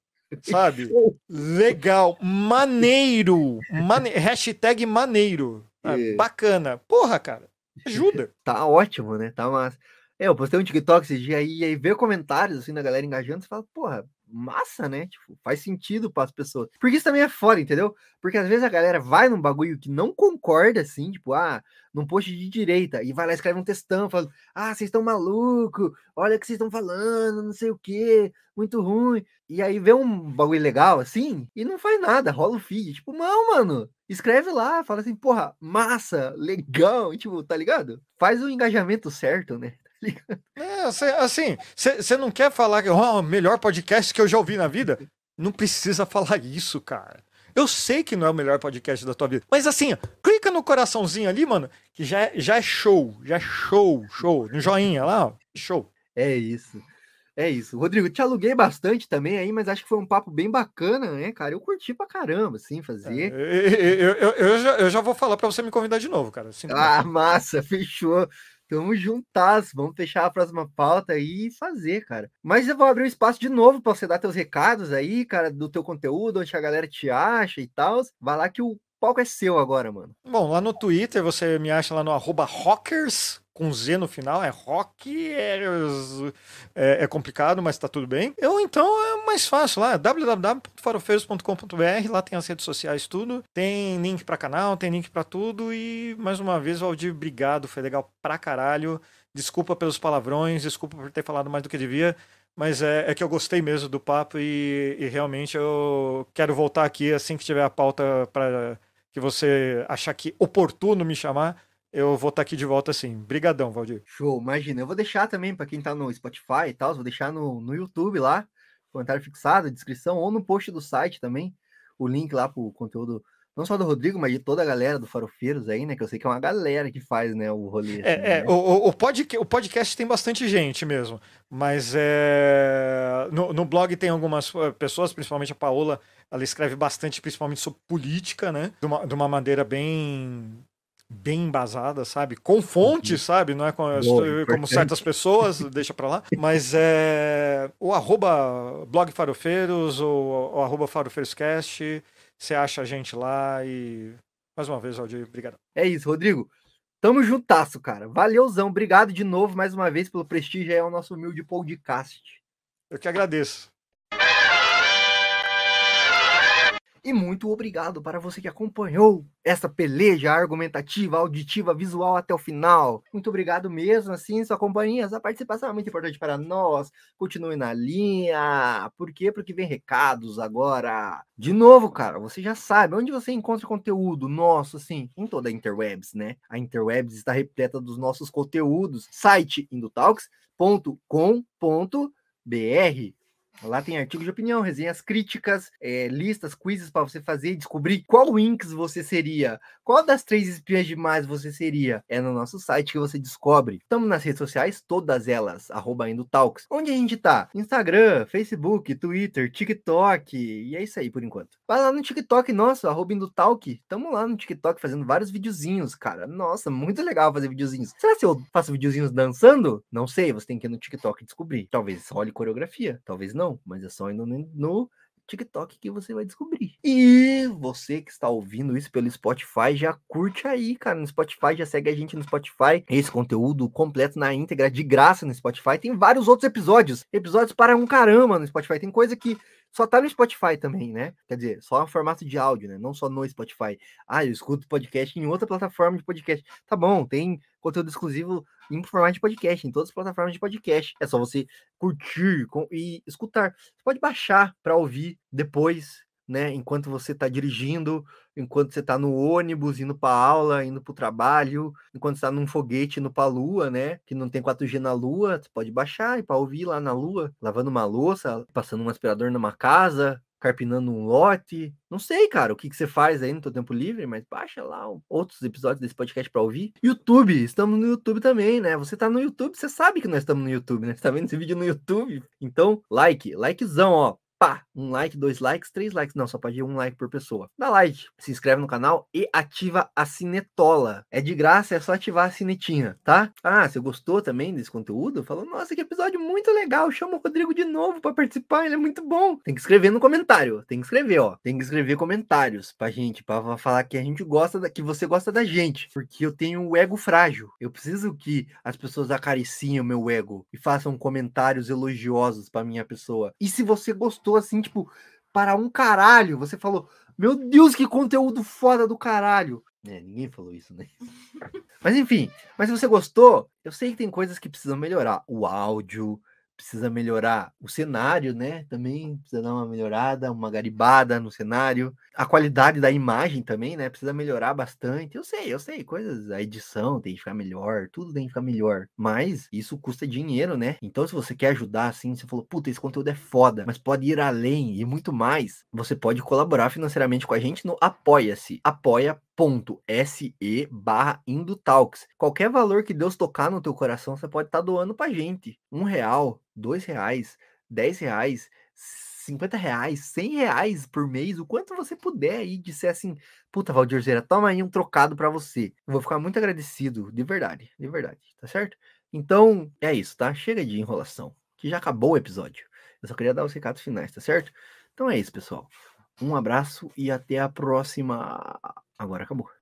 sabe? Show. Legal, maneiro, mane... hashtag maneiro. É. Bacana. Porra, cara. Ajuda. tá ótimo, né? Tá massa. É, eu postei um TikTok esse dia aí, e aí vê comentários assim da galera engajando, você fala, porra, massa, né? Tipo, faz sentido para as pessoas. Porque isso também é foda, entendeu? Porque às vezes a galera vai num bagulho que não concorda, assim, tipo, ah, num post de direita, e vai lá e escreve um textão falando, ah, vocês estão maluco, olha o que vocês estão falando, não sei o que, muito ruim. E aí vê um bagulho legal, assim, e não faz nada, rola o feed. Tipo, não, mano, escreve lá, fala assim, porra, massa, legal, tipo, tá ligado? Faz o engajamento certo, né? É, assim, você não quer falar que é oh, o melhor podcast que eu já ouvi na vida? Não precisa falar isso, cara. Eu sei que não é o melhor podcast da tua vida. Mas assim, clica no coraçãozinho ali, mano, que já é, já é show. Já é show, show. No joinha lá, ó. Show. É isso. É isso. Rodrigo, te aluguei bastante também aí, mas acho que foi um papo bem bacana, né, cara? Eu curti pra caramba, assim, fazer. É, eu, eu, eu, já, eu já vou falar pra você me convidar de novo, cara. ah, massa, fechou. Tamo juntas, vamos fechar a próxima pauta e fazer, cara. Mas eu vou abrir um espaço de novo para você dar teus recados aí, cara, do teu conteúdo, onde a galera te acha e tal. Vai lá que o palco é seu agora, mano. Bom, lá no Twitter você me acha lá no rockers, com Z no final, é rock, é, é, é, complicado, mas tá tudo bem. Eu então é mais fácil lá, www.farofeiros.com.br, lá tem as redes sociais tudo, tem link para canal, tem link para tudo e mais uma vez, Valdir, obrigado, foi legal pra caralho. Desculpa pelos palavrões, desculpa por ter falado mais do que devia, mas é, é que eu gostei mesmo do papo e, e realmente eu quero voltar aqui assim que tiver a pauta para que você achar que oportuno me chamar, eu vou estar tá aqui de volta assim. Brigadão, Valdir. Show, imagina. Eu vou deixar também para quem tá no Spotify e tal, vou deixar no, no YouTube lá, comentário fixado, descrição, ou no post do site também, o link lá pro conteúdo, não só do Rodrigo, mas de toda a galera do Farofeiros aí, né? Que eu sei que é uma galera que faz, né, o rolê. Assim, é, é né? o, o, podcast, o podcast tem bastante gente mesmo, mas é, no, no blog tem algumas eh, pessoas, principalmente a Paola, ela escreve bastante, principalmente sobre política, né? De uma, de uma maneira bem bem embasada, sabe? Com fonte, uhum. sabe? Não é com, Boa, como certas pessoas, deixa pra lá. Mas é o arroba blog farofeiros ou o arroba farofeiroscast, você acha a gente lá e mais uma vez, Aldir, obrigado. É isso, Rodrigo. Tamo juntasso, cara. Valeuzão. Obrigado de novo, mais uma vez, pelo prestígio aí ao nosso humilde podcast. Eu que agradeço. E muito obrigado para você que acompanhou essa peleja argumentativa, auditiva, visual até o final. Muito obrigado mesmo, assim, sua companhia, sua participação é muito importante para nós. Continue na linha. Por quê? Porque vem recados agora. De novo, cara, você já sabe onde você encontra conteúdo nosso, assim, em toda a Interwebs, né? A Interwebs está repleta dos nossos conteúdos. Site indotalks.com.br Lá tem artigos de opinião, resenhas críticas, é, listas, quizzes para você fazer e descobrir qual Winx você seria, qual das três espiãs demais você seria. É no nosso site que você descobre. Estamos nas redes sociais, todas elas, arroba Talks. Onde a gente tá? Instagram, Facebook, Twitter, TikTok. E é isso aí por enquanto. Vai lá no TikTok nosso, arroba. Tamo lá no TikTok fazendo vários videozinhos, cara. Nossa, muito legal fazer videozinhos. Será que eu faço videozinhos dançando? Não sei, você tem que ir no TikTok descobrir. Talvez role coreografia, talvez não mas é só indo no TikTok que você vai descobrir. E você que está ouvindo isso pelo Spotify, já curte aí, cara, no Spotify, já segue a gente no Spotify. Esse conteúdo completo na íntegra, de graça no Spotify. Tem vários outros episódios, episódios para um caramba no Spotify. Tem coisa que só tá no Spotify também, né? Quer dizer, só em formato de áudio, né? Não só no Spotify. Ah, eu escuto podcast em outra plataforma de podcast. Tá bom, tem conteúdo exclusivo em formato de podcast, em todas as plataformas de podcast. É só você curtir e escutar. Você pode baixar para ouvir depois, né? Enquanto você está dirigindo, enquanto você está no ônibus, indo para aula, indo para o trabalho, enquanto está num foguete indo para a lua, né? Que não tem 4G na lua, você pode baixar e para ouvir lá na lua, lavando uma louça, passando um aspirador numa casa, carpinando um lote. Não sei, cara, o que, que você faz aí no seu tempo livre, mas baixa lá outros episódios desse podcast para ouvir. YouTube, estamos no YouTube também, né? Você tá no YouTube, você sabe que nós estamos no YouTube, né? Você tá vendo esse vídeo no YouTube? Então, like, likezão, ó pá, um like, dois likes, três likes. Não, só pode ir um like por pessoa. Dá like, se inscreve no canal e ativa a sinetola. É de graça, é só ativar a sinetinha, tá? Ah, você gostou também desse conteúdo? Falou, nossa, que episódio muito legal. Chama o Rodrigo de novo para participar, ele é muito bom. Tem que escrever no comentário, tem que escrever, ó. Tem que escrever comentários pra gente, pra falar que a gente gosta, da, que você gosta da gente. Porque eu tenho o ego frágil. Eu preciso que as pessoas acariciem o meu ego e façam comentários elogiosos pra minha pessoa. E se você gostou, assim, tipo, para um caralho. Você falou, meu Deus, que conteúdo foda do caralho. É, ninguém falou isso, né? mas enfim, mas se você gostou, eu sei que tem coisas que precisam melhorar. O áudio, precisa melhorar o cenário, né? Também precisa dar uma melhorada, uma garibada no cenário. A qualidade da imagem também, né? Precisa melhorar bastante. Eu sei, eu sei, coisas, a edição tem que ficar melhor, tudo tem que ficar melhor. Mas isso custa dinheiro, né? Então, se você quer ajudar assim, você falou, puta, esse conteúdo é foda, mas pode ir além e muito mais, você pode colaborar financeiramente com a gente no Apoia-se. Apoia se barra Indutalks. Qualquer valor que Deus tocar no teu coração, você pode estar tá doando pra gente. Um real, dois reais, dez reais, cinquenta reais, cem reais por mês, o quanto você puder aí disser assim, puta, Valdirzeira, toma aí um trocado para você. Eu vou ficar muito agradecido, de verdade, de verdade, tá certo? Então, é isso, tá? Chega de enrolação, que já acabou o episódio. Eu só queria dar os recados finais, tá certo? Então é isso, pessoal. Um abraço e até a próxima. Agora acabou.